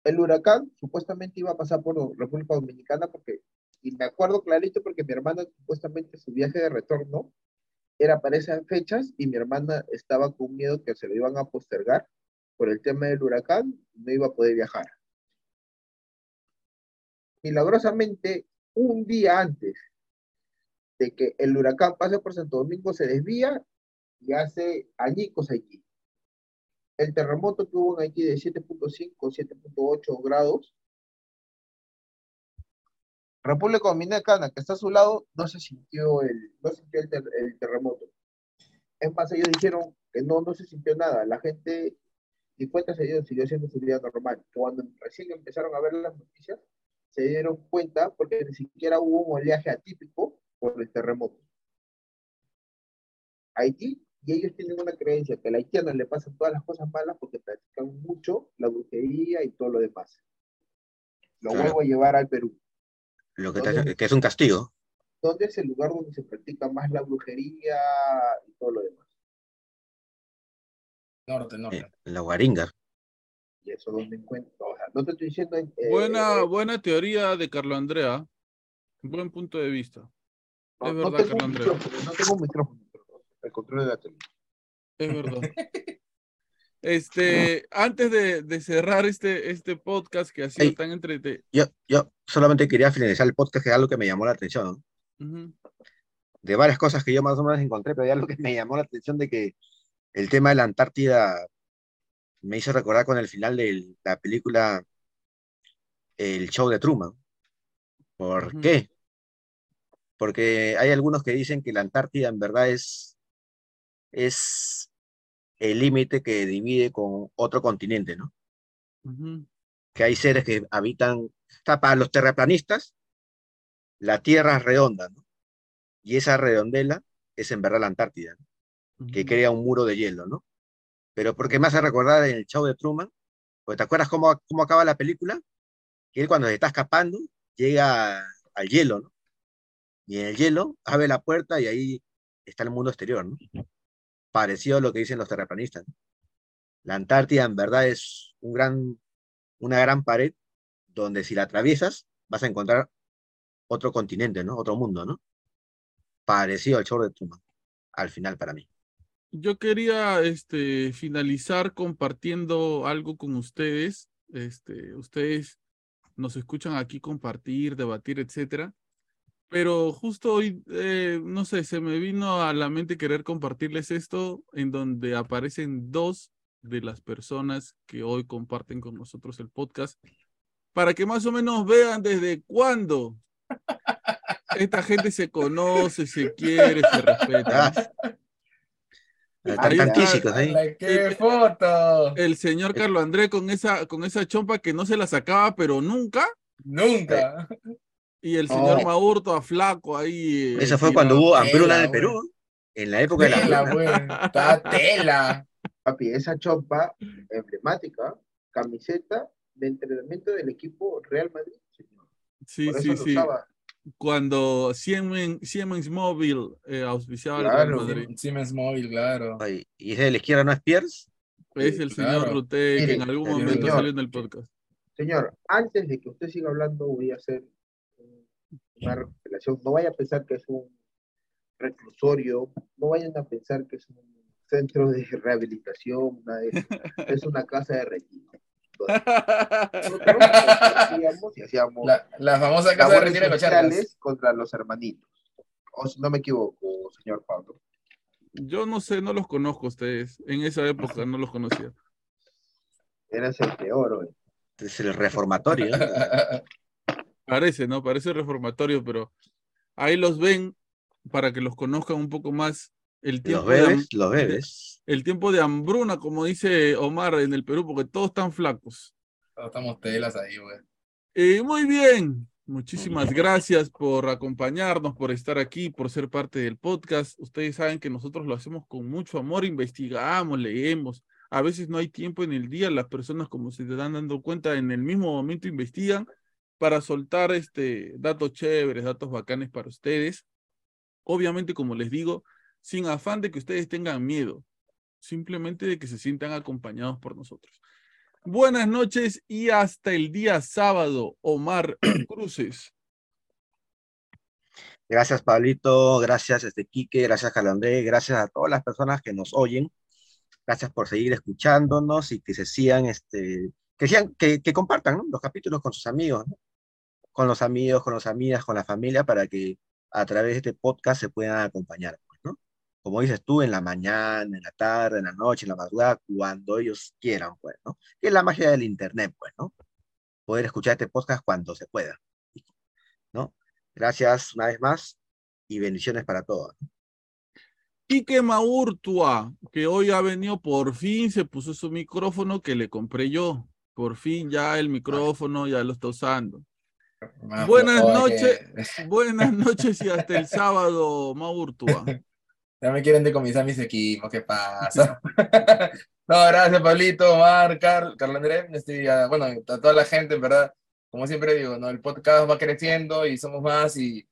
El huracán supuestamente iba a pasar por República Dominicana porque, y me acuerdo clarito porque mi hermana supuestamente su viaje de retorno era para esas fechas y mi hermana estaba con miedo que se lo iban a postergar por el tema del huracán, no iba a poder viajar. Milagrosamente, un día antes de que el huracán pase por Santo Domingo, se desvía y hace añicos Haití. El terremoto que hubo en Haití de 7.5, 7.8 grados, República Dominicana, que está a su lado, no se sintió el, no sintió el, ter- el terremoto. Es más, ellos dijeron que no, no se sintió nada. La gente, y cuenta se siguió siendo su vida normal. Cuando recién empezaron a ver las noticias, se dieron cuenta porque ni siquiera hubo un oleaje atípico por el terremoto. Haití, y ellos tienen una creencia que a la haitiana le pasan todas las cosas malas porque practican mucho la brujería y todo lo demás. Lo Claro. vuelvo a llevar al Perú. Lo que, te- que es un castigo. ¿Dónde es el lugar donde se practica más la brujería y todo lo demás? Norte, norte. eh, la guaringa. ¿Y eso dónde encuentro? O sea, no te estoy diciendo... eh, Buena, buena teoría de Carlo Andrea. Buen punto de vista. no, es no verdad, tengo Carlo un Andrea. no tengo un micrófono. El control de la tele. Es verdad. Este, antes de, de cerrar este, este podcast que ha sido Ey. tan entretenido. Yo, yo solamente quería finalizar el podcast, que es algo que me llamó la atención. ¿no? De varias cosas que yo más o menos encontré, pero hay algo que me llamó la atención de que el tema de la Antártida me hizo recordar con el final de la película El show de Truman. ¿Por qué? Porque hay algunos que dicen que la Antártida en verdad es, es el límite que divide con otro continente, ¿no? Que hay seres que habitan, sea, para los terraplanistas, la Tierra es redonda, ¿no? Y esa redondela es en verdad la Antártida, ¿no? que crea un muro de hielo, ¿no? Pero porque me hace recordar en el show de Truman, porque ¿te acuerdas cómo, cómo acaba la película? Que él cuando se está escapando llega al hielo, ¿no? Y en el hielo abre la puerta y ahí está el mundo exterior, ¿no? Parecido a lo que dicen los terraplanistas. La Antártida en verdad es un gran, una gran pared donde si la atraviesas vas a encontrar otro continente, ¿no? Otro mundo, ¿no? Parecido al show de Truman, al final para mí. Yo quería este, finalizar compartiendo algo con ustedes. Este, ustedes nos escuchan aquí compartir, debatir, etcétera. Pero justo hoy, eh, no sé, se me vino a la mente querer compartirles esto, en donde aparecen dos de las personas que hoy comparten con nosotros el podcast, para que más o menos vean desde cuándo esta gente se conoce, se quiere, se respeta. Ah, Ahí Están está. físicos ahí. ¡Hala, ¡Qué foto! El señor Carlos Andrés con esa, con esa chompa que no se la sacaba, pero nunca. Nunca. Y el señor No. Maurto a flaco ahí. Eso fue cuando hubo hambruna en Tela, el Perú, en la época de la Tela, hambruna. tela. Papi, esa chompa emblemática, camiseta de entrenamiento del equipo Real Madrid, señor. Sí, Por sí, sí. usaba. Cuando Siemens, Siemens Móvil eh, auspiciaba al Real Claro. Madrid. Siemens Móvil, claro. Ay, Y de la izquierda no es Pierce. Es el señor claro. Rute que en algún el momento señor- salió en el podcast. Señor, antes de que usted siga hablando, voy a hacer una revelación. No vaya a pensar que es un reclusorio, no vayan a pensar que es un centro de rehabilitación, de es una casa de retiro. hacíamos y hacíamos La, la famosa casa de retiro de contra los hermanitos. O si no me equivoco, señor Pablo. Yo no sé, no los conozco a ustedes. En esa época no los conocía. Eras el peor, oye. Es el reformatorio. ¿eh? Parece, ¿no? Parece reformatorio, pero ahí los ven para que los conozcan un poco más. El Los tiempo, de, ham- bebes, los bebes. el tiempo de hambruna, como dice Omar en el Perú, porque todos están flacos. Todos Estamos telas ahí, güey. Eh, muy bien, muchísimas gracias por acompañarnos, por estar aquí, por ser parte del podcast. Ustedes saben que nosotros lo hacemos con mucho amor, investigamos, leemos. A veces no hay tiempo en el día, las personas como se te dan dando cuenta en el mismo momento investigan para soltar este datos chéveres, datos bacanes para ustedes. Obviamente, como les digo, sin afán de que ustedes tengan miedo, simplemente de que se sientan acompañados por nosotros. Buenas noches y hasta el día sábado, Omar Cruces. Gracias, Pablito. Gracias, este Quique. Gracias, Calandré. Gracias a todas las personas que nos oyen. Gracias por seguir escuchándonos y que se sigan, este, que, sigan, que, que compartan ¿no? los capítulos con sus amigos, ¿no? Con los amigos, con las amigas, con la familia, para que a través de este podcast se puedan acompañar, pues, ¿no? Como dices tú, en la mañana, en la tarde, en la noche, en la madrugada, cuando ellos quieran, pues, ¿no? Que es la magia del internet, pues, ¿no? Poder escuchar este podcast cuando se pueda, ¿no? Gracias una vez más y bendiciones para todos. Quique Maurtua, que hoy ha venido, por fin se puso su micrófono que le compré yo. Por fin ya el micrófono ya lo está usando. Más Buenas flojo de noches. que- Buenas noches y hasta el sábado, Maurtua. Ya me quieren decomisar mis equipos, ¿qué pasa? no, gracias, Pablito, Omar, Carl, Carlos Andrés, este, a- bueno, a toda la gente, en verdad, como siempre digo, ¿no? El podcast va creciendo y somos más y,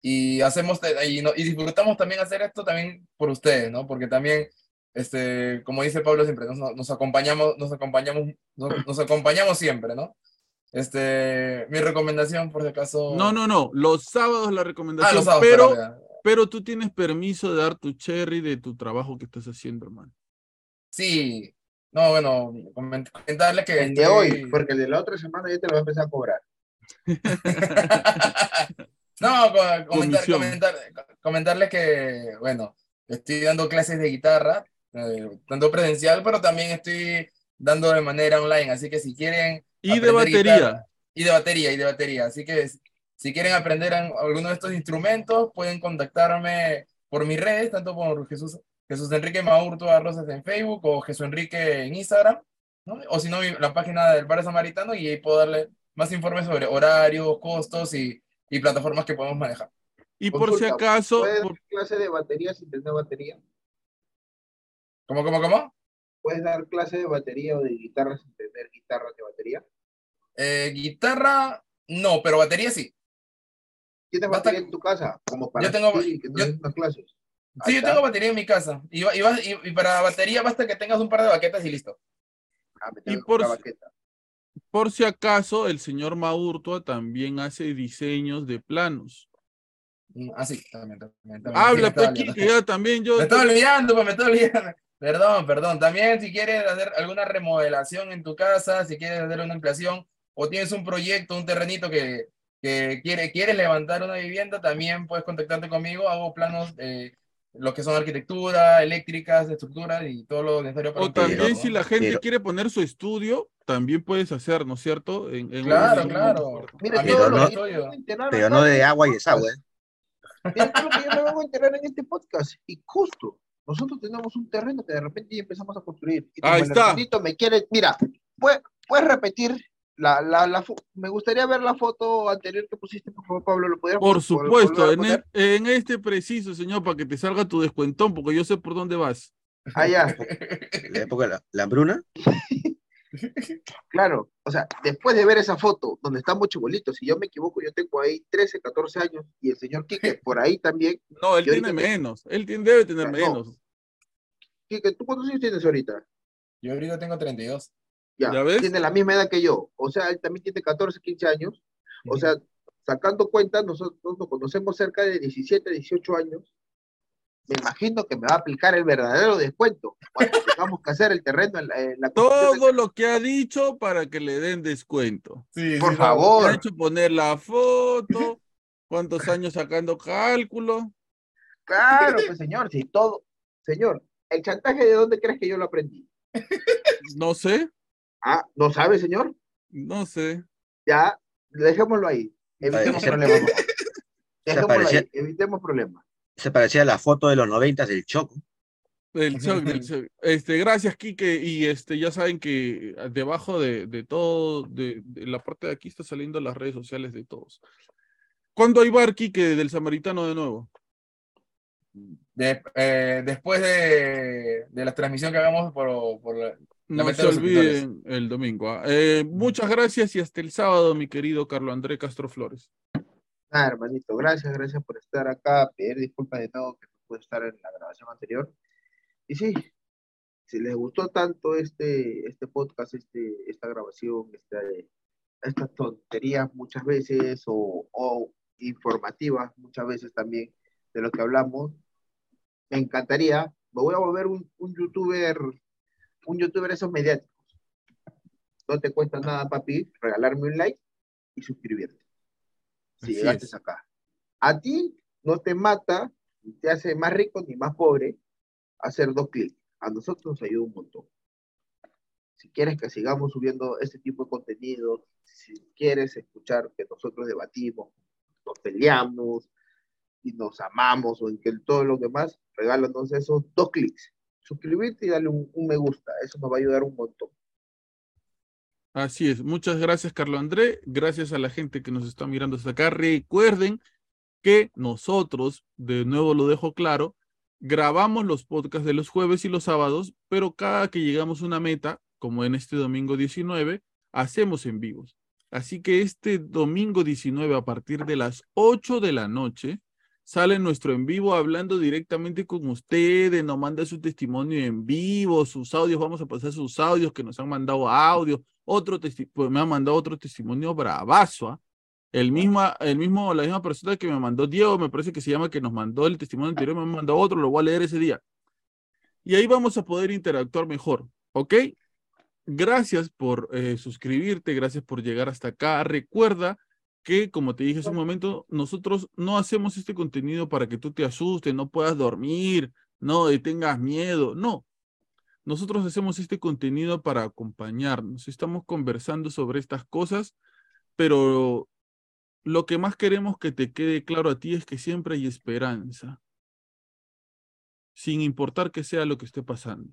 y hacemos, y, no- y disfrutamos también hacer esto también por ustedes, ¿no? Porque también este, como dice Pablo siempre, nos, nos acompañamos, nos acompañamos, nos, nos acompañamos siempre, ¿no? Este, mi recomendación, por si acaso. No, no, no. Los sábados la Ah, recomendación, los sábados, pero, pero tú tienes permiso de dar tu cherry de tu trabajo que estás haciendo, hermano. Sí. No, bueno, coment- comentarle que. El de estoy- hoy, porque el de la otra semana ya te lo va a empezar a cobrar. No, co- comentar, comentar, comentarles que, bueno, estoy dando clases de guitarra, eh, tanto presencial, pero también estoy dando de manera online, así que si quieren... Y de batería. guitarra- y de batería, y de batería, así que si- si quieren aprender alguno de estos instrumentos, pueden contactarme por mis redes, tanto por Jesús, Jesús Enrique Maurto Rosas en Facebook o Jesús Enrique en Instagram, ¿no? O si no, la página del Bar Samaritano y ahí puedo darle más informes sobre horarios, costos y, y plataformas que podemos manejar. Y por si acaso, ¿Puedes por- clase de batería sin tener batería? ¿Cómo, cómo, cómo? ¿Puedes dar clase de batería o de guitarra sin tener guitarras de batería? Eh, guitarra, no, pero batería sí. ¿Tienes batería en tu casa? Como para Yo tengo- que yo- unas clases. Sí, yo tengo batería en mi casa. Y, va- y, va- y- y para batería basta que tengas un par de baquetas y listo. Ah, me Y tengo que por por si acaso, el señor Maurtua también hace diseños de planos. Mm, Ah, sí, también, también, también. Habla, que ya también yo. Me estaba olvidando, pues me estaba olvidando. Perdón, perdón. También si quieres hacer alguna remodelación en tu casa, si quieres hacer una ampliación o tienes un proyecto, un terrenito que, que quiere, quieres levantar una vivienda, también puedes contactarte conmigo. Hago planos de lo que son arquitectura, eléctricas, estructuras y todo lo necesario para O también si la gente quiere poner su estudio, también puedes hacer, ¿no es cierto? En, en un- Claro, claro. Mira, todo no- lo Pero no de agua y desagüe. ¿eh? Todo lo que yo me vengo a enterar en este podcast. Y justo, nosotros tenemos un terreno que de repente ya empezamos a construir. Y Ahí el está. me quiere, mira, ¿puedes, puedes repetir la, la, la me gustaría ver la foto anterior que pusiste, por favor, Pablo, ¿lo podrías Por supuesto, en, poner? e- en este preciso, señor, para que te salga tu descuentón, porque yo sé por dónde vas. Ah, ya, La época de la, la hambruna. claro. O sea, después de ver esa foto donde estamos chibolitos, si yo me equivoco, yo tengo ahí 13, 14 años, y el señor Quique por ahí también. No, él tiene menos. Él tiene- debe tener No. menos. Quique, ¿tú cuántos años tienes ahorita? Yo ahorita tengo 32. Ya, ¿Ya ves? tiene la misma edad que yo. O sea, él también tiene 14, 15 años. O sea, sacando cuenta, nosotros nos conocemos cerca de 17, 18 años. Me imagino que me va a aplicar el verdadero descuento cuando tengamos que hacer el terreno en la, en la Todo lo que ha dicho para que le den descuento. Sí, Por sí, Me ha favor. hecho poner la foto, cuántos años sacando cálculo. Claro, pues señor, si todo. Señor, ¿el chantaje de dónde crees que yo lo aprendí? No sé, Ah, ¿no sabe, señor? no sé. Ya, dejémoslo ahí. Evitemos problemas. Dejémoslo ahí, evitemos problemas. Se parecía a la foto de los noventas del Choco. Shock, shock. Este, gracias, Quique. Y este, ya saben que debajo de, de todo, de, de la parte de aquí está saliendo las redes sociales de todos. ¿Cuándo hay bar, Quique, del Samaritano de nuevo? De- eh, después de, de la transmisión que hagamos por, por la- No se olviden el domingo. ¿ah? Eh, muchas gracias y hasta el sábado, mi querido Carlos André Castro Flores. Ah, hermanito, gracias, gracias por estar acá. Pedir disculpas de nuevo que no pude estar en la grabación anterior. Y sí, si les gustó tanto este, este podcast, este, esta grabación, esta, estas tonterías muchas veces o, o informativas muchas veces también de lo que hablamos, me encantaría, me voy a volver un, un youtuber, un youtuber esos mediáticos. No te cuesta nada, papi, regalarme un like y suscribirte si Así llegaste es. acá. A ti no te mata, ni te hace más rico ni más pobre hacer dos clics. A nosotros nos ayuda un montón. Si quieres que sigamos subiendo este tipo de contenido, si quieres escuchar que nosotros debatimos, nos peleamos y nos amamos o en que todo lo demás, regálanos esos dos clics. Suscribirte y darle un, un me gusta. Eso nos va a ayudar un montón. Así es. Muchas gracias, Carlos André. Gracias a la gente que nos está mirando hasta acá. Recuerden que nosotros, de nuevo lo dejo claro, grabamos los podcasts de los jueves y los sábados, pero cada que llegamos a una meta, como en este domingo 19, hacemos en vivos. Así que este domingo 19, a partir de las 8 de la noche, sale nuestro en vivo hablando directamente con ustedes, nos manda su testimonio en vivo, sus audios, vamos a pasar sus audios que nos han mandado audio, otro pues me han mandado otro testimonio bravazo, ¿ah? El mismo, el mismo, la misma persona que me mandó Diego, me parece que se llama, que nos mandó el testimonio anterior, me mandó otro, lo voy a leer ese día. Y ahí vamos a poder interactuar mejor, ¿ok? Gracias por eh, suscribirte, gracias por llegar hasta acá. Recuerda que, como te dije hace un momento, nosotros no hacemos este contenido para que tú te asustes, no puedas dormir, no tengas miedo, no. Nosotros hacemos este contenido para acompañarnos. Estamos conversando sobre estas cosas, pero lo que más queremos que te quede claro a ti es que siempre hay esperanza, sin importar que sea lo que esté pasando.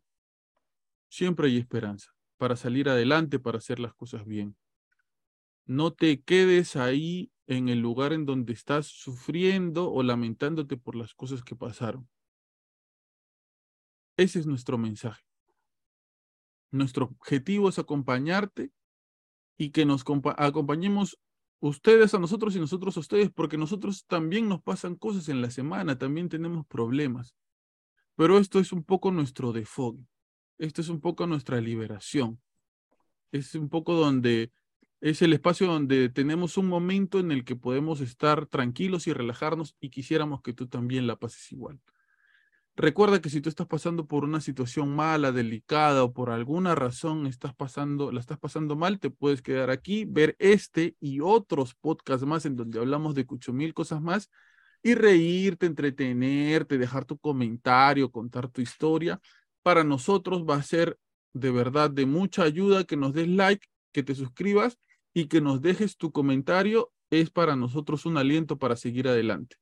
Siempre hay esperanza para salir adelante, para hacer las cosas bien. No te quedes ahí en el lugar en donde estás sufriendo o lamentándote por las cosas que pasaron. Ese es nuestro mensaje. Nuestro objetivo es acompañarte y que nos acompañemos ustedes a nosotros y nosotros a ustedes, porque nosotros también nos pasan cosas en la semana, también tenemos problemas. Pero esto es un poco nuestro default, esto es un poco nuestra liberación, es un poco donde es el espacio donde tenemos un momento en el que podemos estar tranquilos y relajarnos y quisiéramos que tú también la pases igual. Recuerda que si tú estás pasando por una situación mala, delicada o por alguna razón estás pasando, la estás pasando mal, te puedes quedar aquí, ver este y otros podcasts más en donde hablamos de cucho mil cosas más y reírte, entretenerte, dejar tu comentario, contar tu historia. Para nosotros va a ser de verdad de mucha ayuda que nos des like, que te suscribas y que nos dejes tu comentario. Es para nosotros un aliento para seguir adelante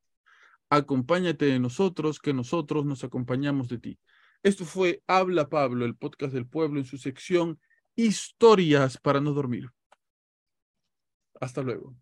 acompáñate de nosotros, que nosotros nos acompañamos de ti. Esto fue Habla Pablo, el podcast del pueblo en su sección Historias para no dormir. Hasta luego.